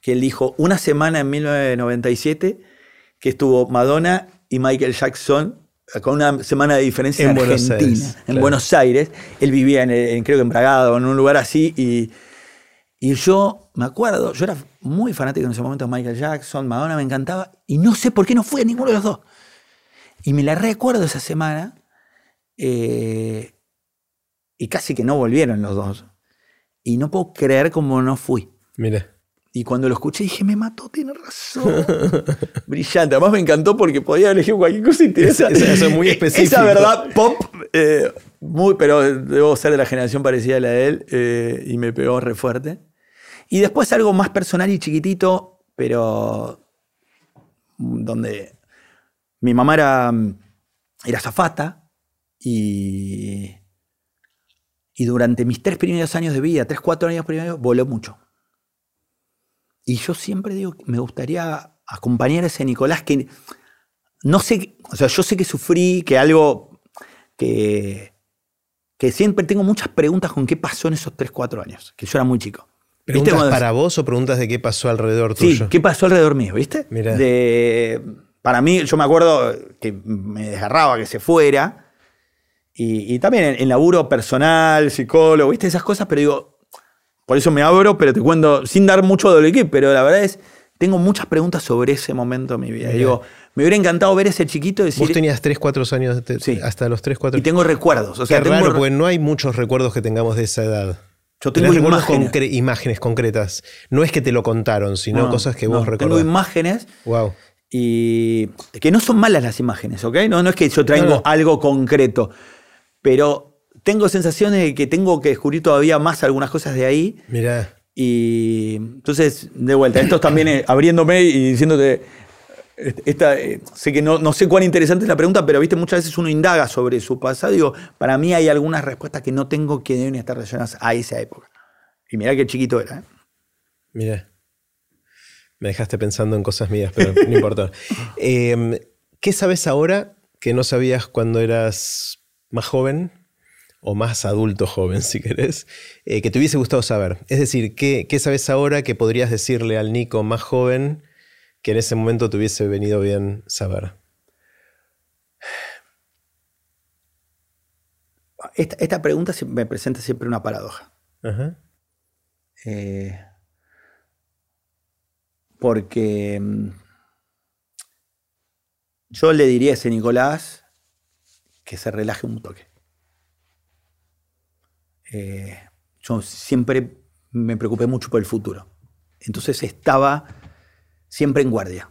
que él dijo una semana en 1997 que estuvo Madonna y Michael Jackson con una semana de diferencia En en, Buenos Aires, en claro. Buenos Aires. Él vivía en, en, creo que en Bragado, en un lugar así, y, y yo me acuerdo, yo era muy fanático en ese momento de Michael Jackson, Madonna me encantaba, y no sé por qué no fui a ninguno de los dos. Y me la recuerdo esa semana, eh, y casi que no volvieron los dos. Y no puedo creer cómo no fui. Mira. Y cuando lo escuché dije, me mató, tiene razón. Brillante. Además me encantó porque podía elegir cualquier cosa interesante. Eso- eso es muy específico. Esa verdad pop, eh, muy, pero debo ser de la generación parecida a la de él eh, y me pegó re fuerte. Y después algo más personal y chiquitito, pero donde mi mamá era, era zafata y, y durante mis tres primeros años de vida, tres, cuatro años primeros, voló mucho. Y yo siempre digo, que me gustaría acompañar a ese Nicolás que no sé, o sea, yo sé que sufrí, que algo que, que siempre tengo muchas preguntas con qué pasó en esos 3, 4 años, que yo era muy chico. ¿Viste ¿Preguntas cuando- para vos o preguntas de qué pasó alrededor Sí, tuyo? ¿qué pasó alrededor mío, viste? Mirá. De, para mí, yo me acuerdo que me desgarraba que se fuera. Y, y también en, en laburo personal, psicólogo, viste esas cosas, pero digo, por eso me abro, pero te cuento, sin dar mucho del equipo, pero la verdad es, tengo muchas preguntas sobre ese momento de mi vida. Mirá. Digo, me hubiera encantado ver ese chiquito y decir, Vos tenías 3, 4 años, te- Sí. hasta los 3, 4 y tengo recuerdos. O sea, Qué tengo raro, porque no hay muchos recuerdos que tengamos de esa edad. Yo tengo imágenes. concre- imágenes concretas. No es que te lo contaron, sino No, cosas que no, vos Tengo recordás. imágenes Wow. Y que no son malas las imágenes, ¿ok? No, no es que yo traigo No, no. algo concreto, pero tengo sensaciones de que tengo que descubrir todavía más algunas cosas de ahí. Mirá. Y entonces, de vuelta, esto es también eh, abriéndome y diciéndote, esta, eh, sé que no, no sé cuán interesante es la pregunta, pero viste, muchas veces uno indaga sobre su pasado. Digo, para mí hay algunas respuestas que no tengo que deben estar relacionadas a esa época. Y mirá qué chiquito era. ¿eh? Mirá. Me dejaste pensando en cosas mías, pero no importa. Eh, ¿Qué sabes ahora que no sabías cuando eras más joven? O más adulto joven, si querés, eh, que te hubiese gustado saber. Es decir, ¿qué, ¿qué sabes ahora que podrías decirle al Nico más joven que en ese momento te hubiese venido bien saber? Esta, esta pregunta me presenta siempre una paradoja. Ajá. Eh, porque mm, yo le diría a ese Nicolás que se relaje un toque. Eh, yo siempre me preocupé mucho por el futuro. Entonces estaba siempre en guardia.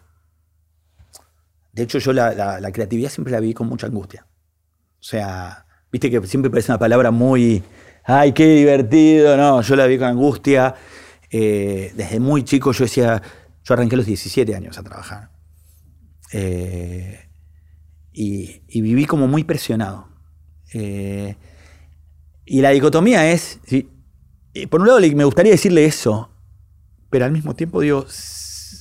De hecho, yo la, creatividad siempre la vi con mucha angustia. O sea, viste que siempre parece una palabra muy, ay, qué divertido, no, yo la vi con angustia. Eh, desde muy chico yo decía, yo arranqué a los 17 años a trabajar. Eh, y, viví como muy presionado. Eh, y la dicotomía es, por un lado me gustaría decirle eso, pero al mismo tiempo digo,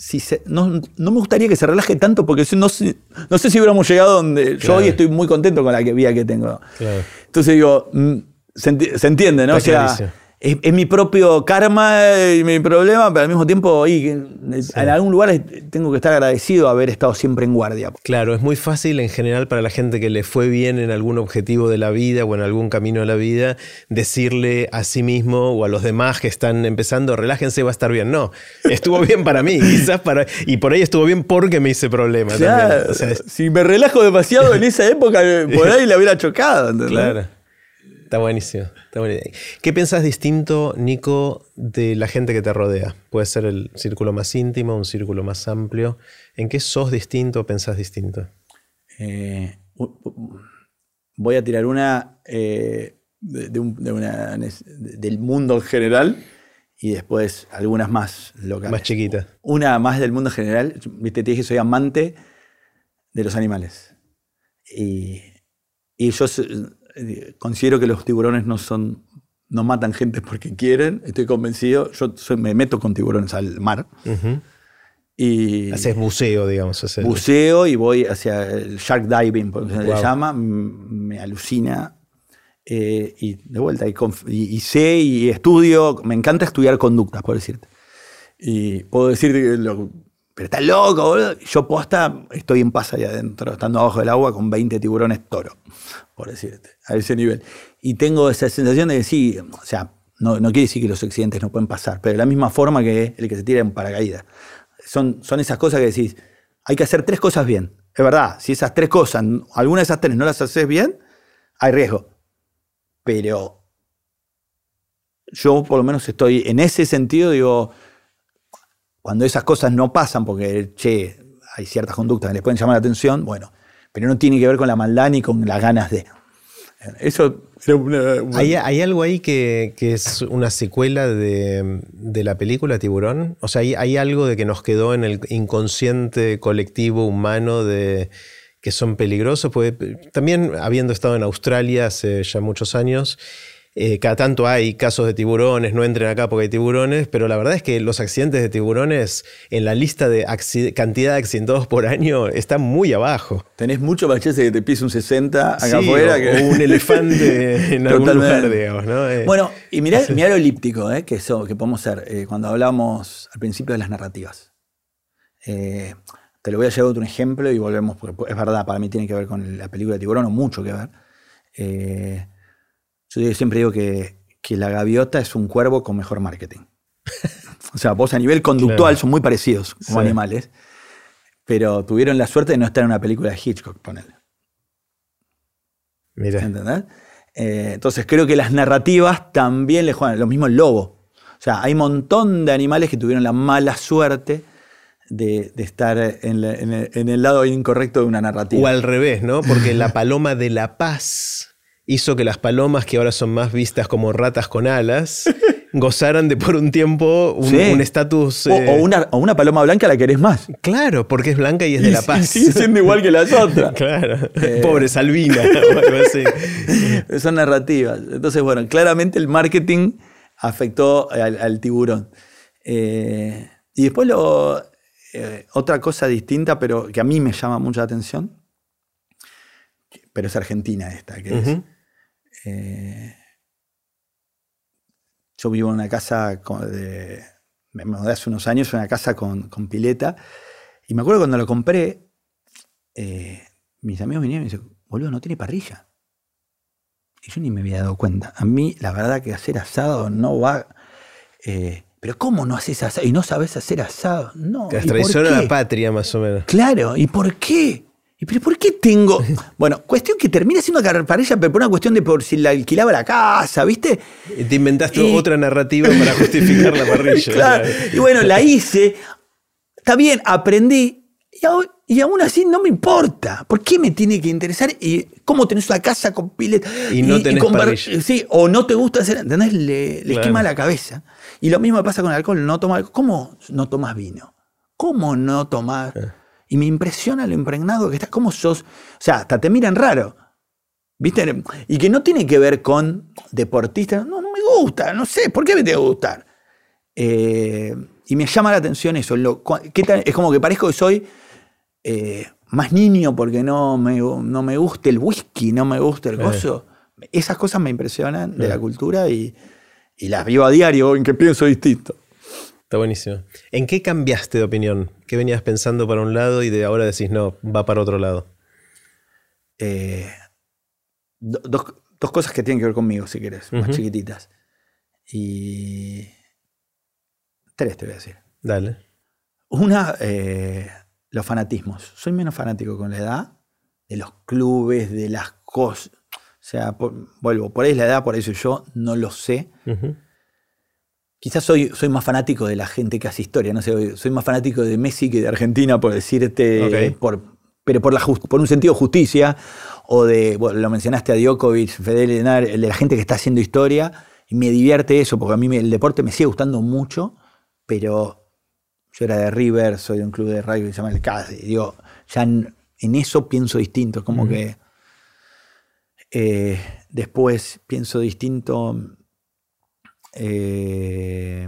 si se- no, no me gustaría que se relaje tanto porque si- no, sé- no sé si hubiéramos llegado donde yo hoy estoy muy contento con la que- vida que tengo. Claro. Entonces digo, mm, se, enti- se entiende, ¿no? Está o sea, clarísimo. Es, es mi propio karma y mi problema, pero al mismo tiempo, y, en algún lugar tengo que estar agradecido a haber estado siempre en guardia. Claro, es muy fácil en general para la gente que le fue bien en algún objetivo de la vida o en algún camino de la vida, decirle a sí mismo o a los demás que están empezando, relájense, va a estar bien. No, estuvo bien para mí, quizás para... Y por ahí estuvo bien porque me hice problema. También. O sea, si me relajo demasiado en esa época, por ahí la hubiera chocado. ¿entendés? claro. Está buenísimo. está buenísimo. ¿Qué piensas distinto, Nico, de la gente que te rodea? Puede ser el círculo más íntimo, un círculo más amplio. ¿En qué sos distinto o pensás distinto? Eh, voy a tirar una, eh, de, un- de una del mundo en general y después algunas más locales. Más chiquitas. Una más del mundo general. Viste, te dije, soy amante de los animales. Y, y yo considero que los tiburones no son no matan gente porque quieren, estoy convencido. Yo me meto con tiburones al mar. y Haces buceo, digamos. Buceo y voy hacia el shark diving, por se le llama. Me alucina. Eh, y de vuelta, y, sé y estudio. Me encanta estudiar conductas, por decirte. Y puedo decirte que pero está loco, boludo. Yo posta, estoy en paz allá adentro, estando abajo del agua con 20 tiburones toro, por decirte, a ese nivel. Y tengo esa sensación de que sí, o sea, no, quiere decir que los accidentes no pueden pasar, pero de la misma forma que el que se tira en paracaídas. Son, son esas cosas que decís, hay que hacer tres cosas bien. Es verdad, si esas tres cosas, alguna de esas tres no las haces bien, hay riesgo. Pero yo por lo menos estoy en ese sentido, digo, cuando esas cosas no pasan, porque, che, hay ciertas conductas que les pueden llamar la atención, bueno, pero no tiene que ver con la maldad ni con las ganas de. Eso ¿Hay, algo ahí que, es una secuela de, la película Tiburón? O sea, ¿hay, algo de que nos quedó en el inconsciente colectivo humano de que son peligrosos? También habiendo estado en Australia hace ya muchos años, eh, cada tanto hay casos de tiburones, no entren acá porque hay tiburones, pero la verdad es que los accidentes de tiburones en la lista de cantidad de accidentados por año están muy abajo. Tenés mucho más chance que te pise un 60 acá afuera o, que un elefante en algún lugar, digamos. ¿no? Eh, bueno, y mirá, lo elíptico eh, que, eso, que podemos ser cuando hablamos al principio de las narrativas. te lo voy a llevar otro ejemplo y volvemos, porque es verdad, para mí tiene que ver con la película de tiburón, o mucho que ver. Yo siempre digo que, la gaviota es un cuervo con mejor marketing. o sea, vos a nivel conductual son muy parecidos como animales, pero tuvieron la suerte de no estar en una película de Hitchcock, ponele. Mira. ¿Entendés? Eh, entonces creo que las narrativas también le juegan. Lo mismo el lobo. O sea, hay un montón de animales que tuvieron la mala suerte de, estar en, en, el lado incorrecto de una narrativa. O al revés, ¿no? Porque la paloma de la paz hizo que las palomas, que ahora son más vistas como ratas con alas, gozaran de por un tiempo un estatus. O, eh, una, una, paloma blanca la querés más. Claro, porque es blanca y es de La Paz. Sigue siendo igual que las otras. claro. Eh. Pobre Salvina. Son narrativas. Entonces, bueno, claramente el marketing afectó al, tiburón. Eh, y después lo, otra cosa distinta, pero que a mí me llama mucho la atención, pero es argentina esta, que es eh, yo vivo en una casa de, me mudé hace unos años, una casa con, pileta. Y me acuerdo cuando lo compré, eh, mis amigos vinieron y me dicen, boludo, no tiene parrilla. Y yo ni me había dado cuenta. A mí, la verdad que hacer asado no va... Eh, pero ¿cómo no haces asado? Y no sabes hacer asado. No. Te traiciona la patria, más o menos. Claro, ¿y por qué? ¿Y pero por qué tengo.? Bueno, cuestión que termina siendo parrilla, pero por una cuestión de por si la alquilaba la casa, ¿viste? Y te inventaste otra narrativa para justificar la parrilla. claro. Y bueno, la hice. Está bien, aprendí. Y, aún así no me importa. ¿Por qué me tiene que interesar? ¿Y cómo tenés una casa con pileta? Y no tenés parrilla. Sí, o no te gusta hacer. ¿Entendés? Le, le quema la cabeza. Y lo mismo pasa con el alcohol. No toma, ¿Cómo no tomas vino? ¿Cómo no tomar? Eh. Y me impresiona lo impregnado que estás, cómo sos. O sea, hasta te miran raro. ¿Viste? Y que no tiene que ver con deportistas. No, no me gusta, no sé, ¿por qué me que gustar? Eh, y me llama la atención eso. es como que parezco que soy eh, más niño porque no me, no me gusta el whisky, no me gusta el gozo. Esas cosas me impresionan de la cultura y, y las vivo a diario en que pienso distinto. Está buenísimo. ¿En qué cambiaste de opinión? ¿Qué venías pensando para un lado y de ahora decís, no, va para otro lado? Eh, dos, cosas que tienen que ver conmigo, si quieres, más chiquititas. Y. Tres te voy a decir. Dale. Una, eh, los fanatismos. Soy menos fanático con la edad de los clubes, de las cosas. O sea, vuelvo, por ahí es la edad, por eso yo no lo sé. Quizás soy, soy más fanático de la gente que hace historia, no sé, soy más fanático de Messi que de Argentina, por decirte, por, pero por, la por un sentido de justicia, o de, bueno, lo mencionaste a Djokovic, Fedele, el de la gente que está haciendo historia, y me divierte eso, porque a mí me- el deporte me sigue gustando mucho, pero yo era de River, soy de un club de rugby que se llama el CAS, y digo, ya en, en eso pienso distinto, como que eh, después pienso distinto. Eh,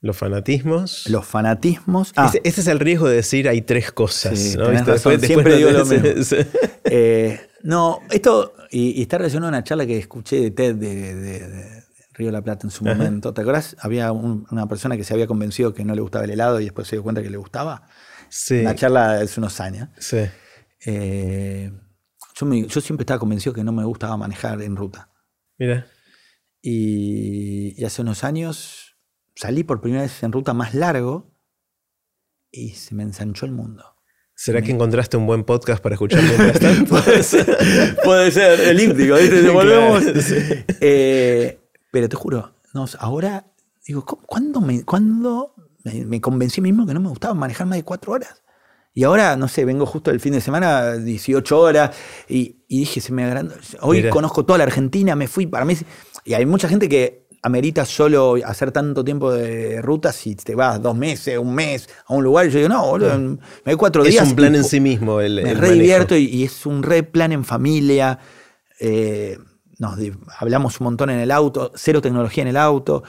Los fanatismos. los fanatismos. Ah, Ese, ese es el riesgo de decir hay tres cosas. Sí, ¿no? siempre digo lo mismo. Eh, no, esto, y, y está relacionado a una charla que escuché de TED de, de- de Río de la Plata en su Ajá. momento. ¿Te acuerdas? Había un- una persona que se había convencido que no le gustaba el helado y después se dio cuenta que le gustaba. Sí, Una charla hace unos años. sí. Eh, yo, me- yo siempre estaba convencido que no me gustaba manejar en ruta. Mira. Y, y hace unos años salí por primera vez en ruta más largo y se me ensanchó el mundo. ¿Será que encontraste un buen podcast para escuchar mientras tanto? Puede ser, puede ser, elíptico, ¿viste? Te volvemos. Claro, sí. Eh, pero te juro, no, ahora digo, ¿cómo- ¿cuándo, me, cuándo me, me convencí mismo que no me gustaba manejar más de cuatro horas? Y ahora, no sé, vengo justo el fin de semana, 18 horas, y, y dije, se me agrandó. Hoy Mira. conozco toda la Argentina, me fui, para mí. Y hay mucha gente que amerita solo hacer tanto tiempo de ruta si te vas dos meses, un mes a un lugar. Y yo digo, no, boludo, me voy cuatro es días. un plan y en sí mismo el, me el re divierto y, y es un re plan en familia. Eh, nos hablamos un montón en el auto, cero tecnología en el auto,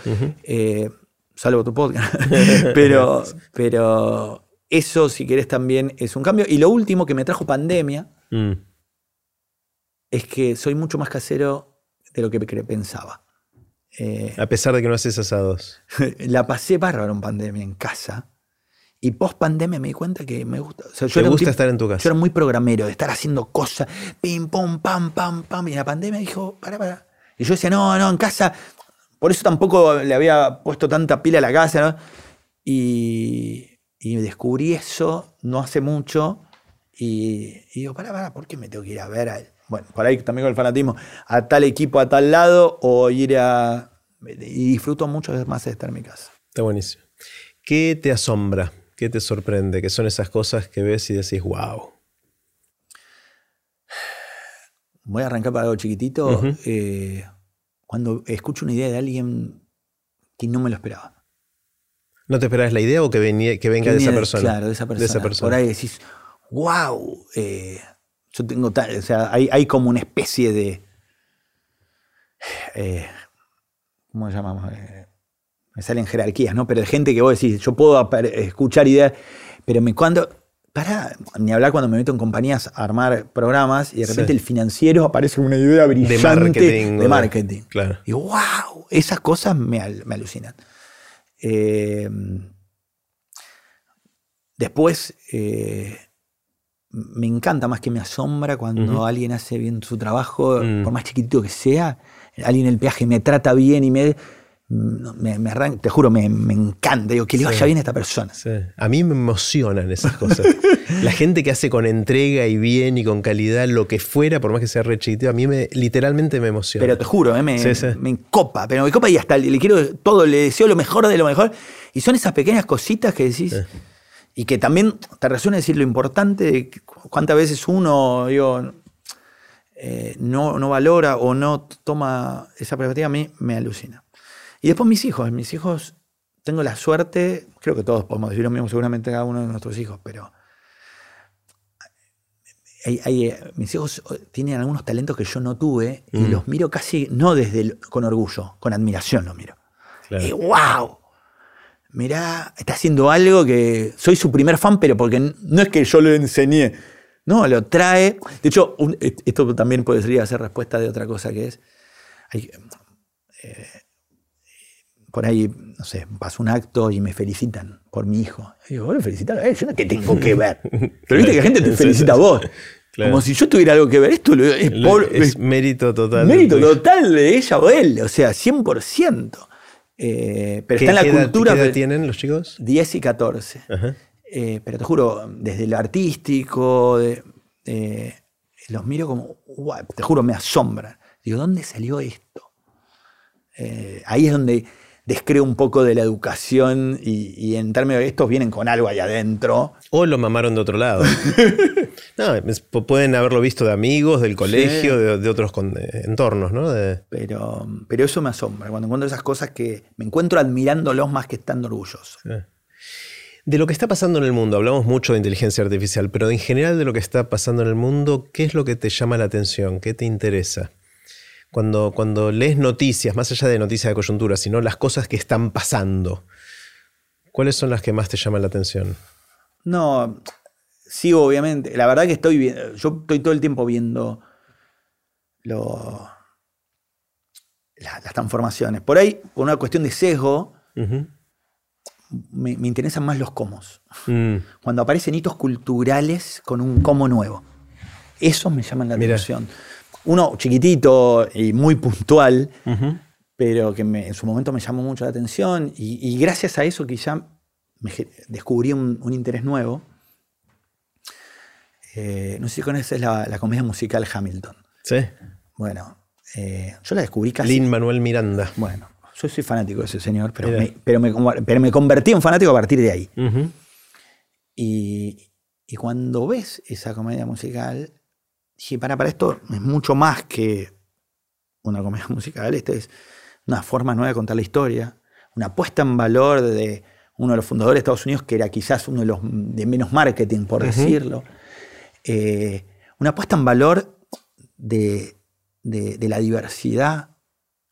eh, salvo tu podcast. pero, pero eso, si querés, también es un cambio. Y lo último que me trajo pandemia Mm. es que soy mucho más casero de lo que pensaba. Eh, A pesar de que no haces asados. la pasé bárbaro en pandemia en casa. Y post pandemia me di cuenta que me gusta. o sea, yo ¿Te era un gusta tipo- estar en tu casa? Yo era muy programero, de estar haciendo cosas, pim, pum, pam, pam, pam. Y la pandemia dijo, para, para. Y yo decía, no, no, en casa. Por eso tampoco le había puesto tanta pila a la casa, ¿no? Y, y descubrí eso no hace mucho. Y, y digo, para, para, ¿por qué me tengo que ir a ver a Bueno, por ahí también con el fanatismo, a tal equipo a tal lado o ir a. Y disfruto mucho más de estar en mi casa. Está buenísimo. ¿Qué te asombra? ¿Qué te sorprende? ¿Qué son esas cosas que ves y decís, wow? Voy a arrancar para algo chiquitito. Eh, cuando escucho una idea de alguien que no me lo esperaba. ¿No te esperabas la idea o que, venía- que venga Que de esa persona? Claro, de esa persona. De esa persona. Por ahí decís, wow, yo tengo tal. O sea, hay, hay como una especie de. eh, ¿Cómo llamamos? Eh, me salen jerarquías, ¿no? Pero de gente que vos decís, yo puedo escuchar ideas, pero me cuando. Para, ni hablar cuando me meto en compañías a armar programas y de repente Sí. el financiero aparece con una idea brillante marketing, de marketing. Claro. Y wow, esas cosas me, al- me alucinan. Eh, después, eh, me encanta más que me asombra cuando alguien hace bien su trabajo, Mm. por más chiquitito que sea, alguien en el peaje me trata bien y me, me, me arran- te juro, me, me encanta. Digo, que le Sí. vaya bien a esta persona. Sí. A mí me emocionan esas cosas. La gente que hace con entrega y bien y con calidad lo que fuera, por más que sea re chiquitito, a mí me, literalmente me emociona. Pero te juro, eh, me, Sí, sí. me copa, pero me copa y hasta le, le quiero todo, le deseo lo mejor de lo mejor. Y son esas pequeñas cositas que decís. Sí. Y que también te resuena decir lo importante de cuántas veces uno digo, eh, no, no valora o no toma esa perspectiva, a mí me alucina. Y después mis hijos, mis hijos, tengo la suerte, creo que todos podemos decir lo mismo, seguramente cada uno de nuestros hijos, pero hay- hay, eh, mis hijos tienen algunos talentos que yo no tuve y Mm. los miro casi, no desde el- con orgullo, con admiración los miro. Claro. Y wow, mirá, está haciendo algo que soy su primer fan, pero porque no es que yo lo enseñé. No, lo trae. De hecho, un- esto también podría ser respuesta de otra cosa que es. hay- eh, por ahí, no sé, paso un acto y me felicitan por mi hijo. Y digo, felicitan a él, yo no que tengo que ver. Pero viste que gente te felicita a vos. Claro. Como si yo tuviera algo que ver. Esto lo- es, Lo- por- es es mérito total. mérito total de ella o él, o sea, 100%. Eh, pero ¿Qué, está en la edad- cultura. ¿Qué edad tienen los chicos? 10 y 14. Ajá. Eh, pero te juro, desde lo artístico, de- eh, los miro como, guau, te juro, me asombran. Digo, ¿dónde salió esto? Eh, ahí es donde, descreo un poco de la educación y, y en términos de estos vienen con algo ahí adentro. O lo mamaron de otro lado. no, es- pueden haberlo visto de amigos, del colegio, de, de otros con- de entornos, ¿no? De- Pero, pero eso me asombra, cuando encuentro esas cosas que me encuentro admirándolos más que estando orgulloso. De lo que está pasando en el mundo, hablamos mucho de inteligencia artificial, pero en general de lo que está pasando en el mundo, ¿qué es lo que te llama la atención? ¿Qué te interesa? Cuando, cuando lees noticias, más allá de noticias de coyuntura, sino las cosas que están pasando, ¿cuáles son las que más te llaman la atención? No, sigo obviamente. La verdad que estoy yo estoy todo el tiempo viendo lo- la- las transformaciones. Por ahí, por una cuestión de sesgo, me interesan más los comos. Mm, Cuando aparecen hitos culturales con un como nuevo. Esos me llaman la Mira. atención. Uno chiquitito y muy puntual, pero que me- en su momento me llamó mucho la atención y, y gracias a eso quizá me descubrí un, un interés nuevo. Eh, no sé si conoces la, la comedia musical Hamilton. Sí. Bueno, eh, yo la descubrí casi... Lin Manuel Miranda. Bueno, yo soy fanático de ese señor, pero me, pero, me, pero me convertí en fanático a partir de ahí. Ujú. Y, y cuando ves esa comedia musical, dije, para, para esto es mucho más que una comedia musical, esto es una forma nueva de contar la historia, una puesta en valor de uno de los fundadores de Estados Unidos, que era quizás uno de los de menos marketing, por decirlo, Eh, una puesta en valor de, de- de la diversidad,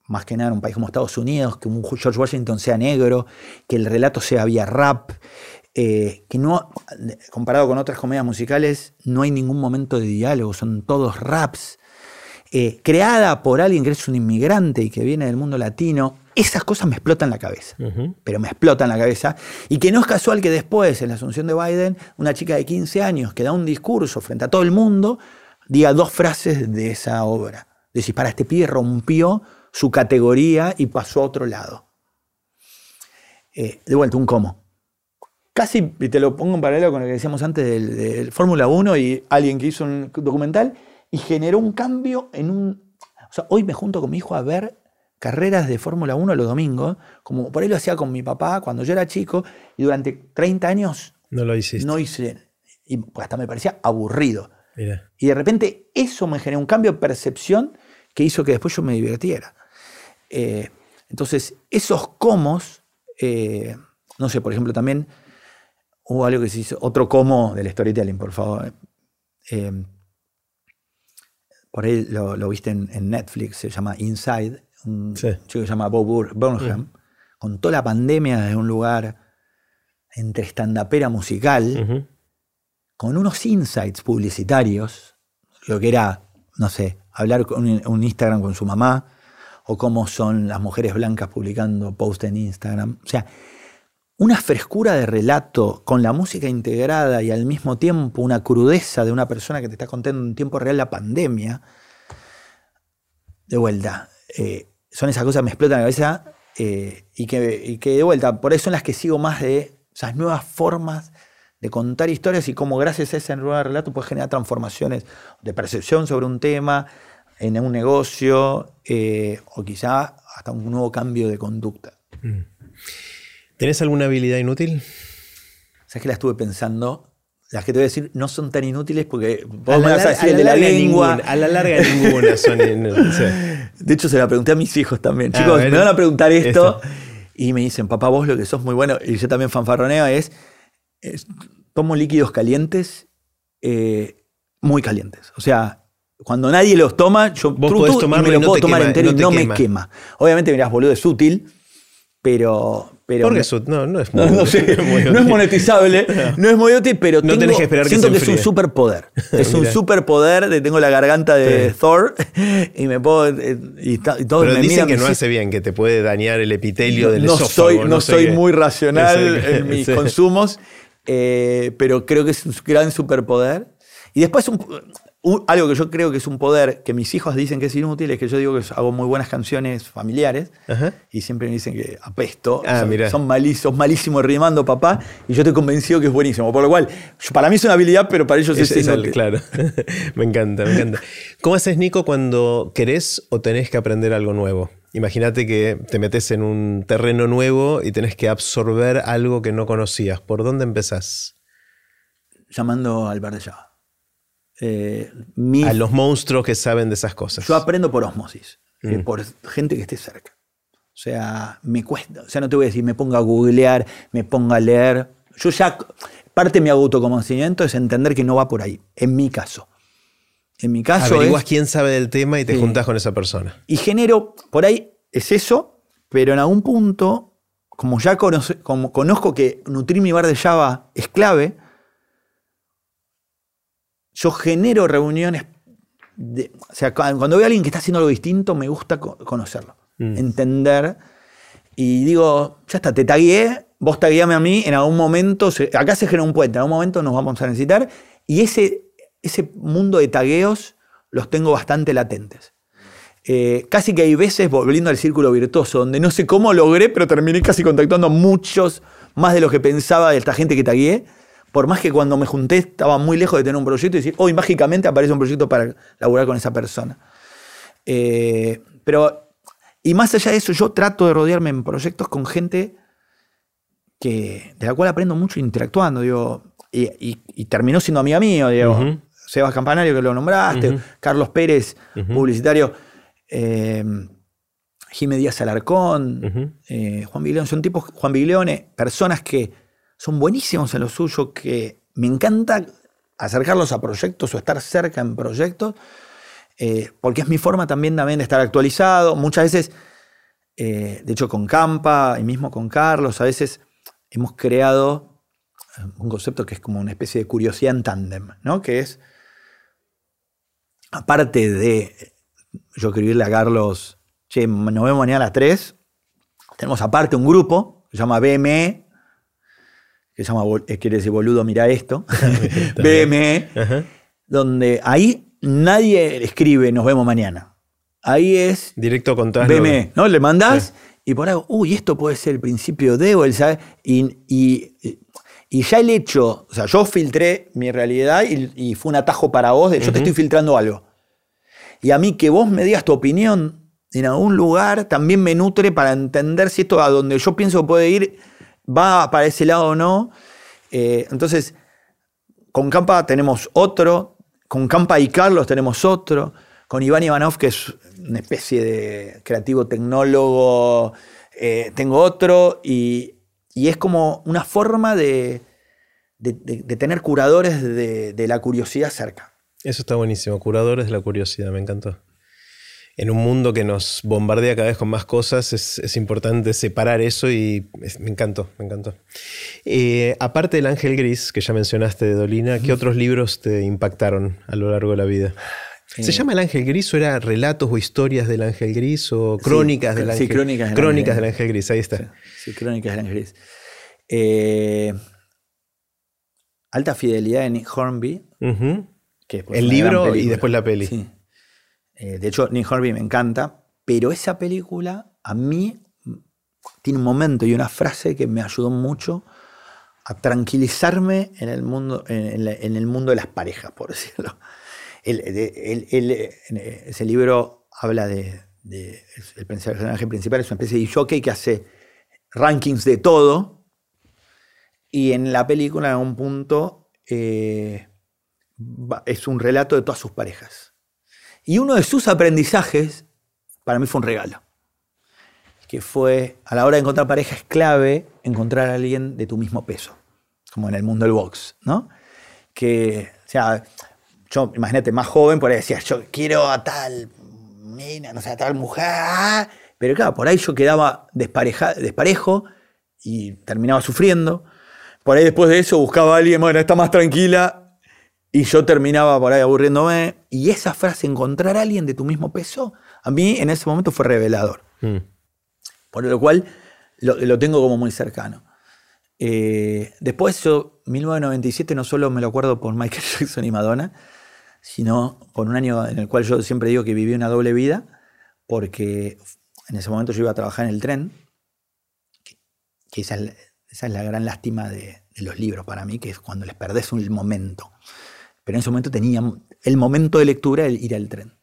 más que nada en un país como Estados Unidos, que un George Washington sea negro, que el relato sea vía rap, eh, que no, comparado con otras comedias musicales, no hay ningún momento de diálogo, son todos raps. Eh, creada por alguien que es un inmigrante y que viene del mundo latino, esas cosas me explotan la cabeza. Pero me explotan la cabeza. Y que no es casual que después, en la asunción de Biden, una chica de 15 años que da un discurso frente a todo el mundo, diga dos frases de esa obra. Decir, para este pibe rompió su categoría y pasó a otro lado. Eh, de vuelta, un cómo. Casi y te lo pongo en paralelo con lo que decíamos antes del, del Fórmula 1 y alguien que hizo un documental y generó un cambio en un... O sea, hoy me junto con mi hijo a ver carreras de Fórmula 1 los domingos, como por ahí lo hacía con mi papá cuando yo era chico, y durante 30 años No lo hiciste. no hice, y hasta me parecía aburrido. Mira. Y de repente eso me generó un cambio de percepción que hizo que después yo me divirtiera. Eh, entonces, esos comos, eh, no sé, por ejemplo, también hubo algo que se hizo, otro como del storytelling, por favor. Eh, por ahí lo, lo viste en, en Netflix, se llama Inside, un Sí. chico que se llama Bob Bur- Burnham, contó la pandemia desde un lugar entre estandapera musical con unos insights publicitarios, lo que era, no sé, hablar con un, un Instagram con su mamá, o cómo son las mujeres blancas publicando posts en Instagram. O sea, una frescura de relato con la música integrada y al mismo tiempo una crudeza de una persona que te está contando en tiempo real la pandemia. De vuelta, eh, son esas cosas que me explotan la cabeza eh, y, que, de vuelta, por eso son las que sigo más de esas nuevas formas de contar historias y cómo gracias a ese nuevo relato puedes generar transformaciones de percepción sobre un tema, en un negocio eh, o quizá hasta un nuevo cambio de conducta. ¿Tenés alguna habilidad inútil? ¿Sabes que la estuve pensando? Las que te voy a decir no son tan inútiles porque A vos me la vas a decir a el de la larga lengua. ninguna, a la larga ninguna son inútiles. De hecho, se la pregunté a mis hijos también. A Chicos, ver, me van a preguntar esto. esto. Y me dicen, papá, vos lo que sos muy bueno, y yo también fanfarroneo, es, es, tomo líquidos calientes, eh, muy calientes. O sea, cuando nadie los toma, yo Vos podés y me y lo no puedo tomar quema, entero no y no quema. me quema. Obviamente, mirás, boludo, es útil, pero... pero Porque me- eso no, no es no, muy- no sé, muy no es monetizable, no es muy útil, pero No tengo- tenés que esperar que siento se que, es un superpoder. Es un superpoder de tengo la garganta de Sí. Thor y me puedo eh, y, y todos Pero me dicen miran que no hace bien, que te puede dañar el epitelio del no esófago. soy, no sé soy muy racional que- en mis consumos, eh, pero creo que es un gran superpoder. Y después un- un- algo que yo creo que es un poder, que mis hijos dicen que es inútil, es que yo digo que hago muy buenas canciones familiares Ajá. y siempre me dicen que apesto. Ah, son, malísimos, sos malísimo rimando, papá, y yo estoy convencido que es buenísimo. Por lo cual, para mí es una habilidad, pero para ellos es, Es- inútil. claro. me encanta, me encanta. ¿Cómo haces, Nico, cuando querés o tenés que aprender algo nuevo? Imagínate que te metes en un terreno nuevo y tenés que absorber algo que no conocías. ¿Por dónde empezás? Llamando al bar de Java. Eh, a los monstruos que saben de esas cosas. Yo aprendo por osmosis, eh, mm. por gente que esté cerca. O sea, me cuesta. O sea, no te voy a decir, me ponga a googlear, me ponga a leer. Yo ya, parte de mi autoconocimiento es entender que no va por ahí, en mi caso. En mi caso. Averiguas quién sabe del tema y te juntas con esa persona. Y genero, por ahí es eso, pero en algún punto, como ya como conozco que nutrir mi bar de Java es clave, yo genero reuniones. o sea, cuando veo a alguien que está haciendo algo distinto, me gusta conocerlo, mm. entender. Y digo, ya está, te tagué, vos tagueame a mí, en algún momento, acá se genera un puente, en algún momento nos vamos a necesitar. Y ese, ese mundo de tagueos los tengo bastante latentes. Eh, casi que hay veces, volviendo al círculo virtuoso, donde no sé cómo logré, pero terminé casi contactando a muchos, más de lo que pensaba de esta gente que tagué por más que cuando me junté estaba muy lejos de tener un proyecto y decir, hoy mágicamente aparece un proyecto para laburar con esa persona. Eh, pero, y más allá de eso, yo trato de rodearme en proyectos con gente que, de la cual aprendo mucho interactuando, digo, y, terminó siendo amiga mío, digo, Sebas Campanario, que lo nombraste, Carlos Pérez, publicitario, eh, Jiménez Díaz Alarcón, eh, Juan Biglione, son tipos, Juan Biglione, personas que son buenísimos en lo suyo, que me encanta acercarlos a proyectos o estar cerca en proyectos, eh, porque es mi forma también, también de estar actualizado. Muchas veces, eh, de hecho con Campa y mismo con Carlos, a veces hemos creado eh, un concepto que es como una especie de curiosidad en tándem, ¿no? que es, aparte de yo escribirle a Carlos, che, nos vemos mañana a las 3, tenemos aparte un grupo se llama BME, que se llama, eh, quiere decir boludo, mira esto, BME, donde ahí nadie escribe nos vemos mañana. Ahí es... Directo contra BME, ¿no? Le mandás y por ahí, uy, esto puede ser el principio de, o el, y, y, y, ya el hecho, o sea, yo filtré mi realidad y, fue un atajo para vos de yo te estoy filtrando algo. Y a mí que vos me digas tu opinión en algún lugar también me nutre para entender si esto a donde yo pienso puede ir va para ese lado o no. Eh, entonces, con Campa tenemos otro, con Campa y Carlos tenemos otro, con Iván Ivanov, que es una especie de creativo tecnólogo, eh, tengo otro, y, es como una forma de, tener curadores de la curiosidad cerca. Eso está buenísimo, curadores de la curiosidad, me encantó en un mundo que nos bombardea cada vez con más cosas, es, importante separar eso y me encantó, me encantó. Eh, aparte del Ángel Gris, que ya mencionaste de Dolina, ¿qué otros libros te impactaron a lo largo de la vida? ¿Se eh, llama El Ángel Gris o era relatos o historias del Ángel Gris o crónicas del Ángel Gris? Sí, crónicas, del, crónicas del Ángel Gris, ahí está. Sí, crónicas del Ángel Gris. Eh, alta fidelidad de Nick Hornby. El libro y después la peli. Sí. Eh, de hecho, Nick Horby me encanta, pero esa película a mí tiene un momento y una frase que me ayudó mucho a tranquilizarme en el mundo, en, el mundo de las parejas, por decirlo. ese libro habla de, el personaje principal es una especie de jockey que hace rankings de todo y en la película en un punto eh, es un relato de todas sus parejas y uno de sus aprendizajes, para mí fue un regalo, que fue, a la hora de encontrar pareja es clave encontrar a alguien de tu mismo peso, como en el mundo del box, ¿no? Que, o sea, yo, imagínate, más joven, por ahí decía, yo quiero a tal mina, no sé, a tal mujer, pero claro, por ahí yo quedaba desparejo y terminaba sufriendo. Por ahí después de eso buscaba a alguien, bueno, está más tranquila, y yo terminaba por ahí aburriéndome. Y esa frase, encontrar a alguien de tu mismo peso, a mí en ese momento fue revelador. Mm. Por lo cual lo, tengo como muy cercano. Eh, después yo, 1997, no solo me lo acuerdo por Michael Jackson y Madonna, sino por un año en el cual yo siempre digo que viví una doble vida, porque en ese momento yo iba a trabajar en el tren, que, esa, es, la gran lástima de, de, los libros para mí, que es cuando les perdés un momento. Pero en ese momento tenía el momento de lectura el ir al tren.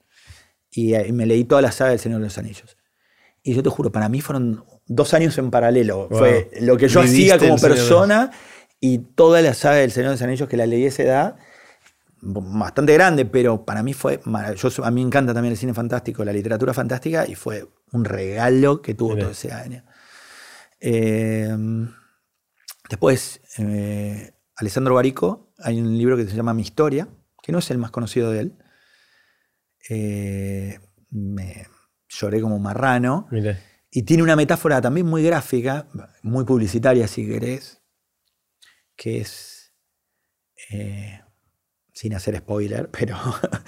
Y, me leí toda la saga del Señor de los Anillos. Y yo te juro, para mí fueron dos años en paralelo. Fue lo que yo Viviste hacía como persona y toda la saga del Señor de los Anillos que la leí a esa edad, bastante grande, pero para mí fue maravilloso. A mí me encanta también el cine fantástico, la literatura fantástica, y fue un regalo que tuvo todo ese año. Eh, después, eh, Alessandro Barico, hay un libro que se llama Mi Historia, que no es el más conocido de él. Eh, me lloré como marrano. Y tiene una metáfora también muy gráfica, muy publicitaria si querés, que es, eh, sin hacer spoiler, pero,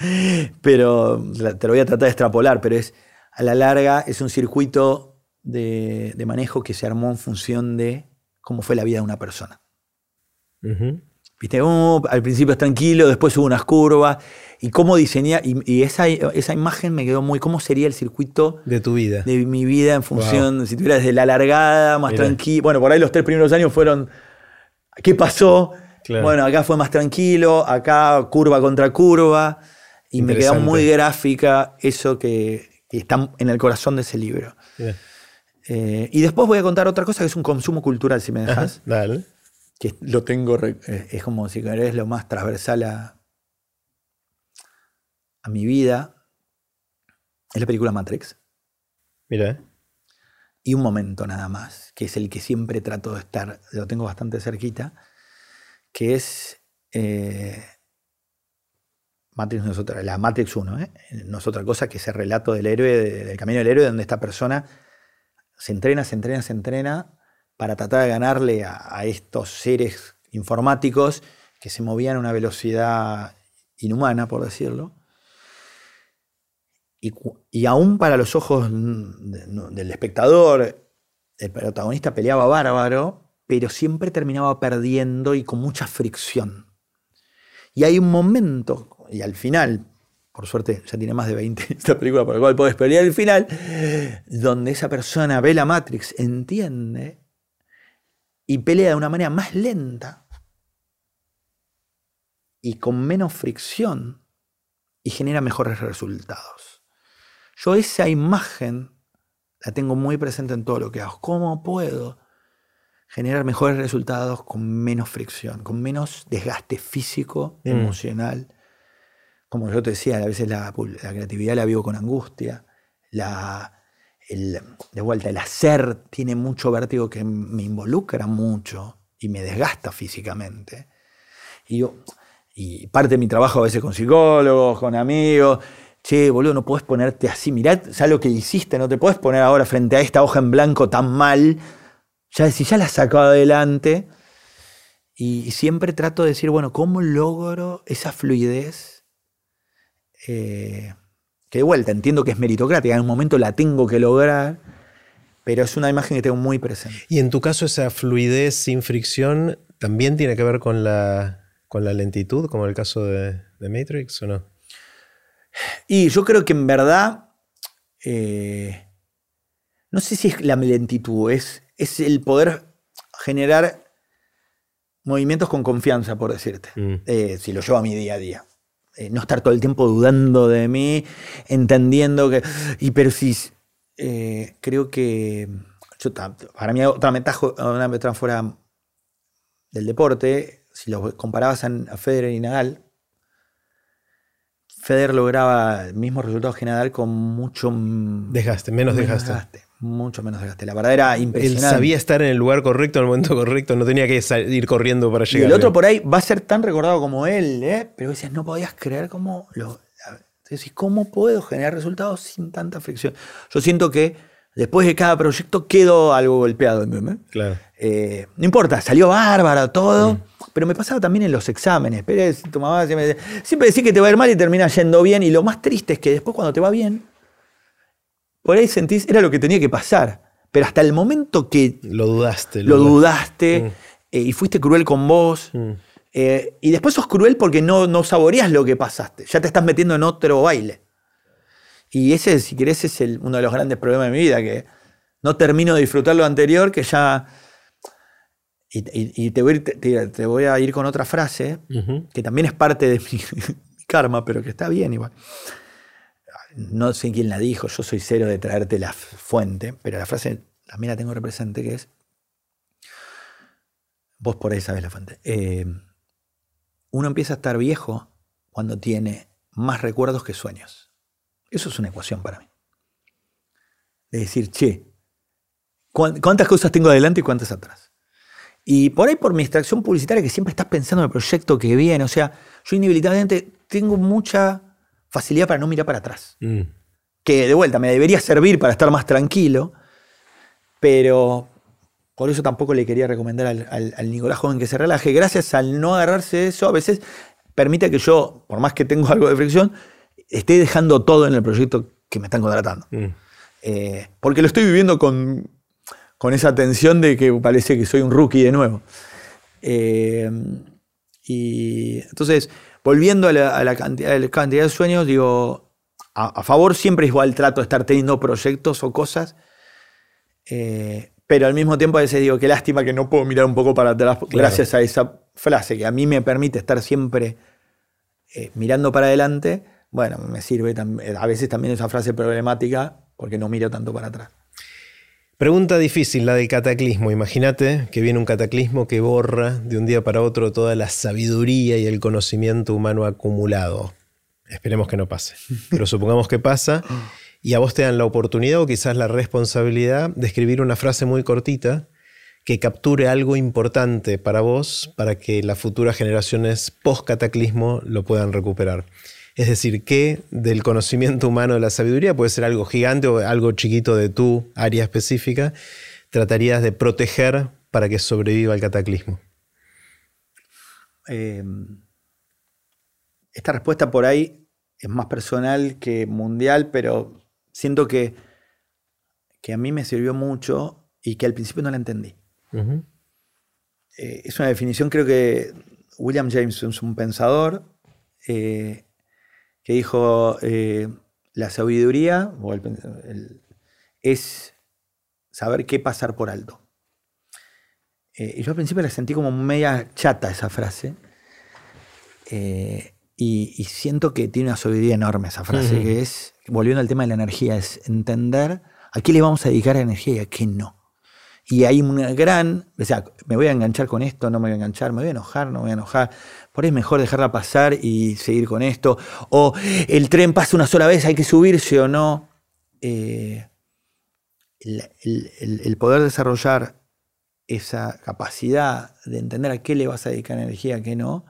pero te lo voy a tratar de extrapolar, pero es, a la larga, es un circuito de, de manejo que se armó en función de cómo fue la vida de una persona. Viste, Oh, al principio es tranquilo, después hubo unas curvas, y cómo diseñar, y, y esa, esa imagen me quedó muy, cómo sería el circuito De tu vida. de mi vida en función, si tuviera desde la largada, más tranquilo. Bueno, por ahí los tres primeros años fueron, ¿qué pasó? Claro. Bueno, acá fue más tranquilo, acá curva contra curva, y me quedó muy gráfica eso que, que está en el corazón de ese libro. Eh, y después voy a contar otra cosa que es un consumo cultural, si me Ajá, dejas, Dale. Que lo tengo, eh, es como si querés lo más transversal a, a mi vida. Es la película Matrix. Mira. y un momento nada más, que es el que siempre trato de estar, lo tengo bastante cerquita, que es eh, Matrix no es otra, la Matrix 1, ¿eh? no es otra cosa que ese relato del héroe, de- del camino del héroe, donde esta persona se entrena, se entrena, se entrena para tratar de ganarle a, estos seres informáticos que se movían a una velocidad inhumana, por decirlo. Y, aún para los ojos del espectador, el protagonista peleaba bárbaro, pero siempre terminaba perdiendo y con mucha fricción. Y hay un momento, y al final, por suerte ya tiene más de 20 esta película por la cual puedes pelear el final, donde esa persona ve la Matrix, entiende y pelea de una manera más lenta y con menos fricción y genera mejores resultados. Yo esa imagen la tengo muy presente en todo lo que hago. ¿Cómo puedo generar mejores resultados con menos fricción, con menos desgaste físico, Mm. emocional? Como yo te decía, a veces la, la creatividad la vivo con angustia. La, el- de vuelta, el hacer tiene mucho vértigo que me involucra mucho y me desgasta físicamente. Y, yo, y parte de mi trabajo a veces con psicólogos, con amigos. Che, boludo, no puedes ponerte así. Mirá, ya lo que hiciste, no te puedes poner ahora frente a esta hoja en blanco tan mal. Ya, si ya la sacó adelante. Y, siempre trato de decir, bueno, ¿cómo logro esa fluidez? Eh, que de vuelta, entiendo que es meritocrática, en un momento la tengo que lograr, pero es una imagen que tengo muy presente. Y en tu caso, esa fluidez sin fricción también tiene que ver con la, con la lentitud, como el caso de, de Matrix, ¿o no? Y yo creo que en verdad, eh, no sé si es la lentitud, es, es el poder generar movimientos con confianza, por decirte, Mm. eh, si lo llevo a mi día a día. Eh, no estar todo el tiempo dudando de mí, entendiendo que... Y pero si... eh, creo que... yo para mí otra metáfora, una metáfora del deporte, si los comparabas a, a Federer y Nadal, Federer lograba el mismo resultado que Nadal con mucho Desgaste, menos desgaste. Mucho menos desgaste. La verdad era Él impresionante. sabía estar en el lugar correcto, en el momento correcto, no tenía que ir corriendo para y llegar. el otro por ahí va a ser tan recordado como él, ¿eh? pero decías, no podías creer cómo lo. Decís, ¿cómo puedo generar resultados sin tanta fricción? Yo siento que después de cada proyecto quedo algo golpeado. Claro. Eh, no importa, salió bárbaro todo, Mm. pero me pasaba también en los exámenes. Pero es- tu mamá siempre, decía- siempre decía que te va a ir mal y termina yendo bien. Y lo más triste es que después cuando te va bien, por ahí sentís, era lo que tenía que pasar. Pero hasta el momento que Lo dudaste. lo dudaste. dudaste eh, y fuiste cruel con vos, Mm. eh, y después sos cruel porque no, no saboreas lo que pasaste. Ya te estás metiendo en otro baile. Y ese, si querés, es el- uno de los grandes problemas de mi vida, que no termino de disfrutar lo anterior, que ya... Y, y- y te, voy a ir, te- te voy a ir con otra frase, que también es parte de mi, mi karma, pero que está bien igual. No sé quién la dijo, yo soy cero de traerte la fuente, pero la frase también la tengo represente que es, vos por ahí sabes la fuente, eh, uno empieza a estar viejo cuando tiene más recuerdos que sueños. Eso es una ecuación para mí. De decir, che, ¿cuántas cosas tengo adelante y cuántas atrás? Y por ahí por mi extracción publicitaria que siempre estás pensando en el proyecto que viene, o sea, yo inevitablemente tengo mucha facilidad para no mirar para atrás. Mm. Que de vuelta me debería servir para estar más tranquilo, pero por eso tampoco le quería recomendar al, Nicolás joven que se relaje. Gracias al no agarrarse eso, a veces permite que yo, por más que tengo algo de fricción, esté dejando todo en el proyecto que me están contratando. Mm. Eh, porque lo estoy viviendo con con esa tensión de que parece que soy un rookie de nuevo. Eh, y entonces, volviendo a la, cantidad, de sueños, digo, a, favor siempre es igual trato de estar teniendo proyectos o cosas, eh, pero al mismo tiempo a veces digo, qué lástima que no puedo mirar un poco para atrás gracias a esa frase que a mí me permite estar siempre eh, mirando para adelante. Bueno, me sirve a veces también esa frase problemática porque no miro tanto para atrás. Pregunta difícil, la del cataclismo. Imagínate que viene un cataclismo que borra de un día para otro toda la sabiduría y el conocimiento humano acumulado. Esperemos que no pase. Pero supongamos que pasa y a vos te dan la oportunidad o quizás la responsabilidad de escribir una frase muy cortita que capture algo importante para vos para que las futuras generaciones post-cataclismo lo puedan recuperar. Es decir, que del conocimiento humano de la sabiduría puede ser algo gigante o algo chiquito de tu área específica, tratarías de proteger para que sobreviva el cataclismo. Em, esta respuesta por ahí es más personal que mundial, pero siento que, que a mí me sirvió mucho y que al principio no la entendí. Eh, es una definición, creo que William James es un pensador. Eh, que dijo, eh, la sabiduría es saber qué pasar por alto. Eh, y yo al principio la sentí como media chata esa frase. Eh, y, siento que tiene una sabiduría enorme esa frase, que es, volviendo al tema de la energía, es entender a qué le vamos a dedicar energía y a qué no. Y hay una gran, o sea, me voy a enganchar con esto, no me voy a enganchar, me voy a enojar, no me voy a enojar. Por ahí es mejor dejarla pasar y seguir con esto. O el tren pasa una sola vez, hay que subirse o no. Eh, el, poder desarrollar esa capacidad de entender a qué le vas a dedicar energía, a qué no,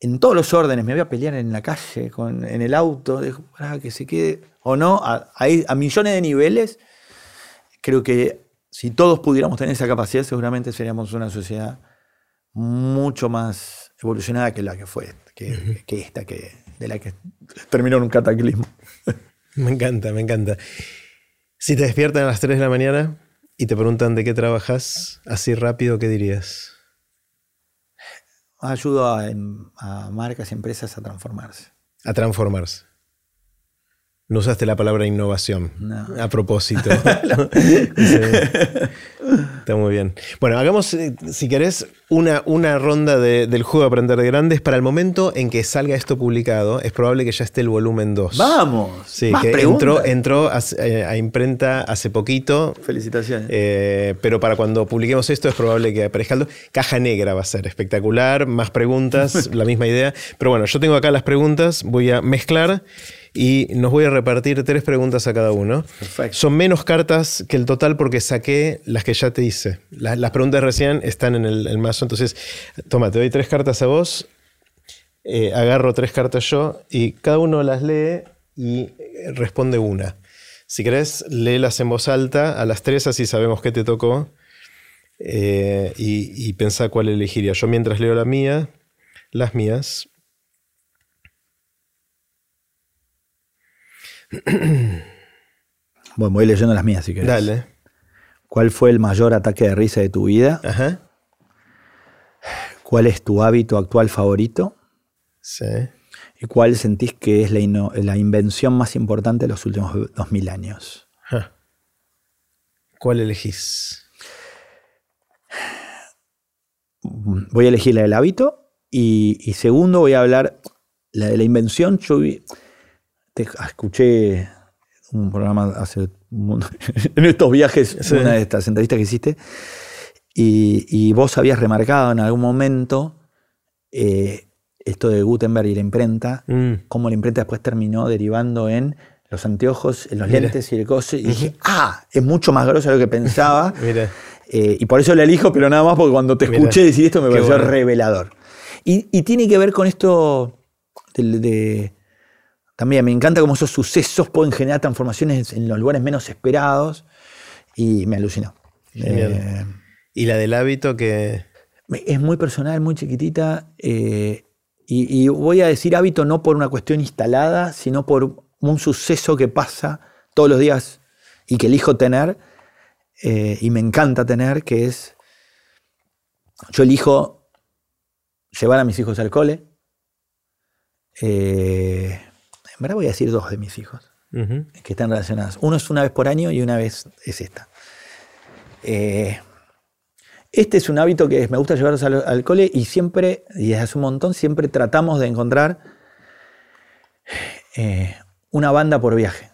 en todos los órdenes, me voy a pelear en la calle, con, en el auto, para que se quede o no, a millones de niveles, creo que si todos pudiéramos tener esa capacidad, seguramente seríamos una sociedad mucho más evolucionada que la que fue, que, esta, que, de la que terminó en un cataclismo. Me encanta, me encanta. Si te despiertan a las 3 de la mañana y te preguntan de qué trabajas, así rápido, ¿qué dirías? Ayudo a, a marcas y empresas a transformarse. A transformarse. No usaste la palabra innovación. A propósito. Está muy bien. Bueno, hagamos, eh, si querés, una, una ronda del juego de Aprender de Grandes. Para el momento en que salga esto publicado, es probable que ya esté el volumen 2. ¡Vamos! Sí, que entró, entró eh, a, imprenta hace poquito. Felicitaciones. Eh, pero para cuando publiquemos esto, es probable que aparezca algo. Caja negra va a ser espectacular. Más preguntas, la misma idea. Pero bueno, yo tengo acá las preguntas. Voy a mezclar y nos voy a repartir tres preguntas a cada uno. Son menos cartas que el total porque saqué las que ya te hice. Las, preguntas recién están en el, mazo, entonces, toma, te doy tres cartas a vos, eh, agarro tres cartas yo y cada uno las lee y eh, responde una. Si querés, léelas en voz alta a las tres, así sabemos qué te tocó. Eh, y, y pensá cuál elegiría. Yo mientras leo la mía, las mías, bueno, voy leyendo las mías si querés. Dale. ¿Cuál fue el mayor ataque de risa de tu vida? Ajá. ¿Cuál es tu hábito actual favorito? Sí. ¿Y cuál sentís que es la, invención más importante de los últimos 2000 años? ¿Cuál elegís? Voy a elegir la del hábito y, y segundo voy a hablar la de la invención. Yo escuché un programa hace en estos viajes, una de estas entrevistas que hiciste, y, vos habías remarcado en algún momento eh, esto de Gutenberg y la imprenta, mm. cómo la imprenta después terminó derivando en los anteojos, en los lentes y el coso. Y dije, ah, es mucho más grosso de lo que pensaba. Eh, y por eso la elijo, pero nada más porque cuando te escuché decir esto me pareció revelador. Y, tiene que ver con esto de, También me encanta cómo esos sucesos pueden generar transformaciones en los lugares menos esperados. Y me alucinó. Eh, ¿Y la del hábito que...? Es muy personal, muy chiquitita. Eh, y, voy a decir hábito no por una cuestión instalada, sino por un suceso que pasa todos los días y que elijo tener, eh, y me encanta tener, que es, yo elijo llevar a mis hijos al cole. Eh, en verdad voy a decir dos de mis hijos que están relacionados. Uno es una vez por año y una vez es esta. Eh, este es un hábito que me gusta llevarlos al, cole y siempre, y desde hace un montón, siempre tratamos de encontrar eh, una banda por viaje.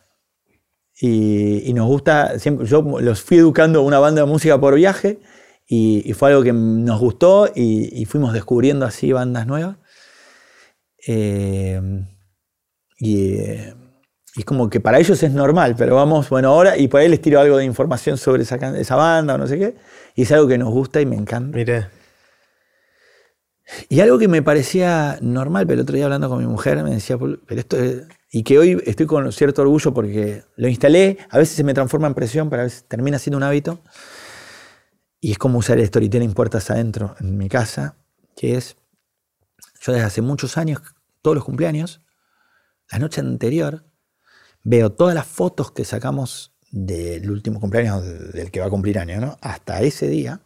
Y, nos gusta, siempre, yo los fui educando una banda de música por viaje y, fue algo que nos gustó y, fuimos descubriendo así bandas nuevas. Eh, y y es como que para ellos es normal, pero vamos, bueno, ahora, y por ahí les tiro algo de información sobre esa, esa banda o no sé qué, y es algo que nos gusta y me encanta. Mire. Y algo que me parecía normal, pero el otro día hablando con mi mujer me decía, pero esto es, y que hoy estoy con cierto orgullo porque lo instalé, a veces se me transforma en presión, pero a veces termina siendo un hábito, y es como usar el storytelling puertas adentro en mi casa, que es, yo desde hace muchos años, todos los cumpleaños, la noche anterior, veo todas las fotos que sacamos del último cumpleaños del que va a cumplir año, ¿no? Hasta ese día,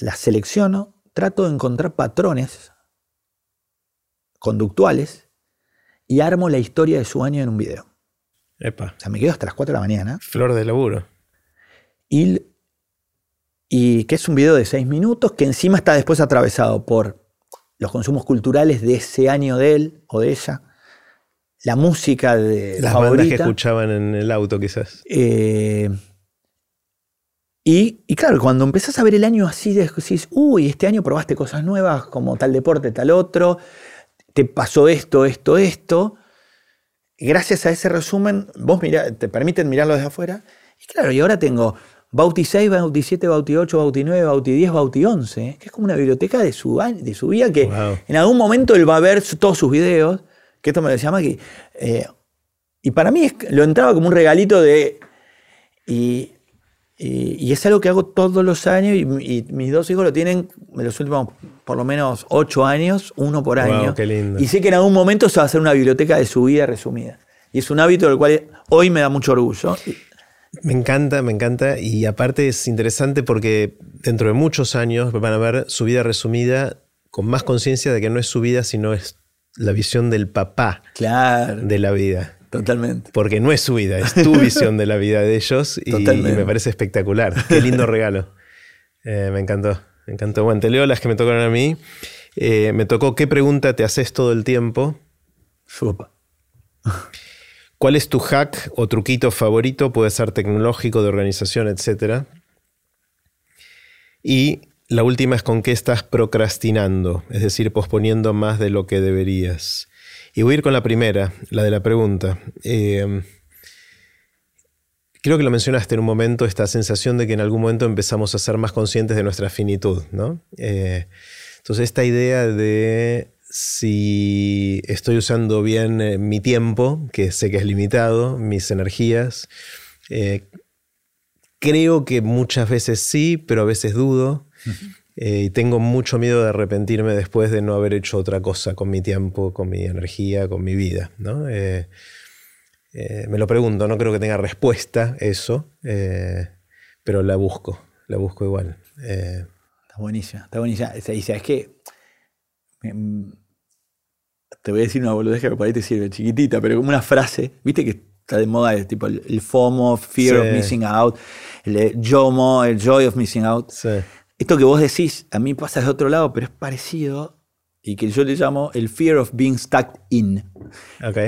las selecciono, trato de encontrar patrones conductuales y armo la historia de su año en un video. Epa. O sea, me quedo hasta las 4 de la mañana. Flor de laburo. Y, y que es un video de 6 minutos que encima está después atravesado por los consumos culturales de ese año de él o de ella la música de las bandas que escuchaban en el auto quizás. Eh, y, claro, cuando empezás a ver el año así, decís, uy, este año probaste cosas nuevas como tal deporte, tal otro, te pasó esto, esto, esto. Gracias a ese resumen, vos te permiten mirarlo desde afuera. Y claro, y ahora tengo Bauti 6, Bauti 7, Bauti 8, Bauti 9, Bauti 10, Bauti 11, que es como una biblioteca de su, de su vida que en algún momento él va a ver todos sus videos que esto me lo decía Maki. Eh, y para mí lo entraba como un regalito de. Y, es algo que hago todos los años y, mis dos hijos lo tienen en los últimos por lo menos ocho años, uno por año. Y sé que en algún momento se va a hacer una biblioteca de su vida resumida. Y es un hábito del cual hoy me da mucho orgullo. Me encanta, me encanta. Y aparte es interesante porque dentro de muchos años van a ver su vida resumida con más conciencia de que no es su vida, sino es la visión del papá de la vida. Totalmente. Porque no es su vida, es tu visión de la vida de ellos y, me parece espectacular. Qué lindo regalo. Eh, me encantó, me encantó. Bueno, te leo las que me tocaron a mí. Eh, me tocó qué pregunta te haces todo el tiempo. Supa. ¿Cuál es tu hack o truquito favorito? Puede ser tecnológico, de organización, etc. Y la última es con qué estás procrastinando, es decir, posponiendo más de lo que deberías. Y voy a ir con la primera, la de la pregunta. Eh, creo que lo mencionaste en un momento, esta sensación de que en algún momento empezamos a ser más conscientes de nuestra finitud, ¿no? Eh, entonces, esta idea de si estoy usando bien eh, mi tiempo, que sé que es limitado, mis energías, creo que muchas veces sí, pero a veces dudo. Eh, y tengo mucho miedo de arrepentirme después de no haber hecho otra cosa con mi tiempo, con mi energía, con mi vida. ¿no? Eh, eh, me lo pregunto, no creo que tenga respuesta eso, pero la busco, la busco igual. Está buenísima, está buenísima. Y sabes que mm, te voy a decir una boludez que por ahí te sirve, chiquitita, pero como una frase, viste que está de moda, el, tipo el, FOMO, Fear of Missing Out, el JOMO, el Joy of Missing Out. Sí esto que vos decís, a mí pasa de otro lado, pero es parecido. y que yo le llamo el fear of being stuck in.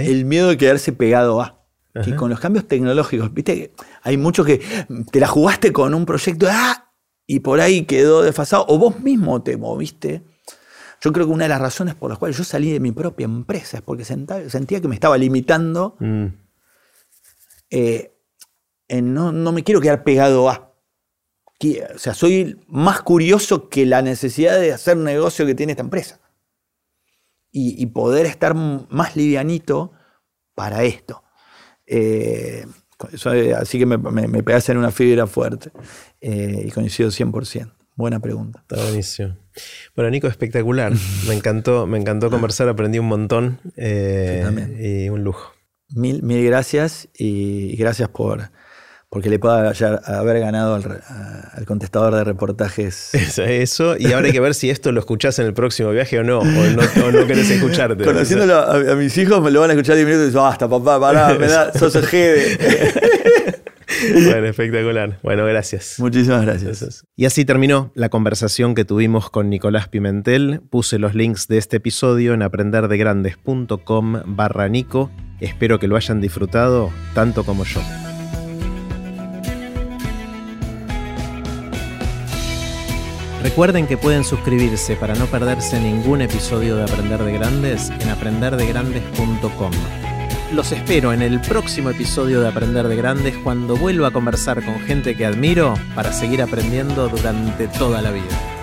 El miedo de quedarse pegado a. Que Ajá. con los cambios tecnológicos, viste, hay muchos que te la jugaste con un proyecto ¡ah! y por ahí quedó desfasado, o vos mismo te moviste. Yo creo que una de las razones por las cuales yo salí de mi propia empresa es porque sentía que me estaba limitando Mm, eh, en no, no me quiero quedar pegado a. O sea, soy más curioso que la necesidad de hacer negocio que tiene esta empresa. Y, y poder estar más livianito para esto. Eh, eh, así que me, me, me pegas en una fibra fuerte. Eh, y coincido 100%. Buena pregunta. está buenísimo. Bueno, Nico, espectacular. Me encantó, me encantó conversar, aprendí un montón. eh, Sí, y un lujo. Mil, mil gracias y gracias por porque le pueda haber- ganado al, al contestador de reportajes. Eso, eso, y ahora hay que ver si esto lo escuchás en el próximo viaje o no, o no, o no querés escucharte. Conociéndolo a, a mis hijos, me lo van a escuchar 10 minutos y dicen, basta, papá, pará, me da, sos el jede. Bueno, espectacular. Bueno, gracias. Muchísimas gracias. Gracias. Y así terminó la conversación que tuvimos con Nicolás Pimentel. Puse los links de este episodio en aprenderdegrandes.com barra Nico. Espero que lo hayan disfrutado tanto como yo. Recuerden que pueden suscribirse para no perderse ningún episodio de Aprender de Grandes en aprenderdegrandes.com. Los espero en el próximo episodio de Aprender de Grandes cuando vuelva a conversar con gente que admiro para seguir aprendiendo durante toda la vida.